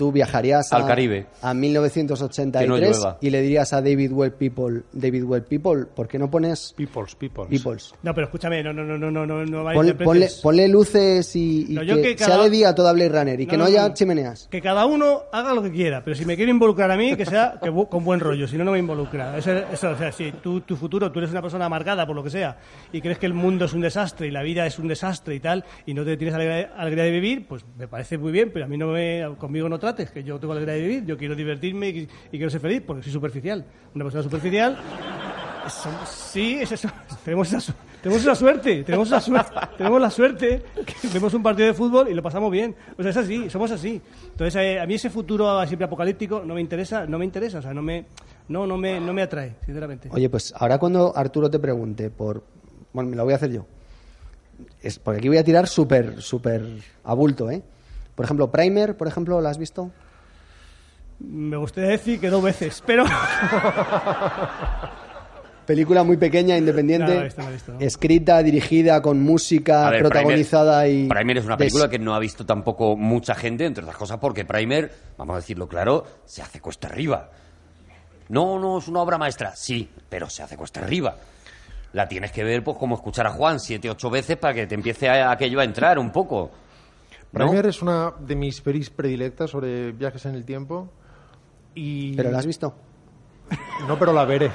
tú viajarías a, Al Caribe. a Que 1983 no y le dirías a David Well People, David Well People, ¿por qué no pones Peoples, peoples. Peoples? No, pero escúchame, no, no, no, no, no, no, no Ponle, ponle, ponle luces y, y No, yo que, que sea de día toda Blade Runner y que no, haya no. chimeneas. Que cada uno haga lo que quiera, pero si me quiere involucrar a mí, que sea que con buen rollo, si no, no me involucra. Eso, eso, o sea, si tú, tu futuro, tú eres una persona amargada por lo que sea, y crees que el mundo es un desastre y la vida es un desastre y tal, y no te tienes alegría, alegría de vivir, pues me parece muy bien, pero a mí no me, conmigo no que yo tengo alegría de vivir, yo quiero divertirme y, y quiero ser feliz, porque soy superficial. Una persona superficial, somos- sí, es eso, tenemos esa, tenemos esa suerte, tenemos esa suerte, tenemos la suerte que vemos un partido de fútbol y lo pasamos bien. O sea, es así, somos así. Entonces, eh, a mí ese futuro siempre apocalíptico no me interesa, no me interesa, o sea, no me, no, no me, no me atrae, sinceramente. Oye, pues ahora cuando Arturo te pregunte por... Bueno, me lo voy a hacer yo. Es, porque aquí voy a tirar súper, súper a bulto, ¿eh? Por ejemplo, Primer, por ejemplo, ¿la has visto? Me gustaría decir que dos veces, pero Película muy pequeña, independiente, No, visto, visto, no. escrita, dirigida, con música, ver, protagonizada Primer, y... Primer es una des- película que no ha visto tampoco mucha gente, entre otras cosas porque Primer, vamos a decirlo claro, se hace cuesta arriba. No, no, es una obra maestra. Sí, pero se hace cuesta arriba. La tienes que ver pues como escuchar a Juan siete, ocho veces para que te empiece a, aquello a entrar un poco. ¿No? Primer es una de mis pelis predilectas sobre viajes en el tiempo. Y... ¿Pero la has visto? No, pero la veré.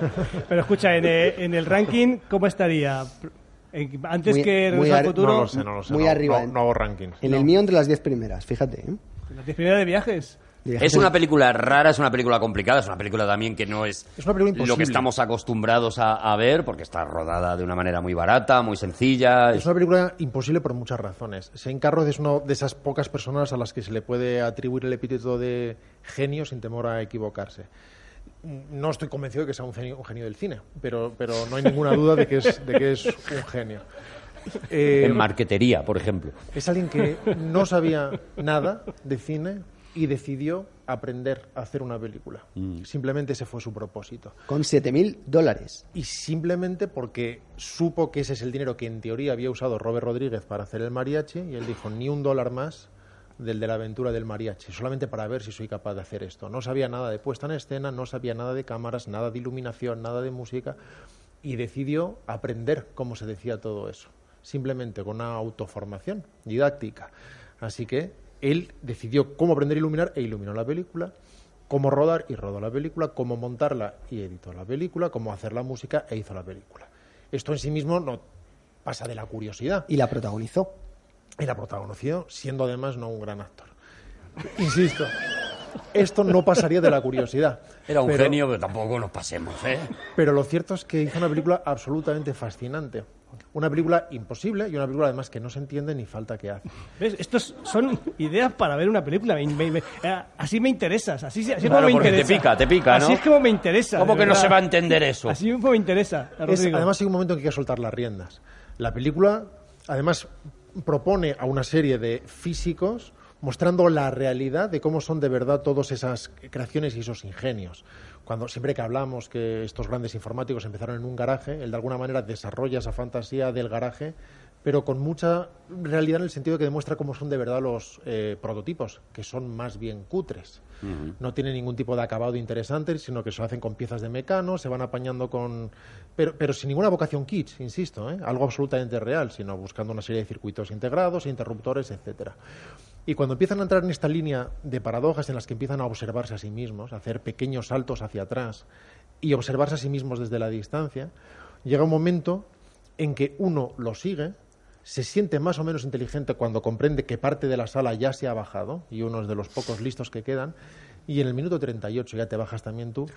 Pero escucha, en, eh, en el ranking, ¿cómo estaría? Antes Muy- que muy al Futuro, No lo sé, no lo sé. Muy no, arriba, No, ¿eh? no hago rankings. En el mío entre las diez primeras, fíjate. ¿eh? la primera de viajes. Es una película rara, es una película complicada, es una película también que no es, Es una película lo que estamos acostumbrados a, a ver, porque está rodada de una manera muy barata, muy sencilla. Es una película imposible por muchas razones. Shane Carruth es una de esas pocas personas a las que se le puede atribuir el epíteto de genio sin temor a equivocarse. No estoy convencido de que sea un genio, un genio del cine, pero, pero no hay ninguna duda de que es, de que es un genio. Eh, En marquetería, por ejemplo. es alguien que no sabía nada de cine y decidió aprender a hacer una película. Simplemente ese fue su propósito. Con 7.000 dólares. Y simplemente porque supo que ese es el dinero que en teoría había usado Robert Rodríguez para hacer el mariachi y él dijo ni un dólar más del de la aventura del mariachi, solamente para ver si soy capaz de hacer esto. No sabía nada de puesta en escena, no sabía nada de cámaras, nada de iluminación, nada de música y decidió aprender cómo se decía todo eso, simplemente con una autoformación didáctica. Así que él decidió cómo aprender a iluminar e iluminó la película, cómo rodar y rodó la película, cómo montarla y editó la película, cómo hacer la música e hizo la película. Esto en sí mismo no pasa de la curiosidad. Y la protagonizó. Y la protagonizó siendo además no un gran actor. Insisto. esto no pasaría de la curiosidad. Era un Pero- genio, pero tampoco nos pasemos, ¿eh? Pero lo cierto es que hizo una película absolutamente fascinante. Una película imposible y una película además que no se entiende ni falta que hace. ¿Ves? Estos son ideas para ver una película. Me- me- me- eh, así me interesas. Así, así es Claro, como me porque te interesa. pica, te pica, ¿no? Así es como me interesa. ¿Cómo que no verdad. se va a entender eso? Así es como me interesa. Es- además hay un momento en que hay que soltar las riendas. La película, además, propone a una serie de físicos mostrando la realidad de cómo son de verdad todas esas creaciones y esos ingenios. Cuando siempre que hablamos que estos grandes informáticos empezaron en un garaje, él de alguna manera desarrolla esa fantasía del garaje, pero con mucha realidad en el sentido de que demuestra cómo son de verdad los eh, prototipos, que son más bien cutres. No tienen ningún tipo de acabado interesante, sino que se hacen con piezas de mecano, se van apañando con... Pero, pero sin ninguna vocación kitsch, insisto, ¿eh? algo absolutamente real, sino buscando una serie de circuitos integrados, interruptores, etcétera. Y cuando empiezan a entrar en esta línea de paradojas en las que empiezan a observarse a sí mismos, a hacer pequeños saltos hacia atrás y observarse a sí mismos desde la distancia, llega un momento en que uno lo sigue, se siente más o menos inteligente cuando comprende que parte de la sala ya se ha bajado y uno es de los pocos listos que quedan, y en el minuto 38 ya te bajas también tú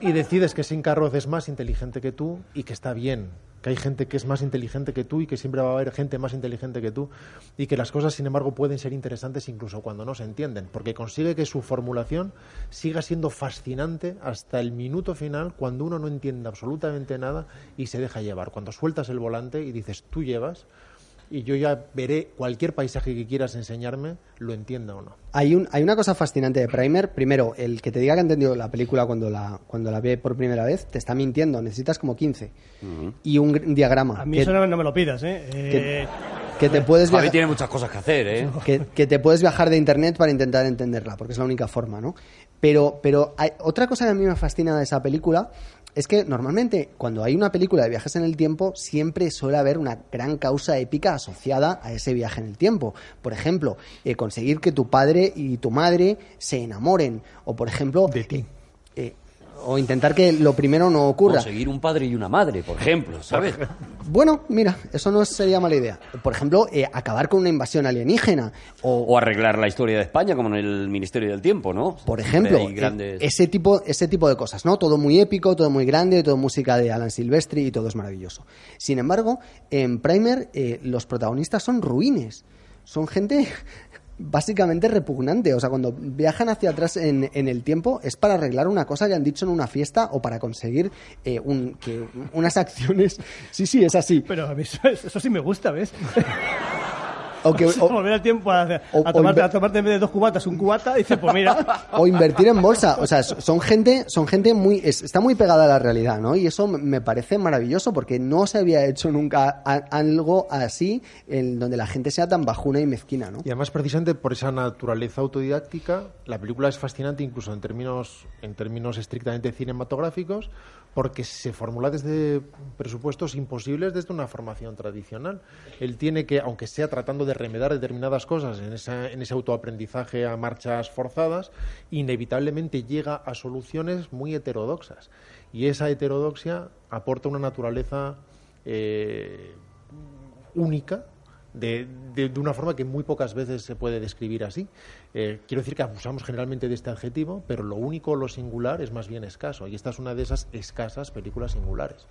y decides que Sin Carroz es más inteligente que tú y que está bien, que hay gente que es más inteligente que tú y que siempre va a haber gente más inteligente que tú y que las cosas, sin embargo, pueden ser interesantes incluso cuando no se entienden, porque consigue que su formulación siga siendo fascinante hasta el minuto final cuando uno no entiende absolutamente nada y se deja llevar. Cuando sueltas el volante y dices, tú llevas y yo ya veré cualquier paisaje que quieras enseñarme, lo entienda o no. Hay, un, hay una cosa fascinante de Primer. Primero, el que te diga que ha entendido la película cuando la, cuando la ve por primera vez, te está mintiendo. Necesitas como 15. Y un gr- diagrama. A mí que, eso no, no me lo pidas, ¿eh? que- Eh, que te puedes viajar, tiene muchas cosas que hacer, ¿eh? que, que te puedes viajar de internet para intentar entenderla, porque es la única forma, ¿no? Pero, pero hay, otra cosa que a mí me fascina de esa película es que normalmente cuando hay una película de viajes en el tiempo siempre suele haber una gran causa épica asociada a ese viaje en el tiempo. Por ejemplo, eh, conseguir que tu padre y tu madre se enamoren. O por ejemplo... De ti. eh, eh, o intentar que lo primero no ocurra. Conseguir un padre y una madre, por ejemplo, ¿sabes? Bueno, mira, eso no sería mala idea. Por ejemplo, eh, acabar con una invasión alienígena. O, O arreglar la historia de España, como en el Ministerio del Tiempo, ¿no? por ejemplo, eh, grandes... ese, tipo, ese tipo de cosas, ¿no? Todo muy épico, todo muy grande, todo música de Alan Silvestri y todo es maravilloso. Sin embargo, en Primer eh, los protagonistas son ruines. Son gente básicamente repugnante. O sea, cuando viajan hacia atrás en, en el tiempo es para arreglar una cosa que han dicho en una fiesta o para conseguir eh, un- que, unas acciones. Sí, sí, es así. pero a mí eso, eso sí me gusta, ¿ves? O que- o- Volver al tiempo a, a o- o tomarte, a tomarte en vez de dos cubatas un cubata, dice, pues mira, o invertir en bolsa. O sea, son gente, son gente muy, es- está muy pegada a la realidad, ¿no? Y eso me- me parece maravilloso porque no se había hecho nunca a- algo así en donde la gente sea tan bajuna y mezquina, ¿no? Y además, precisamente por esa naturaleza autodidáctica, la película es fascinante incluso en términos, en términos estrictamente cinematográficos, porque se formula desde presupuestos imposibles desde una formación tradicional. Él tiene que, aunque sea tratando de remedar determinadas cosas en, esa- en ese autoaprendizaje a marchas forzadas, inevitablemente llega a soluciones muy heterodoxas. Y esa heterodoxia aporta una naturaleza eh, única de, de- una forma que muy pocas veces se puede describir así. Eh, quiero decir que abusamos generalmente de este adjetivo, pero lo único, lo singular, es más bien escaso. Y esta es una de esas escasas películas singulares.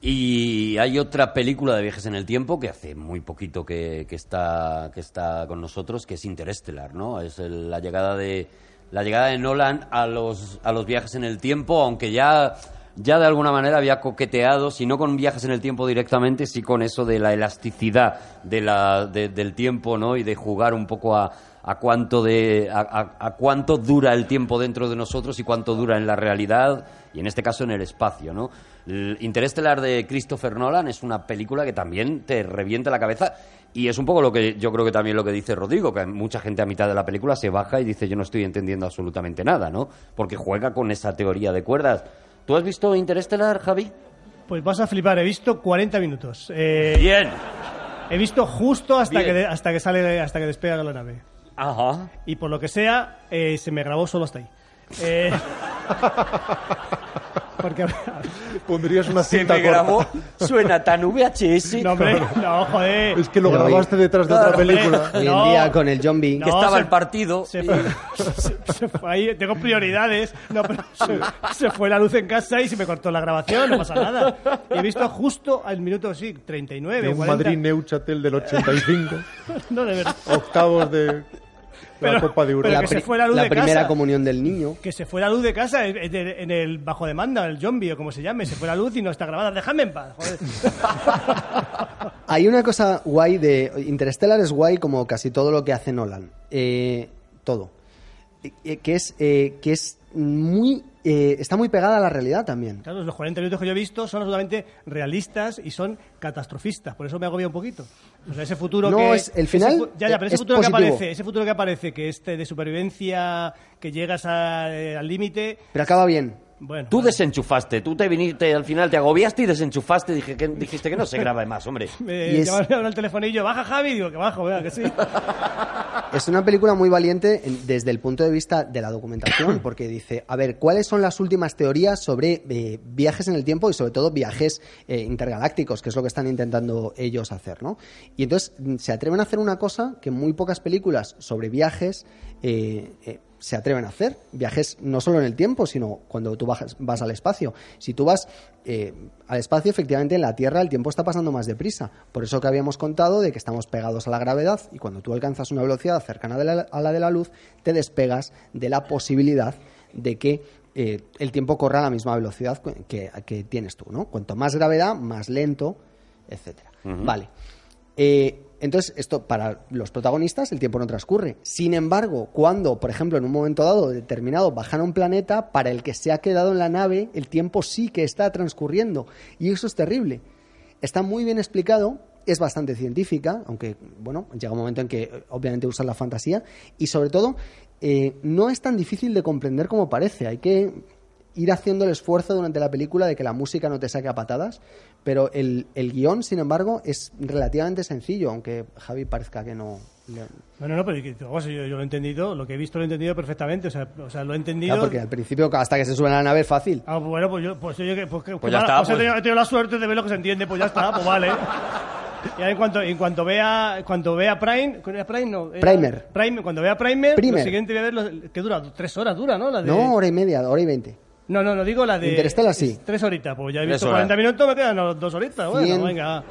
Y hay otra película de viajes en el tiempo que hace muy poquito que, que está, que está con nosotros, que es Interestelar, ¿no? Es el- la llegada de la llegada de Nolan a los, a los viajes en el tiempo, aunque ya, ya de alguna manera había coqueteado, si no con viajes en el tiempo directamente, sí con eso de la elasticidad de la, de- del tiempo, ¿no? Y de jugar un poco a, a cuánto de a, a- cuánto dura el tiempo dentro de nosotros y cuánto dura en la realidad y en este caso en el espacio, ¿no? El Interestelar de Christopher Nolan es una película que también te revienta la cabeza y es un poco lo que yo creo que también lo que dice Rodrigo, que mucha gente a mitad de la película se baja y dice yo no estoy entendiendo absolutamente nada, ¿no? Porque juega con esa teoría de cuerdas. ¿Tú has visto Interestelar, Javi? pues vas a flipar. He visto 40 minutos. Eh, Bien. he visto justo hasta Bien. que, hasta que sale, hasta que despega la nave. Ajá. Y por lo que sea, eh, se me grabó solo hasta ahí. Eh, Porque, Pondrías una Se cinta me corta. grabó, suena tan VHS. no, hombre, no, joder. Es que lo Pero grabaste hoy- detrás de Claro, otra película. Hoy en día con el zombie. No, que estaba se- el partido. Se fue, se- se fue ahí, tengo prioridades. No, pero se, se fue la luz en casa y se me cortó la grabación, no pasa nada. Y he visto justo al minuto, sí, 39, De un 40. Madrid Neuchatel del 85, No, de verdad. octavos de la Pero- Copa de pero Europa. que se fue la luz de primera casa. comunión del niño. Que se fue la luz de casa en, el- en el bajo demanda, el zombie o como se llame. Se fue la luz y no está grabada. Déjame en paz, joder. Hay una cosa guay de Interstellar es guay como casi todo lo que hace Nolan. Eh, todo. Eh, que es eh, que es muy eh, está muy pegada a la realidad también. Claro, los 40 minutos que yo he visto son absolutamente realistas y son catastrofistas. Por eso me agobia un poquito. O sea, ese futuro No, que... es- el final ese ya, ya, pero ese es futuro que aparece, ese futuro que aparece, que este de supervivencia, que llegas a- eh, al límite... Pero acaba bien. Bueno, Tú vale. desenchufaste, tú te viniste, al final te agobiaste y desenchufaste. Dije que, dijiste que no se grabe más, hombre. Me Y es- llamaron al telefonillo, baja Javi, digo que bajo, vea que sí. Es una película muy valiente en- desde el punto de vista de la documentación, porque dice, a ver, ¿cuáles son las últimas teorías sobre eh, viajes en el tiempo y sobre todo viajes eh, intergalácticos, que es lo que están intentando ellos hacer, ¿no? Y entonces mm, se atreven a hacer una cosa que muy pocas películas sobre viajes eh, eh, se atreven a hacer. Viajes no solo en el tiempo, sino cuando tú bajas- vas al espacio. Si tú vas eh, al espacio, efectivamente en la Tierra el tiempo está pasando más deprisa. Por eso que habíamos contado de que estamos pegados a la gravedad y cuando tú alcanzas una velocidad cercana de la- a la de la luz, te despegas de la posibilidad de que eh, el tiempo corra a la misma velocidad que, que tienes tú, ¿no? Cuanto más gravedad, más lento, etcétera. Vale. Eh, entonces, esto para los protagonistas el tiempo no transcurre. Sin embargo, cuando, por ejemplo, en un momento dado determinado bajan a un planeta, para el que se ha quedado en la nave, el tiempo sí que está transcurriendo. Y eso es terrible. Está muy bien explicado, es bastante científica, aunque, bueno, llega un momento en que obviamente usan la fantasía. Y sobre todo, eh, no es tan difícil de comprender como parece. Hay que ir haciendo el esfuerzo durante la película de que la música no te saque a patadas, pero el, el guion, sin embargo, es relativamente sencillo, aunque Javi parezca que no... le- No, pero yo, yo lo he entendido, lo que he visto lo he entendido perfectamente. O sea, o sea lo he entendido... Claro, porque al principio, hasta que se suben a la nave es fácil. Ah, bueno, pues yo, pues yo, que- pues, que- Pues que ya está, pues he, pues. tenido, he tenido la suerte de ver lo que se entiende, pues ya está, pues vale. Y ahora en cuanto, en cuanto vea, cuando vea Prime, ¿cuál era Prime no, era- Primer. Prime, cuando vea Primer, Primer. lo siguiente voy a ver, lo- que dura tres horas, dura, ¿no? La de, No, hora y media, hora y veinte. No, no, no, digo la de Interstellar, sí. es Tres horitas, pues ya he visto horas. 40 minutos, me quedan dos horitas, bueno, venga.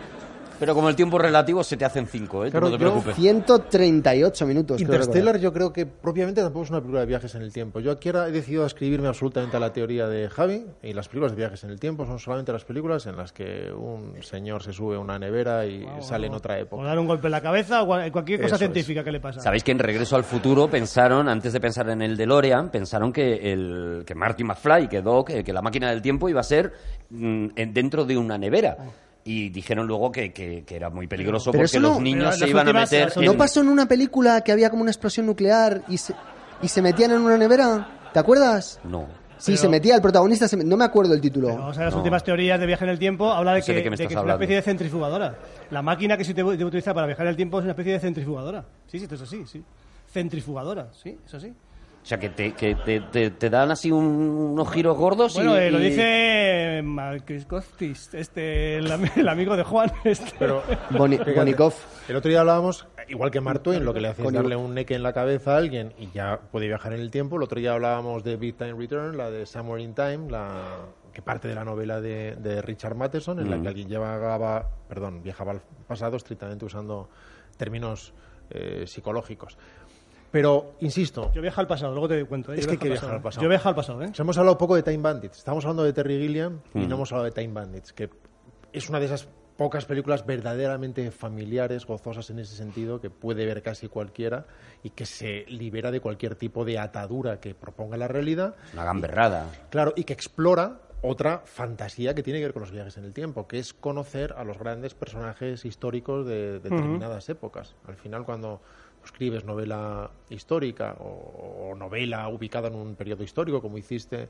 Pero como el tiempo relativo se te hacen cinco, ¿eh? Claro, no te yo- preocupes. 138 minutos. Interstellar yo creo que propiamente tampoco es una película de viajes en el tiempo. Yo aquí ahora he decidido escribirme absolutamente a la teoría de Javi y las películas de viajes en el tiempo son solamente las películas en las que un señor se sube a una nevera y sale en otra O época. dar un golpe en la cabeza o cual- cualquier cosa Eso es. científica que le pasa. Sabéis que en Regreso al Futuro pensaron, antes de pensar en el DeLorean, pensaron que, el, que Marty McFly, que Doc, eh, que la máquina del tiempo iba a ser mm, en- dentro de una nevera. Y dijeron luego que, que- que era muy peligroso Pero porque no- los niños se iban a meter en... ¿No pasó en una película que había como una explosión nuclear y se, y se metían en una nevera? ¿Te acuerdas? No. Sí, Pero- se metía, el protagonista, se met- no me acuerdo el título. Pero Vamos a ver las No. últimas teorías de viaje en el tiempo. Habla de No sé que, de de que es una especie de centrifugadora. La máquina que se utilizar para viajar en el tiempo es una especie de centrifugadora. Sí, sí, esto es así, sí. Centrifugadora, sí, eso sí. O sea, que te, que te, te- te dan así un- unos giros gordos y... Bueno, eh, lo y- dice Marcus Costis, este, el, ami- el amigo de Juan. Este. Pero Boni- fíjate, Bonikov. El otro día hablábamos, igual que Martwin, lo que le hace darle un neque en la cabeza a alguien y ya puede viajar en el tiempo. El otro día hablábamos de Big Time Return, la de Somewhere in Time, la que parte de la novela de, de Richard Matheson, en la que alguien llevaba, perdón, viajaba al pasado estrictamente usando términos eh, psicológicos. Pero, insisto, Yo viajo al pasado, luego te cuento. ¿eh? Es que viajo hay que viajar al pasado. Yo viajo al pasado, ¿eh? Nos hemos hablado poco de Time Bandits. Estamos hablando de Terry Gilliam y Mm. no hemos hablado de Time Bandits, que es una de esas pocas películas verdaderamente familiares, gozosas en ese sentido, que puede ver casi cualquiera y que se libera de cualquier tipo de atadura que proponga la realidad. Una gamberrada. Claro, y que explora otra fantasía que tiene que ver con los viajes en el tiempo, que es conocer a los grandes personajes históricos de determinadas épocas. Al final, cuando escribes novela histórica o, o novela ubicada en un periodo histórico, como hiciste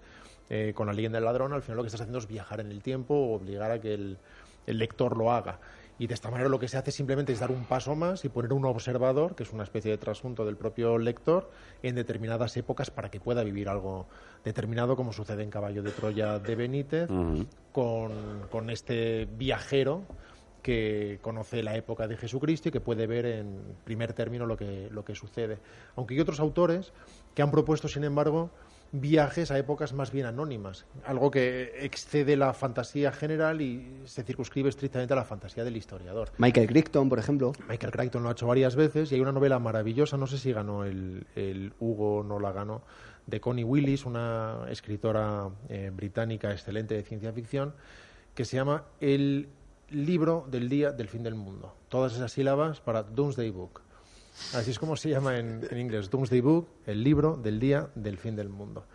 eh, con La leyenda del ladrón, al final lo que estás haciendo es viajar en el tiempo o obligar a que el, el lector lo haga. Y de esta manera lo que se hace simplemente es dar un paso más y poner un observador, que es una especie de trasunto del propio lector, en determinadas épocas para que pueda vivir algo determinado, como sucede en Caballo de Troya de Benítez, con, con este viajero que conoce la época de Jesucristo y que puede ver en primer término lo que, lo que sucede. Aunque hay otros autores que han propuesto, sin embargo, viajes a épocas más bien anónimas, algo que excede la fantasía general y se circunscribe estrictamente a la fantasía del historiador. Michael Crichton, por ejemplo. Michael Crichton lo ha hecho varias veces y hay una novela maravillosa, no sé si ganó el, el Hugo o no la ganó, de Connie Willis, una escritora eh, británica excelente de ciencia ficción, que se llama El libro del día del fin del mundo. Todas esas sílabas para Doomsday Book. Así es como se llama en, inglés, Doomsday Book, el libro del día del fin del mundo.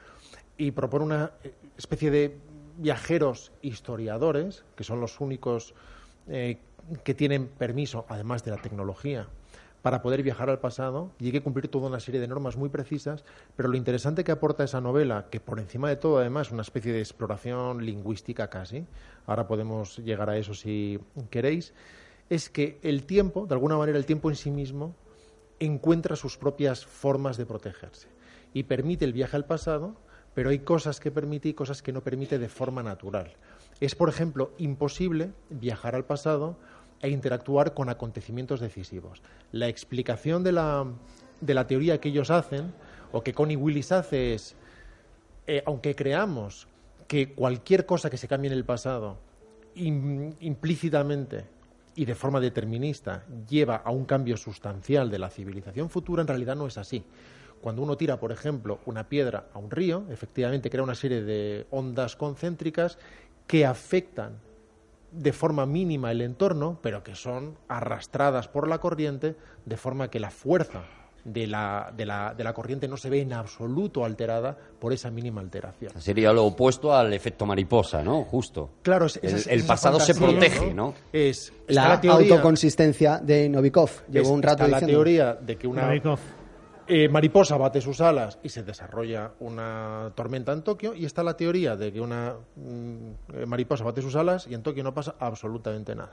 Y propone una eh, especie de viajeros historiadores, que son los únicos eh, que tienen permiso, además de la tecnología, para poder viajar al pasado y hay que cumplir toda una serie de normas muy precisas, pero lo interesante que aporta esa novela, que por encima de todo además es una especie de exploración lingüística casi, ahora podemos llegar a eso si queréis, es que el tiempo, de alguna manera el tiempo en sí mismo, encuentra sus propias formas de protegerse y permite el viaje al pasado, pero hay cosas que permite y cosas que no permite de forma natural. Es, por ejemplo, imposible viajar al pasado e interactuar con acontecimientos decisivos. La explicación de la, de la teoría que ellos hacen, o que Connie Willis hace, es, eh, aunque creamos que cualquier cosa que se cambie en el pasado im- implícitamente y de forma determinista lleva a un cambio sustancial de la civilización futura, en realidad no es así. Cuando uno tira, por ejemplo, una piedra a un río, efectivamente crea una serie de ondas concéntricas que afectan de forma mínima el entorno, pero que son arrastradas por la corriente, de forma que la fuerza de la, de la, de la corriente no se ve en absoluto alterada por esa mínima alteración. Sería lo opuesto al efecto mariposa, ¿no? Justo. Claro, es- El- es- pasado se protege, ¿no? Es La, teoría- autoconsistencia de Novikov. Llevó es- un rato está la diciendo. teoría de que una Novikov. Eh, mariposa bate sus alas y se desarrolla una tormenta en Tokio y está la teoría de que una mm, eh, mariposa bate sus alas y en Tokio no pasa absolutamente nada.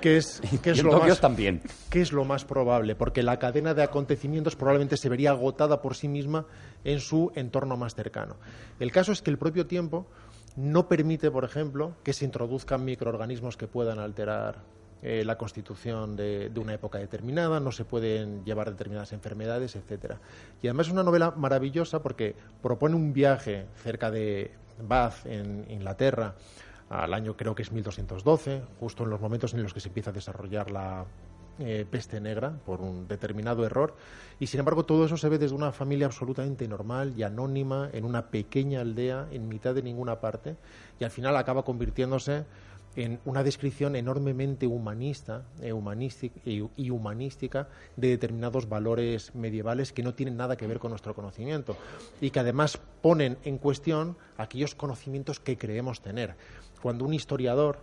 Que es, que es Y en lo Tokio más, también. ¿Qué es lo más probable? Porque la cadena de acontecimientos probablemente se vería agotada por sí misma en su entorno más cercano. El caso es que el propio tiempo no permite, por ejemplo, que se introduzcan microorganismos que puedan alterar eh, la constitución de, de una época determinada, no se pueden llevar determinadas enfermedades, etcétera. Y además es una novela maravillosa porque propone un viaje cerca de Bath, en Inglaterra, al año creo que es 1212, justo en los momentos en los que se empieza a desarrollar la eh, peste negra por un determinado error. Y sin embargo todo eso se ve desde una familia absolutamente normal y anónima, en una pequeña aldea, en mitad de ninguna parte, y al final acaba convirtiéndose en una descripción enormemente humanista eh, humanístic- y, y humanística de determinados valores medievales que no tienen nada que ver con nuestro conocimiento y que además ponen en cuestión aquellos conocimientos que creemos tener. Cuando un historiador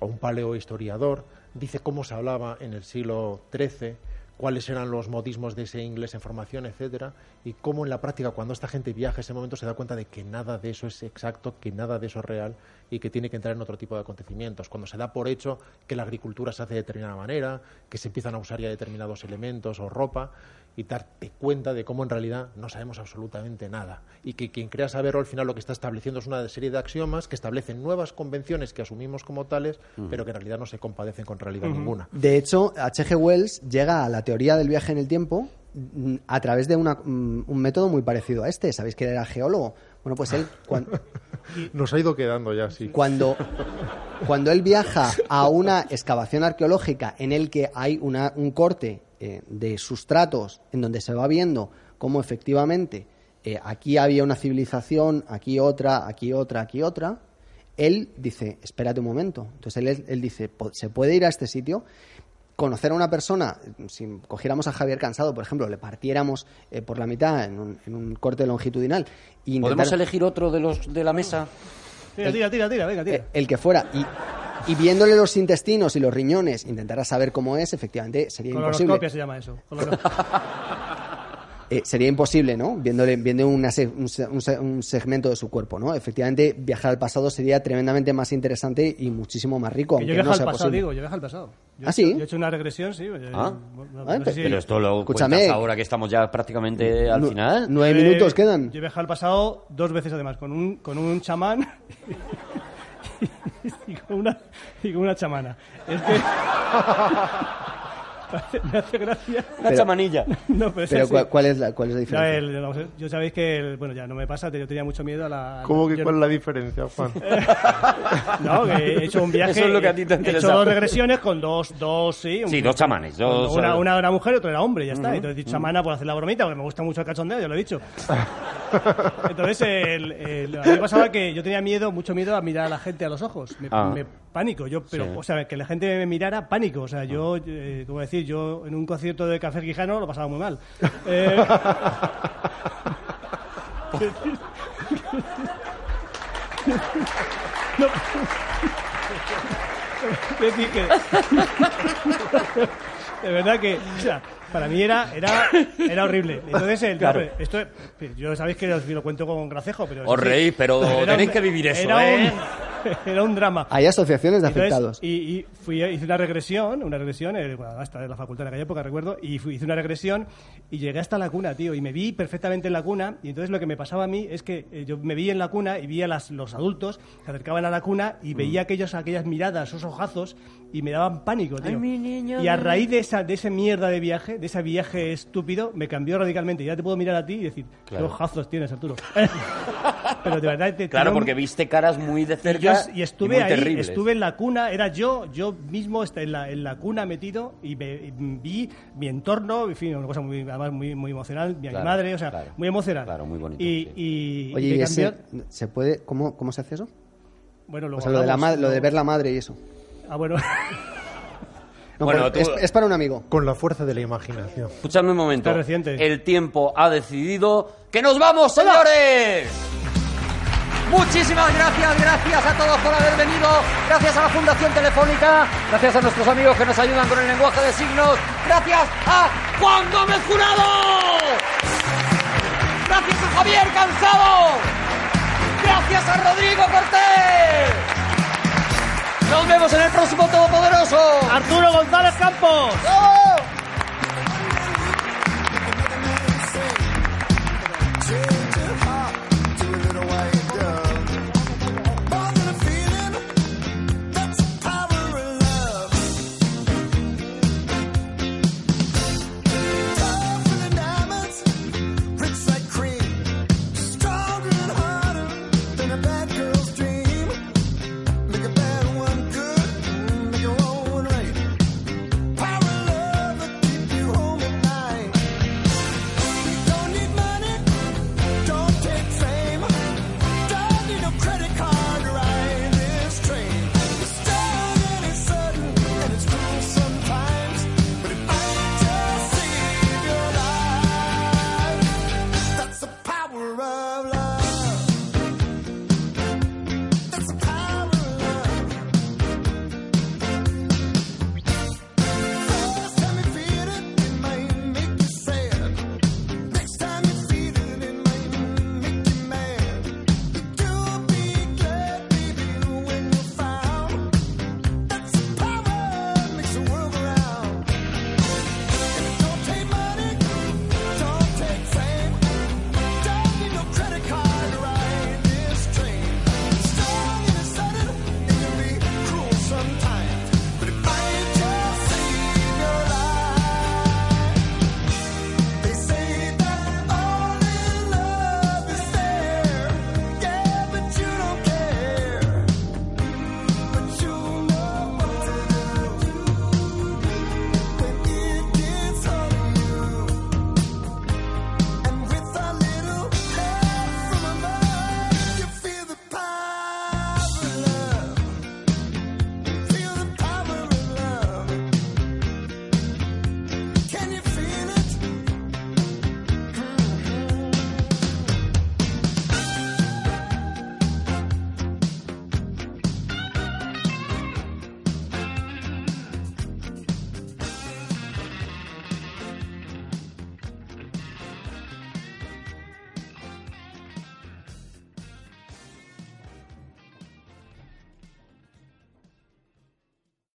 o un paleohistoriador dice cómo se hablaba en el siglo XIII, cuáles eran los modismos de ese inglés en formación, etcétera, y cómo en la práctica cuando esta gente viaja ese momento se da cuenta de que nada de eso es exacto, que nada de eso es real y que tiene que entrar en otro tipo de acontecimientos. Cuando se da por hecho que la agricultura se hace de determinada manera, que se empiezan a usar ya determinados elementos o ropa y darte cuenta de cómo en realidad no sabemos absolutamente nada y que quien crea saberlo al final lo que está estableciendo es una serie de axiomas que establecen nuevas convenciones que asumimos como tales, pero que en realidad no se compadecen con realidad ninguna. De hecho, H.G. Wells llega a la teoría del viaje en el tiempo mm, a través de una- mm, un método muy parecido a este. ¿Sabéis que él era geólogo? Bueno, pues él, cuan- Nos ha ido quedando ya, sí. cuando, cuando él viaja a una excavación arqueológica en el que hay una- un corte eh, de sustratos en donde se va viendo cómo efectivamente eh, aquí había una civilización, aquí otra, aquí otra, aquí otra, él dice, espérate un momento. Entonces él, él dice, "Po- se puede ir a este sitio, conocer a una persona, si cogiéramos a Javier Cansado, por ejemplo, le partiéramos eh, por la mitad en un, en un corte longitudinal y intentar- ¿Podemos elegir otro de los de la mesa? Tira, tira, tira, tira, venga, tira. eh, el que fuera y, y viéndole los intestinos y los riñones intentara saber cómo es efectivamente sería imposible Colonoscopia se llama eso. Eh, sería imposible, ¿no? Viéndole, viendo una un, se- un se- un segmento de su cuerpo, ¿no? Efectivamente, viajar al pasado sería tremendamente más interesante y muchísimo más rico, Que yo viajo no al sea pasado, posible. digo, yo viajo al pasado. Yo he ¿Ah, hecho- sí? Yo he hecho una regresión, sí. Ah. no- no Ah, sé si- Pero esto lo Escúchame. cuentas ahora que estamos ya prácticamente al final. Nueve Eh, minutos quedan. Yo he viajado al pasado dos veces además, con un, con un chamán y, con una, y con una chamana. Es que... me hace gracia. Una chamanilla. No, pero Pero. ¿cuál, cuál es la, ¿cuál es la diferencia? el- yo sabéis que, el- bueno, ya no me pasa, yo tenía mucho miedo a la... ¿Cómo que yo- cuál es la diferencia, Juan? No, que he hecho un viaje... Eso es lo que a ti te He hecho interesa. dos regresiones con dos, dos sí. un- Sí, dos chamanes. dos- una, una era mujer y otra era hombre, ya está. Entonces he dicho chamana por hacer la bromita, porque me gusta mucho el cachondeo, ya lo he dicho. Entonces, el, el- a mí me pasaba que yo tenía miedo, mucho miedo a mirar a la gente a los ojos. Me, Ah. me- pánico, yo, pero, Sí. o sea, que la gente me mirara, pánico. O sea, yo, eh, como decir, yo en un concierto de Café Quijano lo pasaba muy mal. Eh, no. Es decir, que. De verdad que, o sea, para mí era, era, era horrible. Entonces, el, Claro. esto, yo sabéis que os lo cuento con gracejo, pero. Os reís, pero tenéis un- que vivir eso, ¿eh? Un, era un drama. Hay asociaciones de Entonces, afectados. y, y fui, hice una regresión, una regresión, eh, bueno, hasta en la facultad en aquella época, recuerdo, y fui- hice una regresión y llegué hasta la cuna, tío, y me vi perfectamente en la cuna, y entonces lo que me pasaba a mí es que eh, yo me vi en la cuna y vi a las- los adultos que se acercaban a la cuna y veía aquellos, aquellas miradas, esos ojazos, y me daban pánico, tío. y a raíz de esa, de ese mierda de viaje, de ese viaje estúpido, me cambió radicalmente. Ya te puedo mirar a ti y decir, Claro. qué ojazos tienes, Arturo. Pero de verdad... te- Claro, porque viste caras muy de cerca y estuve muy ahí, terribles. estuve en la cuna, era yo, yo mismo está en la, en la cuna metido y, me- y vi mi entorno, en fin, una cosa muy, además muy, muy emocional, mi Claro, madre, o sea, claro. muy emocional. Claro, muy bonito, Y, sí. y- Oye, y ¿y ese, se puede, cómo, ¿cómo se hace eso? bueno, luego O sea, lo de, la hablamos, ma- lo de ver la madre y eso. Ah, bueno. No, Bueno, tú- es, es para un amigo. Con la fuerza de la imaginación. Escuchadme un momento. Está reciente. El tiempo ha decidido que nos vamos, señores. Muchísimas gracias, gracias a todos por haber venido, gracias a la Fundación Telefónica, gracias a nuestros amigos que nos ayudan con el lenguaje de signos, gracias a Juan Gómez Jurado, gracias a Javier Cansado, gracias a Rodrigo Cortés. Nos vemos en el próximo Todopoderoso. Arturo González Campos. ¡Oh!